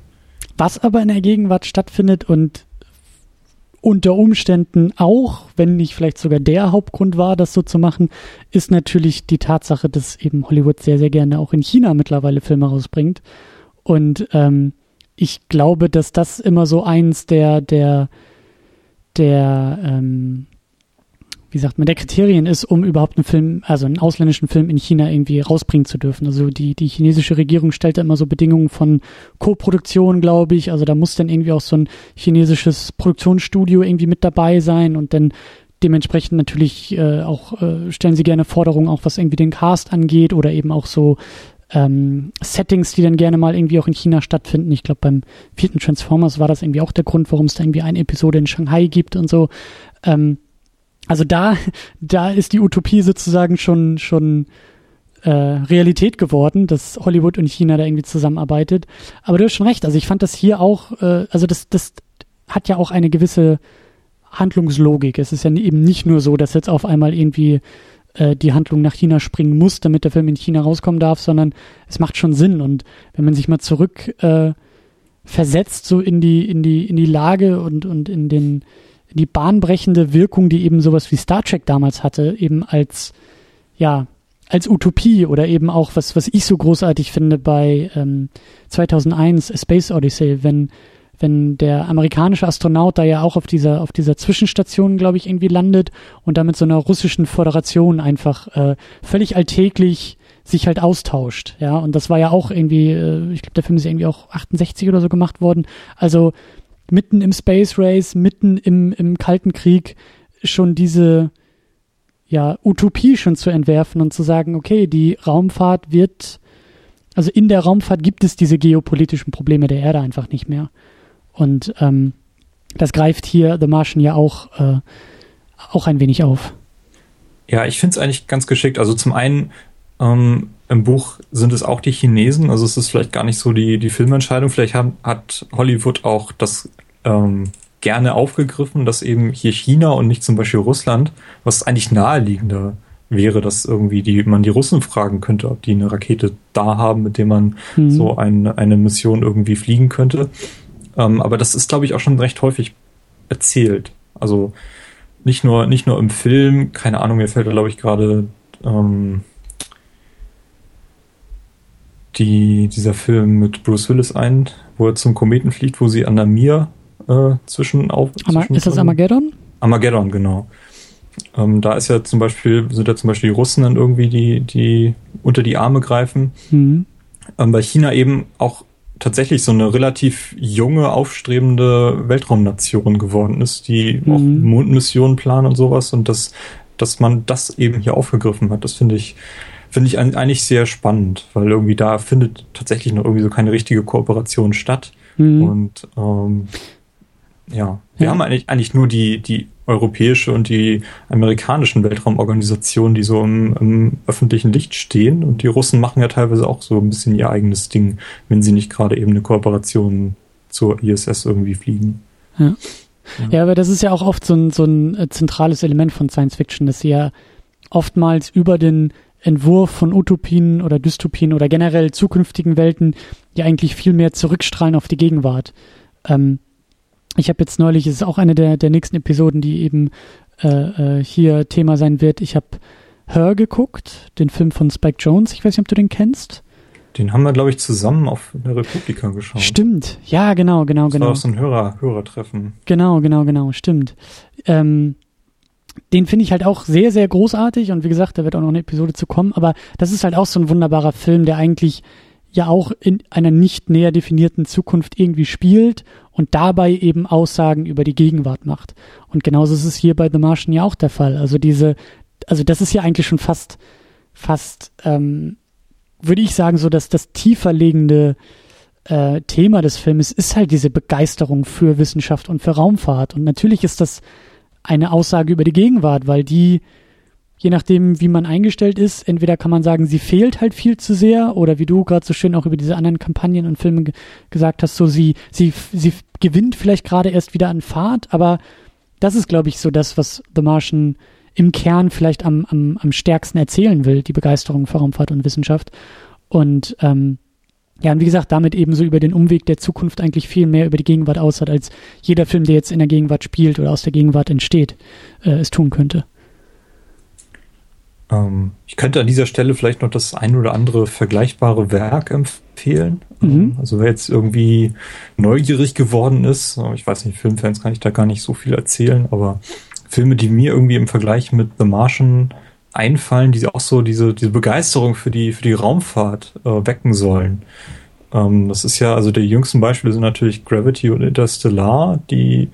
Was aber in der Gegenwart stattfindet und unter Umständen auch, wenn nicht vielleicht sogar der Hauptgrund war, das so zu machen, ist natürlich die Tatsache, dass eben Hollywood sehr, sehr gerne auch in China mittlerweile Filme rausbringt. Und ähm, ich glaube, dass das immer so eins der, der, der ähm, wie sagt man, der Kriterien ist, um überhaupt einen Film, also einen ausländischen Film in China irgendwie rausbringen zu dürfen. Also die, die chinesische Regierung stellt immer so Bedingungen von Co-Produktion, glaube ich. Also da muss dann irgendwie auch so ein chinesisches Produktionsstudio irgendwie mit dabei sein und dann dementsprechend natürlich äh, auch äh, stellen sie gerne Forderungen, auch was irgendwie den Cast angeht oder eben auch so ähm, Settings, die dann gerne mal irgendwie auch in China stattfinden. Ich glaube, beim vierten Transformers war das irgendwie auch der Grund, warum es da irgendwie eine Episode in Shanghai gibt und so. Ähm, also da, da ist die Utopie sozusagen schon, schon äh, Realität geworden, dass Hollywood und China da irgendwie zusammenarbeitet. Aber du hast schon recht. Also ich fand das hier auch, äh, also das, das hat ja auch eine gewisse Handlungslogik. Es ist ja eben nicht nur so, dass jetzt auf einmal irgendwie äh, die Handlung nach China springen muss, damit der Film in China rauskommen darf, sondern es macht schon Sinn. Und wenn man sich mal zurück äh, versetzt, so in die, in die, in die Lage und, und in den die bahnbrechende Wirkung, die eben sowas wie Star Trek damals hatte, eben als, ja, als Utopie oder eben auch was, was ich so großartig finde bei ähm, 2001 A Space Odyssey, wenn, wenn der amerikanische Astronaut da ja auch auf dieser, auf dieser Zwischenstation, glaube ich, irgendwie landet und damit so einer russischen Föderation einfach äh, völlig alltäglich sich halt austauscht, ja, und das war ja auch irgendwie, äh, ich glaube, der Film ist irgendwie auch 68 oder so gemacht worden, also mitten im Space Race, mitten im, im Kalten Krieg schon diese ja, Utopie schon zu entwerfen und zu sagen, okay, die Raumfahrt wird, also in der Raumfahrt gibt es diese geopolitischen Probleme der Erde einfach nicht mehr. Und ähm, das greift hier The Martian ja auch, äh, auch ein wenig auf. Ja, ich finde es eigentlich ganz geschickt. Also zum einen Ähm, Im Buch sind es auch die Chinesen, also es ist vielleicht gar nicht so die, die Filmentscheidung. Vielleicht hat, hat Hollywood auch das ähm, gerne aufgegriffen, dass eben hier China und nicht zum Beispiel Russland, was eigentlich naheliegender wäre, dass irgendwie die, man die Russen fragen könnte, ob die eine Rakete da haben, mit der man mhm. so ein, eine Mission irgendwie fliegen könnte. Ähm, aber das ist, glaube ich, auch schon recht häufig erzählt. Also nicht nur, nicht nur im Film, keine Ahnung, mir fällt da, glaube ich, gerade ähm, die, dieser Film mit Bruce Willis ein, wo er zum Kometen fliegt, wo sie an der Mir äh, zwischen auf. zwischen ist das Armageddon? Armageddon, genau. Ähm, da ist ja zum Beispiel, sind ja zum Beispiel die Russen dann irgendwie, die, die unter die Arme greifen. Mhm. Ähm, bei China eben auch tatsächlich so eine relativ junge, aufstrebende Weltraumnation geworden ist, die mhm. auch Mondmissionen planen und sowas und das, dass man das eben hier aufgegriffen hat, das finde ich, finde ich eigentlich sehr spannend, weil irgendwie da findet tatsächlich noch irgendwie so keine richtige Kooperation statt. Mhm. Und ähm, ja, wir ja. haben eigentlich, eigentlich nur die, die europäische und die amerikanischen Weltraumorganisationen, die so im, im, öffentlichen Licht stehen. Und die Russen machen ja teilweise auch so ein bisschen ihr eigenes Ding, wenn sie nicht gerade eben eine Kooperation zur ISS irgendwie fliegen. Ja. Ja. ja, aber das ist ja auch oft so ein, so ein äh, zentrales Element von Science Fiction, dass sie ja oftmals über den Entwurf von Utopien oder Dystopien oder generell zukünftigen Welten ja eigentlich viel mehr zurückstrahlen auf die Gegenwart. Ähm, ich habe jetzt neulich, es ist auch eine der, der nächsten Episoden, die eben äh, äh, hier Thema sein wird. Ich habe Her geguckt, den Film von Spike Jones. Ich weiß nicht, ob du den kennst. Den haben wir, glaube ich, zusammen auf der Republika geschaut. Stimmt, ja, genau, genau, das genau. Das war auch so ein Hörer, Hörertreffen. Genau, genau, genau, stimmt. Ähm, den finde ich halt auch sehr, sehr großartig und wie gesagt, da wird auch noch eine Episode zu kommen, aber das ist halt auch so ein wunderbarer Film, der eigentlich ja auch in einer nicht näher definierten Zukunft irgendwie spielt und dabei eben Aussagen über die Gegenwart macht. Und genauso ist es hier bei The Martian ja auch der Fall. Also diese, also das ist ja eigentlich schon fast, fast, ähm, würde ich sagen, so dass das tiefer liegende äh, Thema des Filmes ist halt diese Begeisterung für Wissenschaft und für Raumfahrt. Und natürlich ist das eine Aussage über die Gegenwart, weil die je nachdem, wie man eingestellt ist, entweder kann man sagen, sie fehlt halt viel zu sehr, oder wie du gerade so schön auch über diese anderen Kampagnen und Filme gesagt hast, so sie, sie, sie gewinnt vielleicht gerade erst wieder an Fahrt, aber das ist, glaube ich, so das, was The Martian im Kern vielleicht am, am, am stärksten erzählen will, die Begeisterung für Raumfahrt und Wissenschaft. Und ähm, ja, und wie gesagt, damit eben so über den Umweg der Zukunft eigentlich viel mehr über die Gegenwart aussah, als jeder Film, der jetzt in der Gegenwart spielt oder aus der Gegenwart entsteht, äh, es tun könnte. Ähm, ich könnte an dieser Stelle vielleicht noch das ein oder andere vergleichbare Werk empfehlen. Mhm. Ähm, also wer jetzt irgendwie neugierig geworden ist, äh, ich weiß nicht, Filmfans kann ich da gar nicht so viel erzählen, aber Filme, die mir irgendwie im Vergleich mit The Martian einfallen, die auch so diese, diese Begeisterung für die, für die Raumfahrt äh, wecken sollen. Ähm, das ist ja, also die jüngsten Beispiele sind natürlich Gravity und Interstellar, die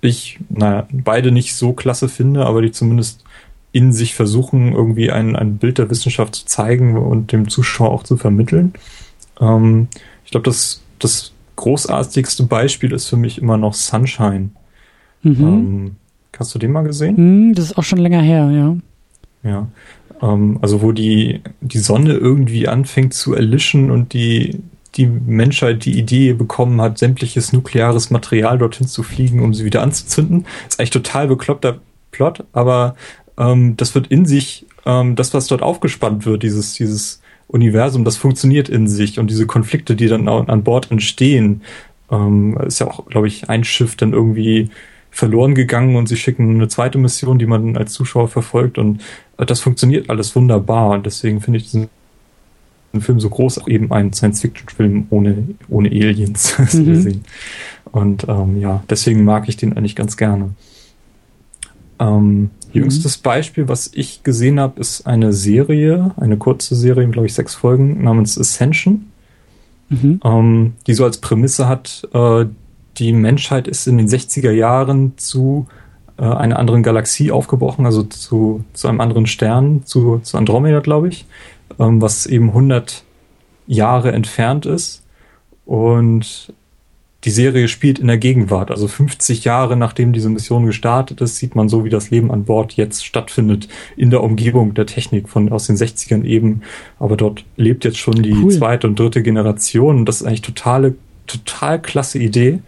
ich, naja, beide nicht so klasse finde, aber die zumindest in sich versuchen, irgendwie ein, ein Bild der Wissenschaft zu zeigen und dem Zuschauer auch zu vermitteln. Ähm, ich glaube, das, das großartigste Beispiel ist für mich immer noch Sunshine. Mhm. Ähm, hast du den mal gesehen? Mhm, das ist auch schon länger her, ja. Ja. Ähm, also wo die, die Sonne irgendwie anfängt zu erlischen und die, die Menschheit die Idee bekommen hat, sämtliches nukleares Material dorthin zu fliegen, um sie wieder anzuzünden. Ist eigentlich total bekloppter Plot, aber ähm, das wird in sich, ähm, das, was dort aufgespannt wird, dieses, dieses Universum, das funktioniert in sich und diese Konflikte, die dann an Bord entstehen, ähm, ist ja auch, glaube ich, ein Schiff dann irgendwie verloren gegangen und sie schicken eine zweite Mission, die man als Zuschauer verfolgt und äh, das funktioniert alles wunderbar und deswegen finde ich diesen Film so groß, auch eben ein Science-Fiction-Film ohne, ohne Aliens mhm. Und ähm, ja, deswegen mag ich den eigentlich ganz gerne. Ähm, Jüngstes mhm. Beispiel, was ich gesehen habe, ist eine Serie, eine kurze Serie, glaube ich, sechs Folgen, namens Ascension, mhm. ähm, die so als Prämisse hat, äh, die Menschheit ist in den 60er Jahren zu äh, einer anderen Galaxie aufgebrochen, also zu, zu einem anderen Stern, zu, zu Andromeda, glaube ich, ähm, was eben 100 Jahre entfernt ist. Und die Serie spielt in der Gegenwart. Also 50 Jahre nachdem diese Mission gestartet ist, sieht man so, wie das Leben an Bord jetzt stattfindet in der Umgebung der Technik von aus den 60ern eben. Aber dort lebt jetzt schon die cool. zweite und dritte Generation. Das ist eigentlich totale, total klasse Idee.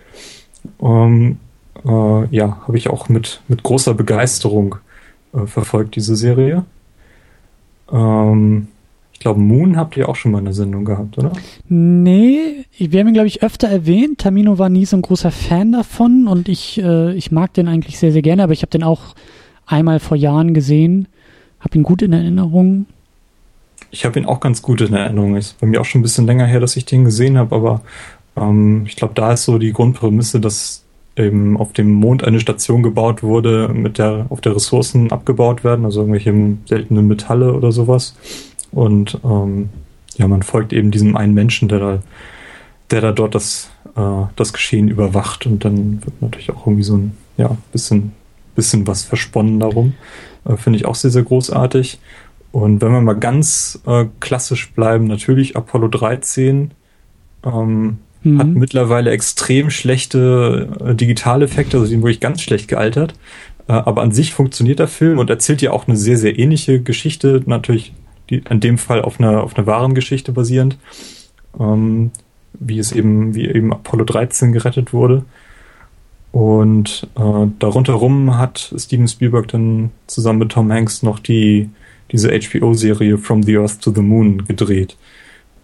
Ähm, äh, ja, habe ich auch mit, mit großer Begeisterung äh, verfolgt, diese Serie. Ähm, ich glaube, Moon habt ihr auch schon mal eine Sendung gehabt, oder? Nee, wir haben ihn, glaube ich, öfter erwähnt. Tamino war nie so ein großer Fan davon und ich, äh, ich mag den eigentlich sehr, sehr gerne, aber ich habe den auch einmal vor Jahren gesehen, habe ihn gut in Erinnerung. Ich habe ihn auch ganz gut in Erinnerung. Ist bei mir auch schon ein bisschen länger her, dass ich den gesehen habe, aber ähm, ich glaube, da ist so die Grundprämisse, dass eben auf dem Mond eine Station gebaut wurde, mit der auf der Ressourcen abgebaut werden, also irgendwelche seltenen Metalle oder sowas. Und ähm, ja, man folgt eben diesem einen Menschen, der da, der da dort das, äh, das Geschehen überwacht und dann wird natürlich auch irgendwie so ein ja, bisschen, bisschen was versponnen darum. Äh, Finde ich auch sehr, sehr großartig. Und wenn wir mal ganz äh, klassisch bleiben, natürlich Apollo 13 ähm, mhm. hat mittlerweile extrem schlechte äh, Digitaleffekte, also die sind wirklich ganz schlecht gealtert. Äh, aber an sich funktioniert der Film und erzählt ja auch eine sehr, sehr ähnliche Geschichte, natürlich die, in dem Fall auf einer, auf einer wahren Geschichte basierend, ähm, wie es eben, wie eben Apollo 13 gerettet wurde. Und äh, darunter rum hat Steven Spielberg dann zusammen mit Tom Hanks noch die, diese HBO-Serie From the Earth to the Moon gedreht,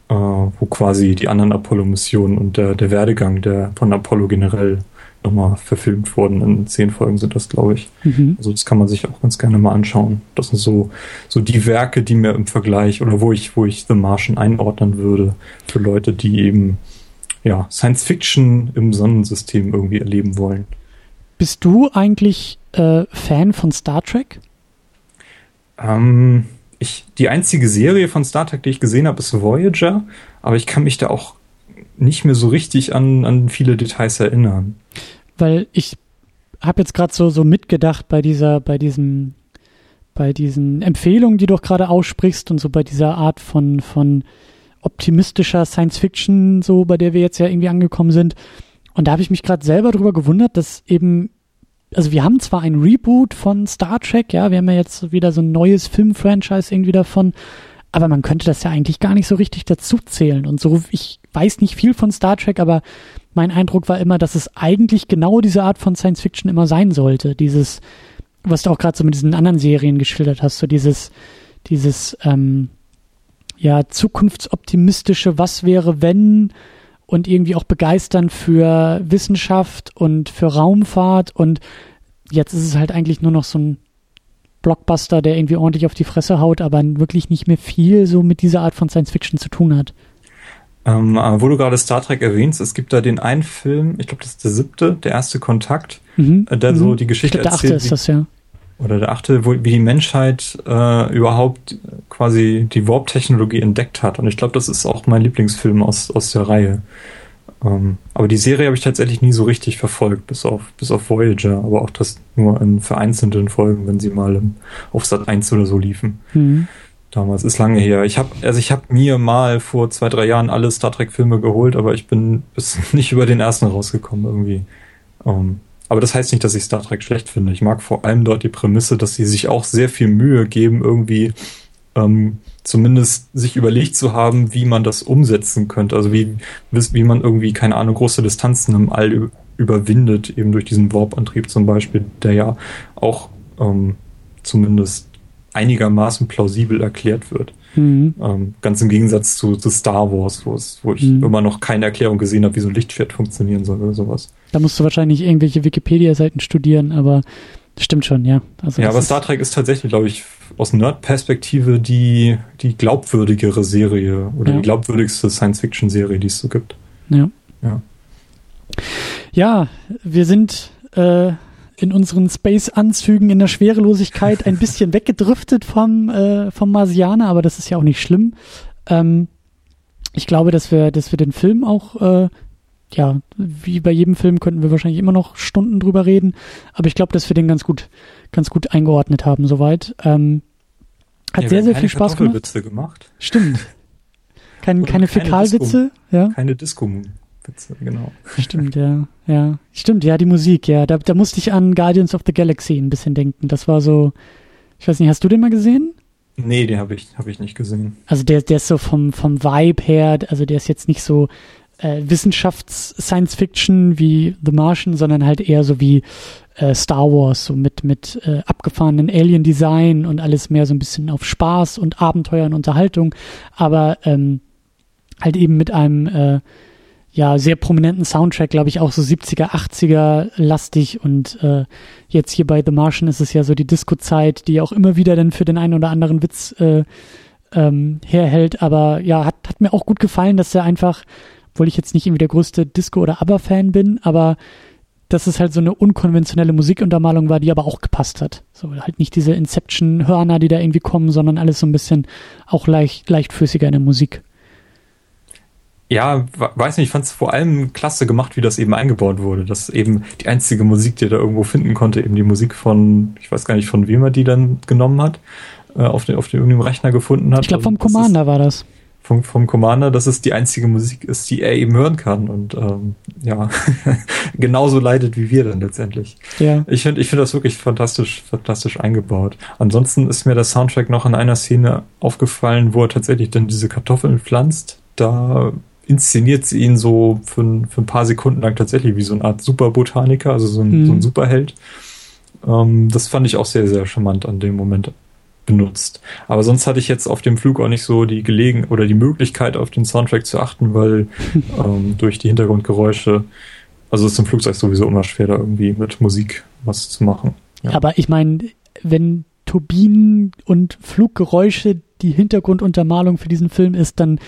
äh, wo quasi die anderen Apollo-Missionen und der, der Werdegang der, von Apollo generell nochmal verfilmt worden. In zehn Folgen sind das, glaube ich. Mhm. Also das kann man sich auch ganz gerne mal anschauen. Das sind so, so die Werke, die mir im Vergleich oder wo ich, wo ich The Martian einordnen würde für Leute, die eben ja, Science Fiction im Sonnensystem irgendwie erleben wollen. Bist du eigentlich äh, Fan von Star Trek? Ähm, ich, die einzige Serie von Star Trek, die ich gesehen habe, ist Voyager, aber ich kann mich da auch nicht mehr so richtig an, an viele Details erinnern. Weil ich habe jetzt gerade so, so mitgedacht bei dieser, bei diesem, bei diesen Empfehlungen, die du gerade aussprichst und so bei dieser Art von, von optimistischer Science Fiction, so bei der wir jetzt ja irgendwie angekommen sind. Und da habe ich mich gerade selber drüber gewundert, dass eben, also wir haben zwar ein Reboot von Star Trek, ja, wir haben ja jetzt wieder so ein neues Filmfranchise irgendwie davon, aber man könnte das ja eigentlich gar nicht so richtig dazu zählen. Und so, ich weiß nicht viel von Star Trek, aber mein Eindruck war immer, dass es eigentlich genau diese Art von Science Fiction immer sein sollte. Dieses, was du auch gerade so mit diesen anderen Serien geschildert hast, so dieses, dieses, ähm, ja, zukunftsoptimistische, was wäre, wenn und irgendwie auch begeistern für Wissenschaft und für Raumfahrt und jetzt ist es halt eigentlich nur noch so ein Blockbuster, der irgendwie ordentlich auf die Fresse haut, aber wirklich nicht mehr viel so mit dieser Art von Science Fiction zu tun hat. Ähm, wo du gerade Star Trek erwähnst, es gibt da den einen Film, ich glaube, das ist der siebte, der erste Kontakt, mhm. äh, der mhm. so die Geschichte ich glaub, der erzählt. Achte ist das, ja. Oder der achte, wo, wie die Menschheit äh, überhaupt quasi die Warp-Technologie entdeckt hat. Und ich glaube, das ist auch mein Lieblingsfilm aus, aus der Reihe. Ähm, aber die Serie habe ich tatsächlich nie so richtig verfolgt, bis auf, bis auf Voyager, aber auch das nur in vereinzelten Folgen, wenn sie mal im, auf Sat 1 oder so liefen. Mhm. Damals ist lange her. Ich habe also ich habe mir mal vor zwei drei Jahren alle Star Trek Filme geholt, aber ich bin bis nicht über den ersten rausgekommen irgendwie. Ähm, aber das heißt nicht, dass ich Star Trek schlecht finde. Ich mag vor allem dort die Prämisse, dass sie sich auch sehr viel Mühe geben, irgendwie ähm, zumindest sich überlegt zu haben, wie man das umsetzen könnte. Also wie, wie man irgendwie, keine Ahnung, große Distanzen im All überwindet, eben durch diesen Warp-Antrieb zum Beispiel, der ja auch ähm, zumindest einigermaßen plausibel erklärt wird. Mhm. Ähm, ganz im Gegensatz zu, zu Star Wars, wo ich mhm. immer noch keine Erklärung gesehen habe, wie so ein Lichtschwert funktionieren soll oder sowas. Da musst du wahrscheinlich irgendwelche Wikipedia-Seiten studieren, aber stimmt schon, ja. Also ja, aber Star Trek ist tatsächlich, glaube ich, aus Nerd-Perspektive die, die glaubwürdigere Serie oder ja. die glaubwürdigste Science-Fiction-Serie, die es so gibt. Ja. Ja, ja wir sind äh, in unseren Space-Anzügen in der Schwerelosigkeit ein bisschen weggedriftet vom, äh, vom Marsianer, aber das ist ja auch nicht schlimm. Ähm, ich glaube, dass wir, dass wir den Film auch, äh, ja, wie bei jedem Film könnten wir wahrscheinlich immer noch Stunden drüber reden, aber ich glaube, dass wir den ganz gut, ganz gut eingeordnet haben soweit. Ähm, hat ja, sehr, sehr viel Spaß gemacht. gemacht. Stimmt. Kein, keine, keine Fäkalwitze, ja. Keine Disco. Witze, genau. Stimmt, ja. Ja. Stimmt, ja, die Musik, ja. Da, da musste ich an Guardians of the Galaxy ein bisschen denken. Das war so, ich weiß nicht, hast du den mal gesehen? Nee, den habe ich, hab ich nicht gesehen. Also der, der ist so vom, vom Vibe her, also der ist jetzt nicht so äh, Wissenschafts-Science-Fiction wie The Martian, sondern halt eher so wie äh, Star Wars, so mit, mit äh, abgefahrenen Alien-Design und alles mehr so ein bisschen auf Spaß und Abenteuer und Unterhaltung, aber ähm, halt eben mit einem äh, ja sehr prominenten Soundtrack, glaube ich, auch so 70er, 80er lastig und äh, jetzt hier bei The Martian ist es ja so die Disco-Zeit, die auch immer wieder dann für den einen oder anderen Witz äh, ähm, herhält, aber ja, hat, hat mir auch gut gefallen, dass er einfach, obwohl ich jetzt nicht irgendwie der größte Disco- oder ABBA-Fan bin, aber dass es halt so eine unkonventionelle Musikuntermalung war, die aber auch gepasst hat. So halt nicht diese Inception-Hörner, die da irgendwie kommen, sondern alles so ein bisschen auch leicht, leichtfüßiger in der Musik. Ja, weiß nicht, ich fand es vor allem klasse gemacht, wie das eben eingebaut wurde. Das eben die einzige Musik, die er da irgendwo finden konnte, eben die Musik von, ich weiß gar nicht, von wem er die dann genommen hat, äh, auf, den, auf den irgendeinem Rechner gefunden hat. Ich glaube, vom Commander ist, war das. Vom, vom Commander, dass es die einzige Musik ist, die er eben hören kann und ähm, ja, genauso leidet wie wir dann letztendlich. Ja. Ich finde ich finde das wirklich fantastisch, fantastisch eingebaut. Ansonsten ist mir der Soundtrack noch in einer Szene aufgefallen, wo er tatsächlich dann diese Kartoffeln pflanzt. Da inszeniert sie ihn so für, für ein paar Sekunden lang tatsächlich wie so eine Art Superbotaniker, also so ein, mhm. so ein mhm. Superheld. Ähm, das fand ich auch sehr, sehr charmant an dem Moment benutzt. Aber sonst hatte ich jetzt auf dem Flug auch nicht so die Gelegenheit oder die Möglichkeit, auf den Soundtrack zu achten, weil ähm, durch die Hintergrundgeräusche, also ist im Flugzeug sowieso immer schwer, da irgendwie mit Musik was zu machen. Ja. Aber ich meine, wenn Turbinen und Fluggeräusche die Hintergrunduntermalung für diesen Film ist, dann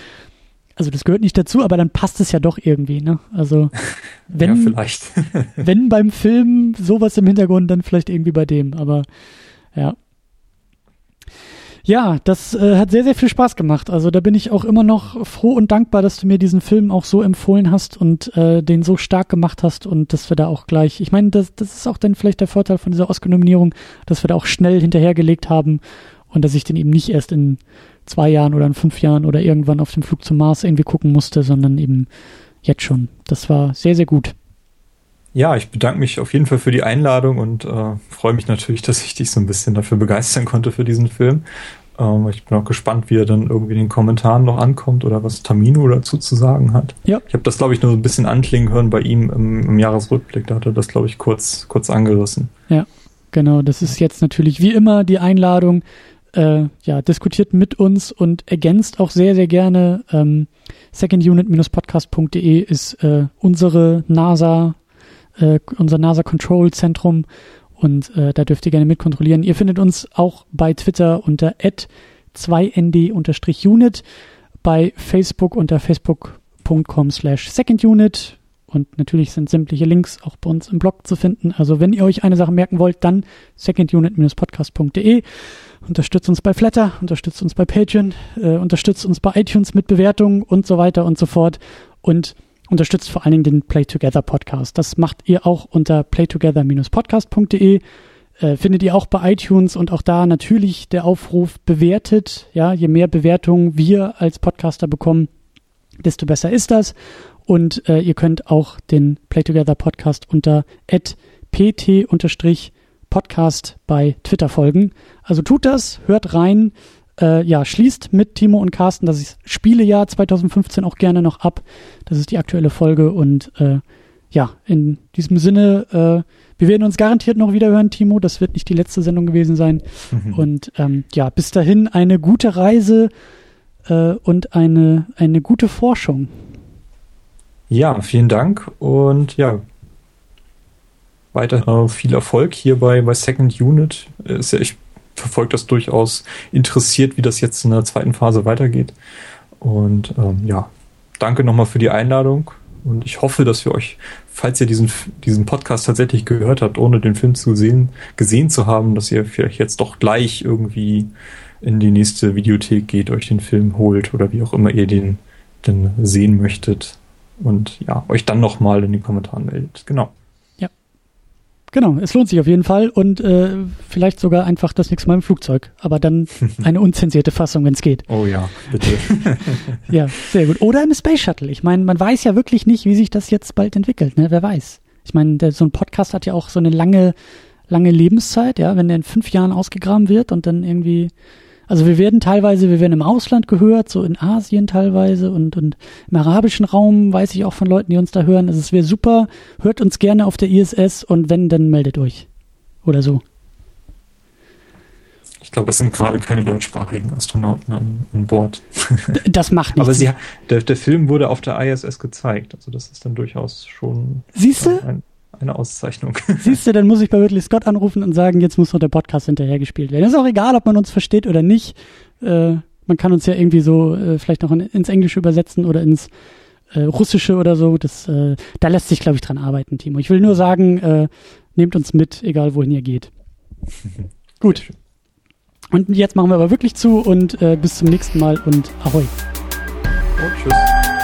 also das gehört nicht dazu, aber dann passt es ja doch irgendwie, ne? Also wenn, ja, vielleicht. wenn beim Film sowas im Hintergrund, dann vielleicht irgendwie bei dem, aber ja. Ja, das äh, hat sehr, sehr viel Spaß gemacht. Also da bin ich auch immer noch froh und dankbar, dass du mir diesen Film auch so empfohlen hast und äh, den so stark gemacht hast und dass wir da auch gleich, ich meine, das, das ist auch dann vielleicht der Vorteil von dieser Oscar-Nominierung, dass wir da auch schnell hinterhergelegt haben und dass ich den eben nicht erst in zwei Jahren oder in fünf Jahren oder irgendwann auf dem Flug zum Mars irgendwie gucken musste, sondern eben jetzt schon. Das war sehr, sehr gut. Ja, ich bedanke mich auf jeden Fall für die Einladung und äh, freue mich natürlich, dass ich dich so ein bisschen dafür begeistern konnte für diesen Film. Ähm, ich bin auch gespannt, wie er dann irgendwie in den Kommentaren noch ankommt oder was Tamino dazu zu sagen hat. Ja. Ich habe das, glaube ich, nur so ein bisschen anklingen hören bei ihm im, im Jahresrückblick. Da hat er das, glaube ich, kurz, kurz angerissen. Ja, genau. Das ist jetzt natürlich wie immer die Einladung äh, ja, diskutiert mit uns und ergänzt auch sehr, sehr gerne. Ähm, secondunit-podcast.de ist äh, unsere NASA, äh, unser NASA Control Zentrum und äh, da dürft ihr gerne mitkontrollieren. Ihr findet uns auch bei Twitter unter 2nd-unit, bei Facebook unter facebook.com slash secondunit und natürlich sind sämtliche Links auch bei uns im Blog zu finden. Also wenn ihr euch eine Sache merken wollt, dann secondunit-podcast.de. Unterstützt uns bei Flatter, unterstützt uns bei Patreon, äh, unterstützt uns bei iTunes mit Bewertungen und so weiter und so fort. Und unterstützt vor allen Dingen den Play Together Podcast. Das macht ihr auch unter playtogether-podcast.de. Äh, findet ihr auch bei iTunes und auch da natürlich der Aufruf bewertet. Ja, je mehr Bewertungen wir als Podcaster bekommen, desto besser ist das. Und äh, ihr könnt auch den Play Together Podcast unter pt-podcast bei Twitter folgen. Also tut das, hört rein. Äh, ja, schließt mit Timo und Carsten das Spielejahr 2015 auch gerne noch ab. Das ist die aktuelle Folge und äh, ja, in diesem Sinne, äh, wir werden uns garantiert noch wieder hören, Timo. Das wird nicht die letzte Sendung gewesen sein. Mhm. Und ähm, ja, bis dahin eine gute Reise äh, und eine, eine gute Forschung. Ja, vielen Dank und ja, weiter viel Erfolg hier bei, bei Second Unit. Ist ja, ich verfolge das durchaus interessiert, wie das jetzt in der zweiten Phase weitergeht. Und ähm, ja, danke nochmal für die Einladung. Und ich hoffe, dass wir euch, falls ihr diesen, diesen Podcast tatsächlich gehört habt, ohne den Film zu sehen, gesehen zu haben, dass ihr vielleicht jetzt doch gleich irgendwie in die nächste Videothek geht, euch den Film holt oder wie auch immer ihr den denn sehen möchtet und ja, euch dann nochmal in den Kommentaren meldet. Genau. Ja. Genau, es lohnt sich auf jeden Fall und äh, vielleicht sogar einfach das nächste Mal im Flugzeug, aber dann eine unzensierte Fassung, wenn es geht. Oh ja, bitte. ja, sehr gut. Oder im Space Shuttle. Ich meine, man weiß ja wirklich nicht, wie sich das jetzt bald entwickelt, ne? Wer weiß. Ich meine, so ein Podcast hat ja auch so eine lange, lange Lebenszeit, ja, wenn der in fünf Jahren ausgegraben wird und dann irgendwie also wir werden teilweise, wir werden im Ausland gehört, so in Asien teilweise und, und im arabischen Raum weiß ich auch von Leuten, die uns da hören. Also es wäre super, hört uns gerne auf der ISS und wenn, dann meldet euch. Oder so. Ich glaube, es sind gerade keine deutschsprachigen Astronauten an, an Bord. Das macht nichts. Aber sie, der, der Film wurde auf der ISS gezeigt. Also das ist dann durchaus schon Siehst du? Ein, eine Auszeichnung. Siehst du, dann muss ich bei Ridley Scott anrufen und sagen, jetzt muss noch der Podcast hinterhergespielt werden. Ist auch egal, ob man uns versteht oder nicht. Äh, man kann uns ja irgendwie so äh, vielleicht noch in, ins Englische übersetzen oder ins äh, Russische oder so. Das, äh, da lässt sich, glaube ich, dran arbeiten, Timo. Ich will nur sagen, äh, nehmt uns mit, egal wohin ihr geht. Gut. Und jetzt machen wir aber wirklich zu und äh, bis zum nächsten Mal und ahoi. Und tschüss.